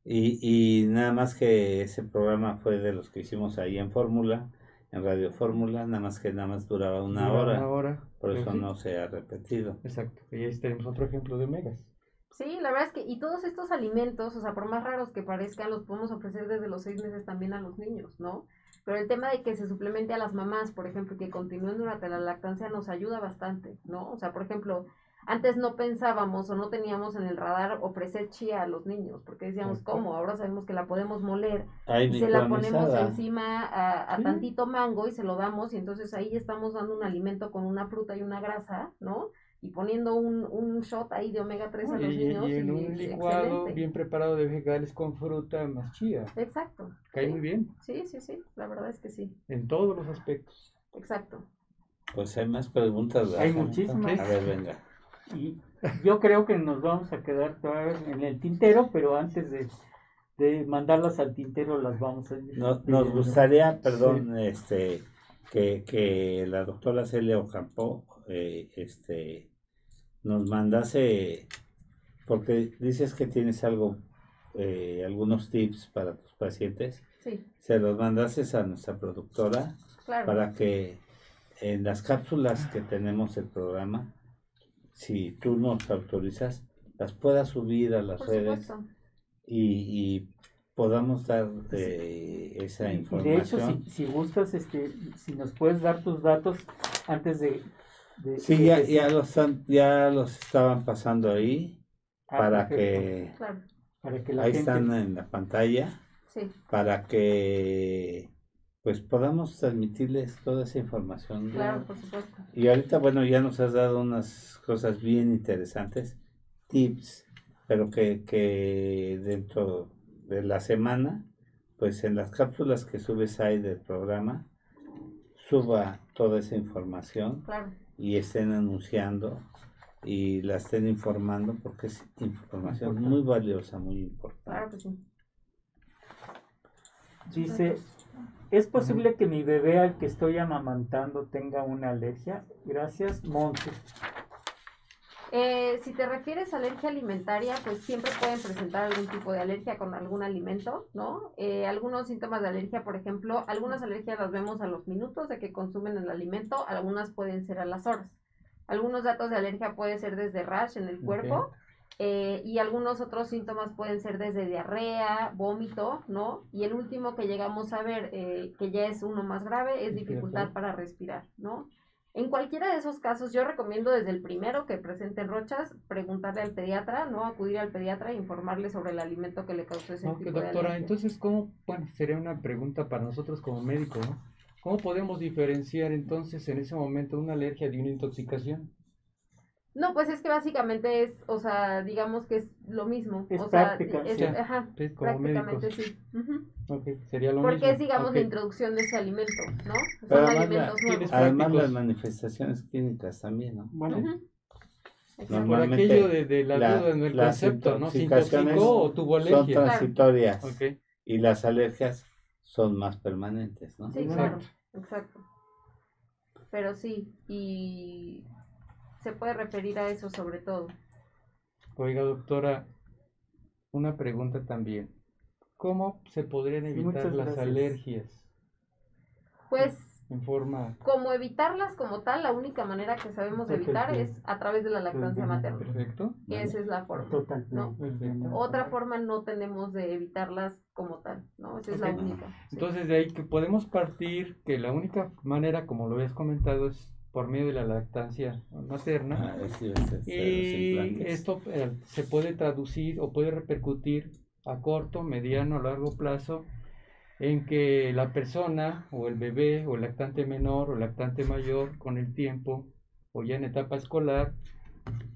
Speaker 2: Y, y nada más que ese programa fue de los que hicimos ahí en Fórmula, en Radio Fórmula, nada más que nada más duraba una
Speaker 5: dura
Speaker 2: hora,
Speaker 5: Una hora,
Speaker 2: por eso
Speaker 5: sí,
Speaker 2: no se ha repetido.
Speaker 5: Exacto, y ahí tenemos otro ejemplo de omegas.
Speaker 3: Sí, la verdad es que, y todos estos alimentos, o sea, por más raros que parezcan, los podemos ofrecer desde los seis meses también a los niños, ¿no? Pero el tema de que se suplemente a las mamás, por ejemplo, que continúen durante la lactancia, nos ayuda bastante, ¿no? O sea, por ejemplo, antes no pensábamos o no teníamos en el radar ofrecer chía a los niños, porque decíamos. ¿cómo? Ahora sabemos que la podemos moler y se la ponemos encima a, a
Speaker 5: Sí.
Speaker 3: tantito mango y se lo damos y entonces ahí estamos dando un alimento con una fruta y una grasa, ¿no? Y poniendo un, un shot ahí de omega 3 a los
Speaker 5: Y,
Speaker 3: niños.
Speaker 5: y en
Speaker 3: y
Speaker 5: un licuado
Speaker 3: excelente.
Speaker 5: bien preparado de vegetales con fruta más chía.
Speaker 3: Exacto.
Speaker 5: Cae
Speaker 3: sí.
Speaker 5: muy bien
Speaker 3: Sí, sí, sí, la verdad es que sí.
Speaker 5: en todos los aspectos.
Speaker 3: Exacto.
Speaker 2: Pues hay más preguntas. ¿verdad,
Speaker 4: Hay muchísimas.
Speaker 2: A ver, venga.
Speaker 4: Y yo creo que nos vamos a quedar todavía en el tintero, pero antes de, de mandarlas al tintero las vamos a
Speaker 2: nos
Speaker 4: pidiendo.
Speaker 2: gustaría, perdón, este, que, que la doctora Celia Ocampo eh, este, nos mandase, porque dices que tienes algo, eh, algunos tips para tus pacientes,
Speaker 3: Sí,
Speaker 2: se los mandases a nuestra productora
Speaker 3: claro.
Speaker 2: para que en las cápsulas que tenemos el programa, si tú nos autorizas, las puedas subir a las
Speaker 3: Por
Speaker 2: redes y, y podamos dar eh, esa
Speaker 4: Y de hecho,
Speaker 2: información.
Speaker 4: si, si gustas, este, si nos puedes dar tus datos antes de... de-
Speaker 2: Sí,
Speaker 4: de
Speaker 2: ya, ya, los, ya los estaban pasando ahí
Speaker 4: Ah,
Speaker 2: para que
Speaker 3: Claro.
Speaker 4: Para que la
Speaker 2: ahí
Speaker 4: gente...
Speaker 2: están en la pantalla
Speaker 3: Sí,
Speaker 2: para que pues podamos transmitirles toda esa información.
Speaker 3: Claro, por supuesto.
Speaker 2: Y ahorita, bueno, ya nos has dado unas cosas bien interesantes, tips, pero que, que dentro de la semana, pues en las cápsulas que subes ahí del programa, suba toda esa información
Speaker 3: Claro.
Speaker 2: Y estén anunciando y la estén informando porque es información
Speaker 4: Importante.
Speaker 2: muy valiosa, muy importante.
Speaker 3: Claro que sí.
Speaker 4: Dice, ¿es posible que mi bebé al que estoy amamantando tenga una alergia? Gracias, Monte.
Speaker 3: Eh, si te refieres a alergia alimentaria, pues siempre pueden presentar algún tipo de alergia con algún alimento, ¿no? Eh, algunos síntomas de alergia, por ejemplo, algunas alergias las vemos a los minutos de que consumen el alimento, algunas pueden ser a las horas. Algunos datos de alergia puede ser desde rash en el cuerpo eh, y algunos otros síntomas pueden ser desde diarrea, vómito, ¿no? Y el último que llegamos a ver, eh, que ya es uno más grave, es dificultad para respirar, ¿no? En cualquiera de esos casos, yo recomiendo desde el primero que presenten rochas, preguntarle al pediatra, ¿no? Acudir al pediatra e informarle sobre el alimento que le causó ese
Speaker 5: Ok,
Speaker 3: tipo de
Speaker 5: doctora,
Speaker 3: alergia.
Speaker 5: entonces, ¿cómo, bueno, sería una pregunta para nosotros como médicos, ¿no? ¿Cómo podemos diferenciar entonces en ese momento una alergia de una intoxicación?
Speaker 3: No, pues es que básicamente es, o sea, digamos que es lo mismo.
Speaker 4: Es
Speaker 3: o sea,
Speaker 4: práctica,
Speaker 3: es-
Speaker 5: sí.
Speaker 3: ajá,
Speaker 5: Sí, como
Speaker 3: prácticamente
Speaker 5: médicos.
Speaker 3: sí.
Speaker 5: Sería lo
Speaker 3: Porque
Speaker 5: mismo.
Speaker 3: es, digamos, la introducción de ese alimento, ¿no? Son
Speaker 2: Pero
Speaker 3: alimentos
Speaker 5: la-
Speaker 3: nuevos.
Speaker 2: Además las manifestaciones clínicas también, ¿no?
Speaker 4: Bueno,
Speaker 3: Ujú. Exacto.
Speaker 5: Por
Speaker 2: Normalmente
Speaker 5: aquello de, de la,
Speaker 2: la-
Speaker 5: duda en el
Speaker 2: las
Speaker 5: concepto, ¿no? ¿Se
Speaker 2: intoxicaciones
Speaker 5: intoxicó o tuvo
Speaker 2: Son
Speaker 5: alergia?
Speaker 2: transitorias
Speaker 5: Ok,
Speaker 2: y las alergias son más permanentes, ¿no?
Speaker 3: Sí,
Speaker 4: Exacto.
Speaker 3: claro, exacto. Pero sí, y se puede referir a eso sobre todo.
Speaker 5: Oiga, doctora, una pregunta también. ¿Cómo se podrían evitar las alergias
Speaker 3: Pues
Speaker 5: en forma
Speaker 3: como evitarlas como tal, la única manera que sabemos de evitar es a través de la lactancia materna.
Speaker 5: perfecto?
Speaker 3: Esa es la forma.
Speaker 4: total.
Speaker 3: ¿no?
Speaker 5: Perfecto.
Speaker 3: Otra forma no tenemos de evitarlas como tal, ¿no? Esa es la única. sí.
Speaker 5: Entonces de ahí que podemos partir que la única manera, como lo habías comentado, es por medio de la lactancia materna.
Speaker 2: Ah, sí, es- es- los
Speaker 5: Y esto eh, se puede traducir o puede repercutir a corto, mediano, a largo plazo en que la persona o el bebé o el lactante menor o lactante mayor con el tiempo o ya en etapa escolar,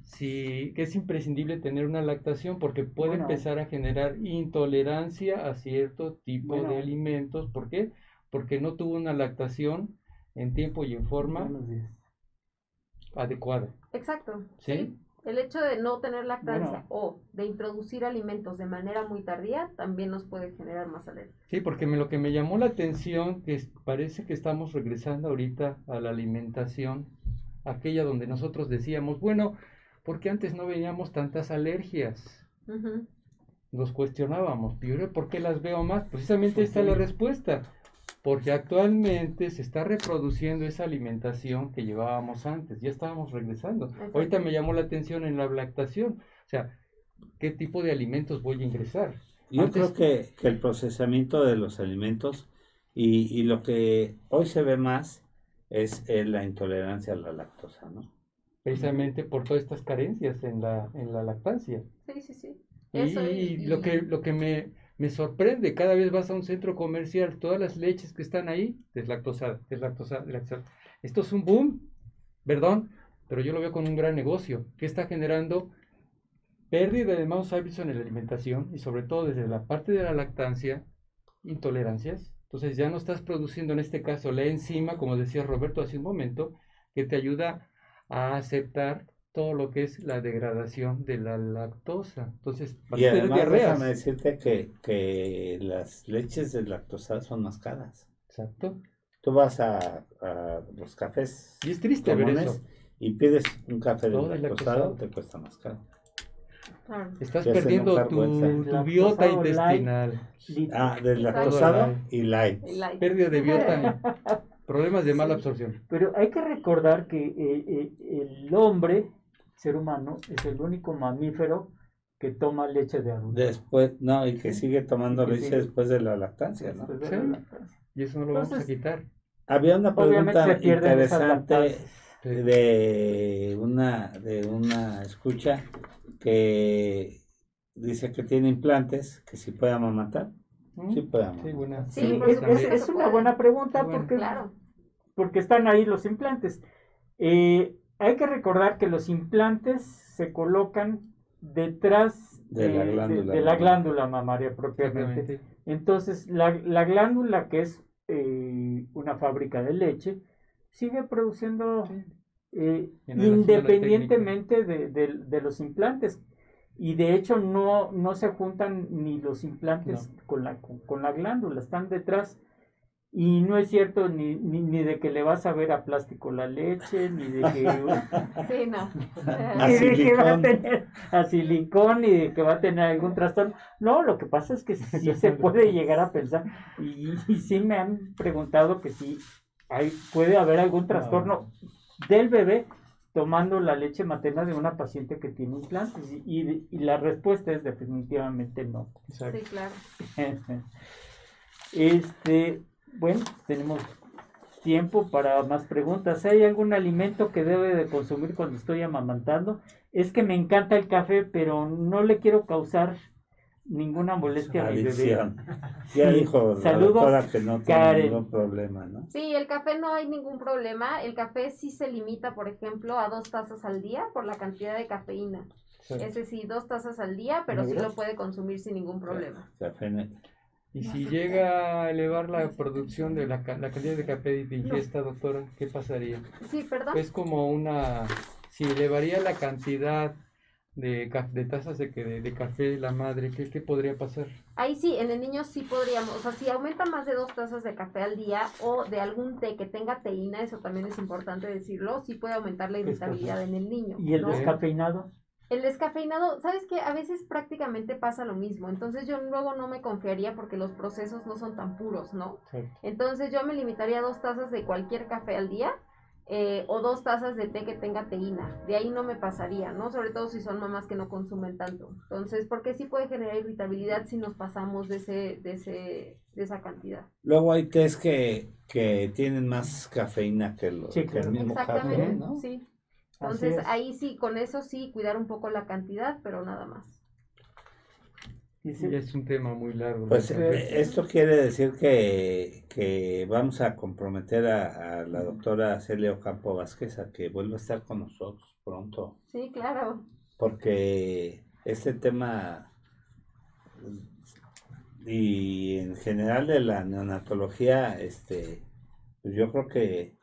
Speaker 5: sí que es imprescindible tener una lactación porque puede
Speaker 4: Bueno.
Speaker 5: empezar a generar intolerancia a cierto tipo
Speaker 4: Bueno.
Speaker 5: de alimentos. ¿Por qué? Porque no tuvo una lactación en tiempo y en forma adecuada.
Speaker 3: Exacto.
Speaker 5: ¿Sí?
Speaker 3: ¿sí? El hecho de no tener lactancia
Speaker 4: Bueno.
Speaker 3: o de introducir alimentos de manera muy tardía también nos puede generar más alergia.
Speaker 5: Sí, porque me- lo que me llamó la atención, que es- parece que estamos regresando ahorita a la alimentación, aquella donde nosotros decíamos, bueno, ¿por qué antes no veíamos tantas alergias? Nos cuestionábamos, ¿y ahora por qué las veo más? Precisamente esta es la
Speaker 4: Sí.
Speaker 5: respuesta, porque actualmente se está reproduciendo esa alimentación que llevábamos antes, ya estábamos regresando.
Speaker 3: Exacto.
Speaker 5: Ahorita me llamó la atención en la lactación, o sea, ¿qué tipo de alimentos voy a ingresar?
Speaker 2: Yo
Speaker 5: Antes-
Speaker 2: creo que, que el procesamiento de los alimentos y, y lo que hoy se ve más es eh, la intolerancia a la lactosa, ¿no?
Speaker 5: precisamente por todas estas carencias en la, en la lactancia.
Speaker 3: Sí, sí, sí.
Speaker 5: Y,
Speaker 3: Eso
Speaker 5: lo que, lo que me, me sorprende, cada vez vas a un centro comercial, todas las leches que están ahí, deslactosada, deslactosada, deslactosada. Esto es un boom, perdón, pero yo lo veo con un gran negocio, que está generando pérdida de malos hábitos en la alimentación y sobre todo desde la parte de la lactancia, intolerancias. Entonces ya no estás produciendo en este caso la enzima, como decía Roberto hace un momento, que te ayuda a aceptar todo lo que es la degradación de la lactosa. Entonces,
Speaker 2: Y además
Speaker 5: diarreas.
Speaker 2: déjame decirte que, que las leches deslactosadas son más caras.
Speaker 5: Exacto.
Speaker 2: Tú vas a, a los cafés
Speaker 5: Y es triste ver eso.
Speaker 2: y pides un café deslactosado, te cuesta más caro.
Speaker 5: Estás perdiendo tu, tu biota
Speaker 4: light.
Speaker 5: intestinal.
Speaker 4: Lit-
Speaker 2: Ah, deslactosado y light.
Speaker 3: Light.
Speaker 5: Pérdida de biota. [LAUGHS] Problemas de mala
Speaker 3: Sí.
Speaker 5: absorción.
Speaker 4: Pero hay que recordar que eh, eh, el hombre, ser humano, es el único mamífero que toma leche de adulto.
Speaker 2: Después, no, y que sigue tomando
Speaker 4: que
Speaker 2: leche
Speaker 4: sigue.
Speaker 2: después de la lactancia, ¿no?
Speaker 4: Después de
Speaker 5: Sí.
Speaker 4: la lactancia.
Speaker 5: Y eso no lo vamos a
Speaker 4: Entonces,
Speaker 5: quitar.
Speaker 2: Había una pregunta interesante de una de una escucha que dice que tiene implantes, que si puede amamantar.
Speaker 5: ¿Mm?
Speaker 2: Sí podemos.
Speaker 5: Sí, buena.
Speaker 3: Sí,
Speaker 4: Sí,
Speaker 3: por
Speaker 4: es, una
Speaker 3: puede.
Speaker 4: buena pregunta
Speaker 5: Bueno,
Speaker 4: porque,
Speaker 3: Claro.
Speaker 4: porque están ahí los implantes. Eh, hay que recordar que los implantes se colocan detrás
Speaker 2: De la glándula
Speaker 4: de la
Speaker 2: mamaria.
Speaker 4: glándula mamaria propiamente. Entonces, la, la glándula, que es eh, una fábrica de leche, sigue produciendo eh, independientemente de, de- de los implantes. Y de hecho no, no se juntan ni los implantes con, la, con, con la glándula, están detrás. Y no es cierto ni, ni, ni de que le vas a ver a plástico la leche, ni de que, [LAUGHS]
Speaker 3: Sí, no. [LAUGHS]
Speaker 2: A
Speaker 4: ni de que va a tener a silicón, ni de que va a tener algún trastorno. No, lo que pasa es que sí se puede llegar a pensar. Y, y sí me han preguntado que sí hay, puede haber algún trastorno del bebé tomando la leche materna de una paciente que tiene implantes. Y, y- y la respuesta es definitivamente no.
Speaker 3: Sí, claro. [LAUGHS]
Speaker 4: Este, bueno, tenemos tiempo para más preguntas. ¿Hay algún alimento que debe de consumir cuando estoy amamantando? Es que me encanta el café, pero no le quiero causar ninguna molestia a mi bebé.
Speaker 2: Adicción. [LAUGHS] Ya
Speaker 4: Sí.
Speaker 2: dijo la
Speaker 4: Saludos,
Speaker 2: doctora que no tiene
Speaker 4: Karen.
Speaker 2: ningún problema, ¿no?
Speaker 3: Sí, el café no hay ningún problema. El café sí se limita, por ejemplo, a dos tazas al día por la cantidad de cafeína.
Speaker 5: exacto.
Speaker 3: Ese sí, dos tazas al día, pero sí lo puede consumir sin ningún problema.
Speaker 2: Café
Speaker 5: Y si llega a elevar la producción de la, ca- la cantidad de café de ingesta, doctora, ¿qué pasaría?
Speaker 3: Sí, perdón.
Speaker 5: Es como una, si elevaría la cantidad de, tazas de, que- de, de café la madre, ¿qué, qué podría pasar?
Speaker 3: Ahí sí, en el niño sí podríamos, o sea, si aumenta más de dos tazas de café al día o de algún té que tenga teína, eso también es importante decirlo, sí puede aumentar la irritabilidad en el niño.
Speaker 4: ¿Y el
Speaker 3: ¿no?
Speaker 4: descafeinado?
Speaker 3: El descafeinado, ¿sabes qué? A veces prácticamente pasa lo mismo, entonces yo luego no me confiaría porque los procesos no son tan puros, ¿no? Entonces yo me limitaría a dos tazas de cualquier café al día eh, o dos tazas de té que tenga teína. De ahí no me pasaría, ¿no? Sobre todo si son mamás que no consumen tanto. Entonces, porque sí puede generar irritabilidad si nos pasamos de, ese, de, ese, de esa cantidad.
Speaker 2: Luego hay tés que, que tienen más cafeína que, lo,
Speaker 4: Sí,
Speaker 2: que el mismo café, ¿no?
Speaker 3: sí. Entonces
Speaker 4: es.
Speaker 3: ahí sí, con eso sí, cuidar un poco la cantidad, pero nada más.
Speaker 4: Dice,
Speaker 5: Ya es un tema muy largo.
Speaker 2: Pues
Speaker 5: ¿no?
Speaker 2: eh, esto quiere decir que, que vamos a comprometer a, a la doctora Celia Ocampo Vázquez a que vuelva a estar con nosotros pronto,
Speaker 3: Sí, claro.
Speaker 2: porque este tema y en general de la neonatología, este, pues yo creo que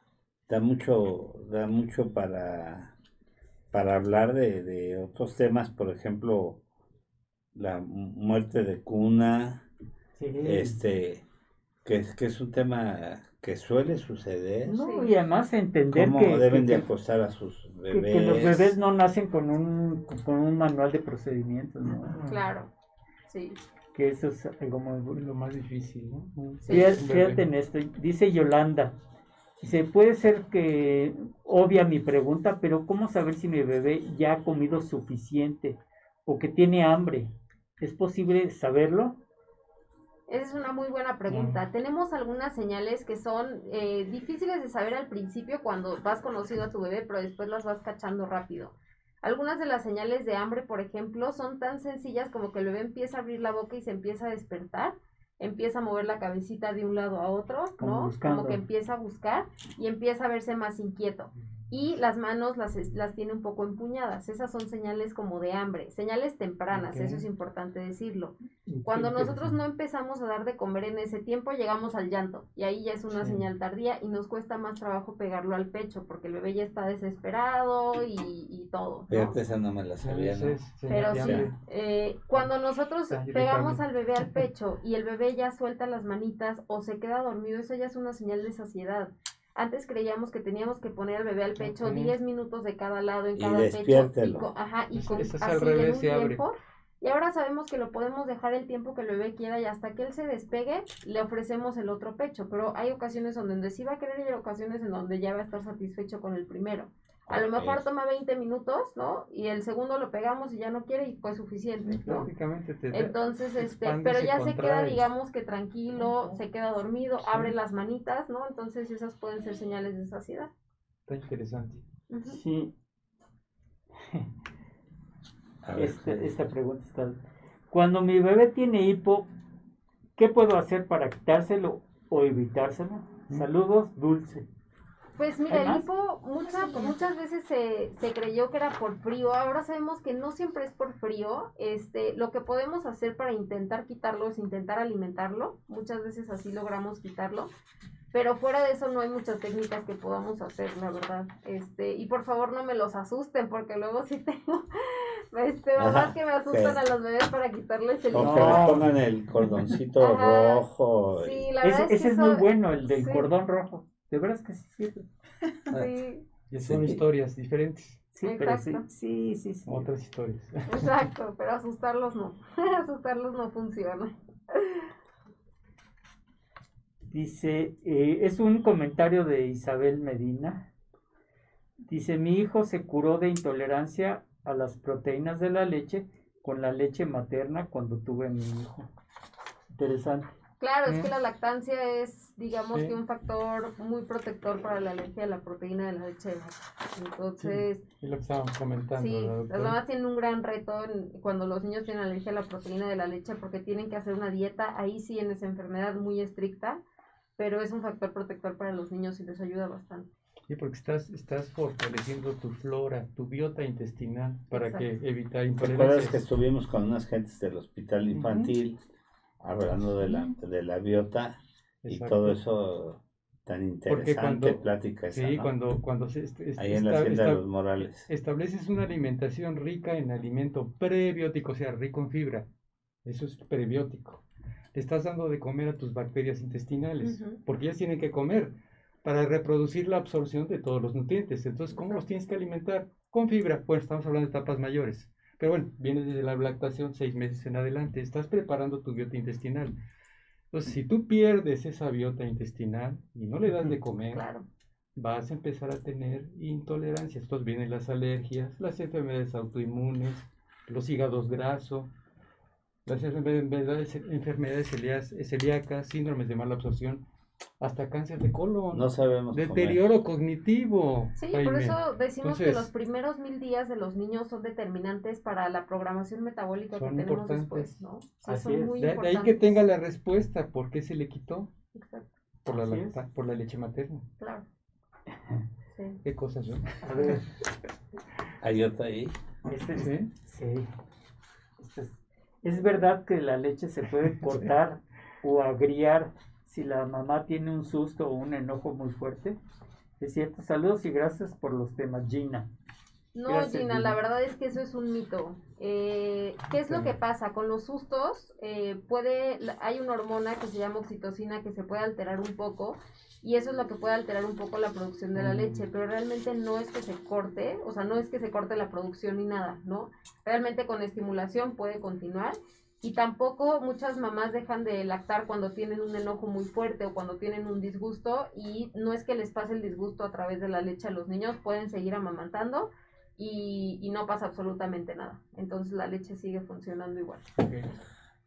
Speaker 2: da mucho, da mucho para, para hablar de, de otros temas, por ejemplo, la mu- muerte de cuna,
Speaker 4: sí.
Speaker 2: este, que es, que es un tema que suele suceder,
Speaker 4: No,
Speaker 3: Sí.
Speaker 4: y además entender
Speaker 2: cómo
Speaker 4: que,
Speaker 2: deben
Speaker 4: que-
Speaker 2: de acostar a sus bebés.
Speaker 4: que los bebés no nacen con un, con un manual de procedimientos, ¿no?
Speaker 3: Claro. Sí.
Speaker 4: Que eso es algo
Speaker 5: Es lo más difícil, ¿no?
Speaker 3: Sí.
Speaker 4: Fíjate, en esto, dice Yolanda, dice, puede ser que obvia mi pregunta, pero ¿cómo saber si mi bebé ya ha comido suficiente o que tiene hambre? ¿Es posible saberlo?
Speaker 3: Esa es una muy buena pregunta. Tenemos algunas señales que son eh, difíciles de saber al principio cuando vas conociendo a tu bebé, pero después las vas cachando rápido. Algunas de las señales de hambre, por ejemplo, son tan sencillas como que el bebé empieza a abrir la boca y se empieza a despertar, empieza a mover la cabecita de un lado a otro,
Speaker 4: Como
Speaker 3: ¿no?
Speaker 4: buscando.
Speaker 3: Como que empieza a buscar y empieza a verse más inquieto. Y las manos las, las tiene un poco empuñadas. Esas son señales como de hambre, señales tempranas, eso es importante decirlo. Cuando nosotros no empezamos a dar de comer en ese tiempo, llegamos al llanto y ahí ya es una
Speaker 5: Sí.
Speaker 3: señal tardía y nos cuesta más trabajo pegarlo al pecho porque el bebé ya está desesperado y, y todo. ¿no?
Speaker 2: Esa no me la sabía, ¿no?
Speaker 3: Pero sí, eh, cuando nosotros pegamos al bebé al [LAUGHS] pecho y el bebé ya suelta las manitas o se queda dormido, eso ya es una señal de saciedad. Antes creíamos que teníamos que poner al bebé al pecho
Speaker 5: Ok.
Speaker 3: 10 minutos de cada lado en
Speaker 2: Y
Speaker 3: cada pecho y,
Speaker 2: despiértelo.
Speaker 3: co- ajá, y con,
Speaker 5: es
Speaker 3: así
Speaker 5: al revés,
Speaker 3: en un
Speaker 5: se abre.
Speaker 3: tiempo. Y ahora sabemos que lo podemos dejar el tiempo que el bebé quiera y hasta que él se despegue le ofrecemos el otro pecho. Pero hay ocasiones donde sí va a querer y hay ocasiones en donde ya va a estar satisfecho con el primero. A lo mejor toma 20 minutos, ¿no? Y el segundo lo pegamos y ya no quiere y fue suficiente, ¿no?
Speaker 5: Prácticamente te
Speaker 3: Entonces, este, pero ya se queda, digamos que tranquilo, se queda dormido,
Speaker 5: Sí.
Speaker 3: abre las manitas, ¿no? Entonces esas pueden ser señales de saciedad.
Speaker 5: Está interesante.
Speaker 3: Ujú.
Speaker 4: Sí, [LAUGHS] esta, esta pregunta está... Cuando mi bebé tiene hipo, ¿Qué puedo hacer para quitárselo o evitárselo? Saludos, Dulce.
Speaker 3: Pues mira,
Speaker 4: ¿Hay
Speaker 3: el hipo mucha- muchas veces se, se creyó que era por frío, ahora sabemos que no siempre es por frío. Este, lo que podemos hacer para intentar quitarlo es intentar alimentarlo, muchas veces así logramos quitarlo, pero fuera de eso no hay muchas técnicas que podamos hacer, la verdad. Este, y por favor no me los asusten, porque luego sí tengo [LAUGHS] este, mamás
Speaker 2: Ajá,
Speaker 3: que me asustan a los bebés para quitarles el hipo.
Speaker 2: que
Speaker 4: No.
Speaker 2: le pongan el cordoncito
Speaker 3: Ajá.
Speaker 2: rojo.
Speaker 3: Sí, la
Speaker 4: Ese,
Speaker 3: verdad es
Speaker 4: ese
Speaker 3: que
Speaker 4: es muy
Speaker 3: eso-
Speaker 4: bueno, el del
Speaker 3: sí.
Speaker 4: cordón rojo. De veras que sí sirve.
Speaker 3: Sí, [LAUGHS]
Speaker 5: Y son
Speaker 2: Sí.
Speaker 5: historias diferentes,
Speaker 4: Sí, pero sí,
Speaker 3: Exacto.
Speaker 4: sí, sí, sí.
Speaker 5: otras historias. [LAUGHS]
Speaker 3: exacto, pero asustarlos no, [LAUGHS] asustarlos no funciona.
Speaker 4: Dice, eh, es un comentario de Isabel Medina. Dice, mi hijo se curó de intolerancia a las proteínas de la leche con la leche materna cuando tuve a mi hijo. Interesante.
Speaker 3: Claro, es
Speaker 5: Mm.
Speaker 3: que la lactancia es, digamos
Speaker 5: Sí.
Speaker 3: que un factor muy protector para la alergia a la proteína de la leche de vaca. Entonces,
Speaker 5: Es lo que estábamos comentando.
Speaker 3: sí,
Speaker 5: la
Speaker 3: las mamás tienen un gran reto en- cuando los niños tienen alergia a la proteína de la leche porque tienen que hacer una dieta, ahí sí en esa enfermedad muy estricta, pero es un factor protector para los niños y les ayuda bastante.
Speaker 5: Sí, porque estás, estás fortaleciendo tu flora, tu biota intestinal para que evitar
Speaker 2: ¿Te acuerdas que
Speaker 5: intolerancias.
Speaker 2: estuvimos con unas gentes del hospital infantil hablando de la, de la biota y
Speaker 5: Exacto.
Speaker 2: todo eso tan interesante
Speaker 5: cuando-
Speaker 2: plática esa,
Speaker 5: Sí,
Speaker 2: ¿no?
Speaker 5: cuando, cuando se est- est-
Speaker 2: ahí en la
Speaker 5: esta-
Speaker 2: de los Morales.
Speaker 5: estableces una alimentación rica en alimento prebiótico, o sea, rico en fibra. Eso es prebiótico. Le estás dando de comer a tus bacterias intestinales, porque ellas tienen que comer para reproducir la absorción de todos los nutrientes. Entonces, ¿cómo los tienes que alimentar? Con fibra. Bueno, estamos hablando de etapas mayores. Pero bueno, viene desde la lactación seis meses en adelante. Estás preparando tu biota intestinal. Entonces, si tú pierdes esa biota intestinal y no le das de comer,
Speaker 3: Claro.
Speaker 5: vas a empezar a tener intolerancias. Entonces vienen las alergias, las enfermedades autoinmunes, los hígados grasos, las enfermedades, enfermedades celíacas, síndromes de mala absorción, hasta cáncer de colon,
Speaker 2: No sabemos comer.
Speaker 5: deterioro cognitivo.
Speaker 3: Sí,
Speaker 5: Jaime.
Speaker 3: por eso decimos que los primeros mil días de los niños son determinantes para la programación metabólica que tenemos
Speaker 5: importantes.
Speaker 3: después, ¿no? Sí,
Speaker 4: Así
Speaker 3: son
Speaker 4: es.
Speaker 3: muy
Speaker 5: De, de ahí que tenga la respuesta, ¿por qué se le quitó?
Speaker 3: Exacto,
Speaker 5: Por la, lacta- por la leche materna.
Speaker 3: claro. [LAUGHS] Sí.
Speaker 5: ¿Qué cosas son?
Speaker 4: A ver,
Speaker 2: Hay otra ahí.
Speaker 4: este es-
Speaker 5: ¿Sí?
Speaker 4: sí. Este es, ¿Es verdad que la leche se puede [LAUGHS] cortar o agriar si la mamá tiene un susto o un enojo muy fuerte? Es cierto. Saludos y gracias por los temas, Gina.
Speaker 3: No,
Speaker 4: Gracias,
Speaker 3: Gina,
Speaker 4: Gina.
Speaker 3: la verdad es que eso es un mito. Eh, ¿Qué es lo que pasa? Con los sustos, eh, puede, hay una hormona que se llama oxitocina que se puede alterar un poco y eso es lo que puede alterar un poco la producción de la
Speaker 5: Mm.
Speaker 3: leche, pero realmente no es que se corte, o sea, no es que se corte la producción ni nada, ¿no? Realmente con estimulación puede continuar y tampoco muchas mamás dejan de lactar cuando tienen un enojo muy fuerte o cuando tienen un disgusto y no es que les pase el disgusto a través de la leche a los niños, pueden seguir amamantando y, y no pasa absolutamente nada. Entonces la leche sigue funcionando igual.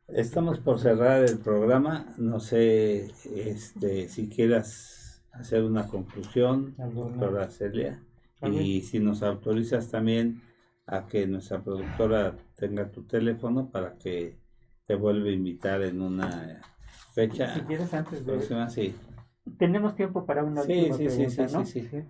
Speaker 2: Estamos por cerrar el programa. No sé este, si quieras hacer una conclusión, doctora Celia. Y si nos autorizas también a que nuestra productora tenga tu teléfono para que te vuelva a invitar en una fecha
Speaker 4: Si quieres antes de...
Speaker 2: próxima. Sí,
Speaker 4: Tenemos tiempo para una
Speaker 2: sí,
Speaker 4: última
Speaker 2: sí, sí,
Speaker 4: pregunta,
Speaker 2: sí,
Speaker 4: ¿no?
Speaker 2: sí, sí.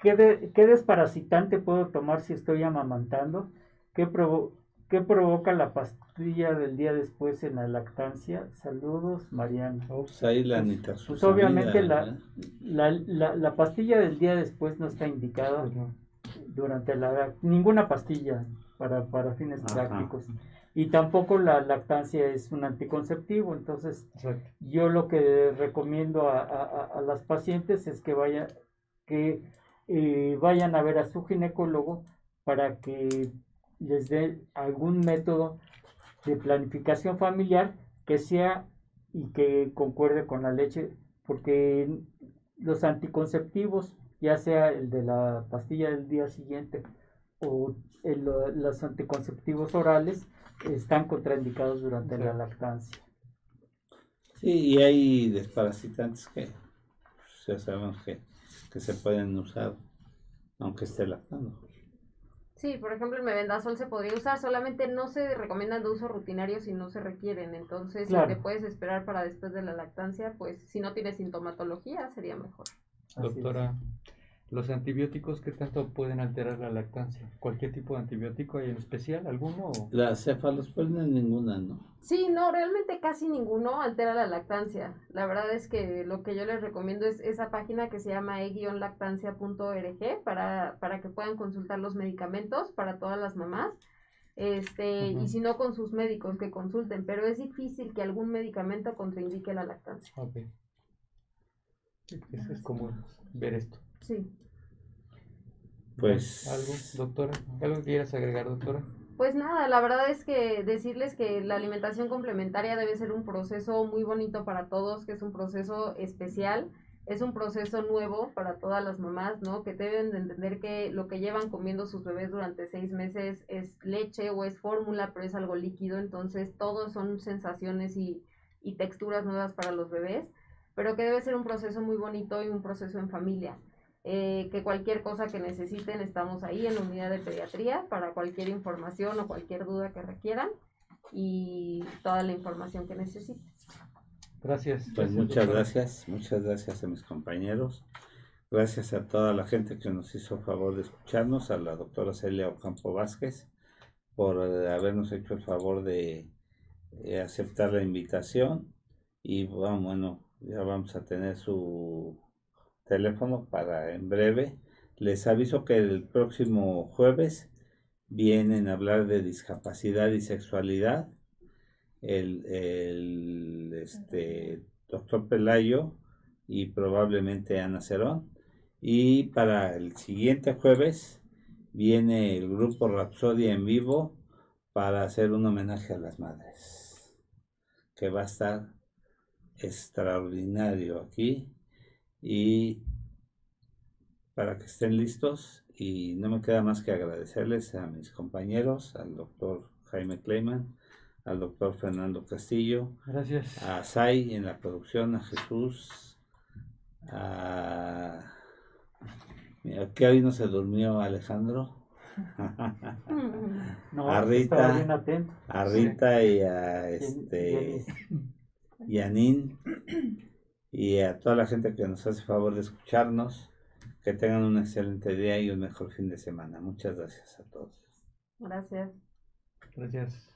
Speaker 4: ¿Qué, de- qué desparasitante puedo tomar si estoy amamantando? ¿Qué, provo- qué provoca la pastilla del día después en la lactancia? Saludos, Mariana.
Speaker 2: Pues ahí la
Speaker 4: Pues-
Speaker 2: nitazoxamida,
Speaker 4: pues obviamente la-. La, la- la pastilla del día después no está indicada
Speaker 5: Pues
Speaker 4: durante la ninguna pastilla para, para fines
Speaker 2: Ajá.
Speaker 4: prácticos. Y tampoco la lactancia es un anticonceptivo, entonces
Speaker 5: Exacto.
Speaker 4: yo lo que recomiendo a, a- las pacientes es que vaya, que eh, vayan a ver a su ginecólogo para que les dé algún método de planificación familiar que sea y que concuerde con la leche, porque los anticonceptivos, ya sea el de la pastilla del día siguiente o el- los anticonceptivos orales, están contraindicados durante la lactancia.
Speaker 2: Sí, y hay desparasitantes que pues, ya sabemos que, que se pueden usar aunque esté lactando.
Speaker 3: Sí, por ejemplo, el mebendazol se podría usar, solamente no se recomiendan de uso rutinario si no se requieren. Entonces,
Speaker 4: Claro.
Speaker 3: si te puedes esperar para después de la lactancia, pues si no tienes sintomatología, sería mejor.
Speaker 4: Así es.
Speaker 5: ¿Los antibióticos qué tanto pueden alterar la lactancia? ¿Cualquier tipo de antibiótico hay en especial? ¿Alguno? o-
Speaker 2: La cefalosporina ninguna, ¿no?
Speaker 3: Sí, no, realmente casi ninguno altera la lactancia. La verdad es que lo que yo les recomiendo es esa página que se llama e-lactancia.org para, para que puedan consultar los medicamentos para todas las mamás. Este, y si no con sus médicos que consulten, pero es difícil que algún medicamento contraindique la lactancia.
Speaker 5: Ok. Sí, Es, es común ver esto.
Speaker 3: Sí.
Speaker 2: Pues-
Speaker 5: ¿Algo, doctora? ¿Algo que quieras agregar, doctora?
Speaker 3: Pues nada, la verdad es que decirles que la alimentación complementaria debe ser un proceso muy bonito para todos, que es un proceso especial, es un proceso nuevo para todas las mamás, ¿no? Que deben de entender que lo que llevan comiendo sus bebés durante seis meses es leche o es fórmula, pero es algo líquido, entonces todos son sensaciones y, y texturas nuevas para los bebés, pero que debe ser un proceso muy bonito y un proceso en familia eh, que cualquier cosa que necesiten estamos ahí en la unidad de pediatría para cualquier información o cualquier duda que requieran y toda la información que necesiten.
Speaker 5: Gracias.
Speaker 2: Pues
Speaker 5: Gracias,
Speaker 2: muchas
Speaker 5: doctora.
Speaker 2: gracias, muchas gracias a mis compañeros. Gracias a toda la gente que nos hizo favor de escucharnos, a la doctora Celia Ocampo Vázquez por eh, habernos hecho el favor de eh, aceptar la invitación y bueno, ya vamos a tener su teléfono para en breve. Les aviso que el próximo jueves vienen a hablar de discapacidad y sexualidad. El, el, este, doctor Pelayo y probablemente Ana Cerón. Y para el siguiente jueves viene el grupo Rapsodia en vivo para hacer un homenaje a las madres, que va a estar extraordinario aquí y para que estén listos y no me queda más que agradecerles a mis compañeros, al doctor Jaime Kleiman, al doctor Fernando Castillo,
Speaker 5: Gracias.
Speaker 2: a Sai en la producción, a Jesús, a... Mira, que hoy no se durmió Alejandro, [LAUGHS]
Speaker 4: No,
Speaker 2: A Rita.
Speaker 4: bien atento.
Speaker 2: a Rita y a este Yanin y a toda la gente que nos hace favor de escucharnos. Que tengan un excelente día y un mejor fin de semana. Muchas gracias a todos.
Speaker 3: Gracias.
Speaker 5: Gracias.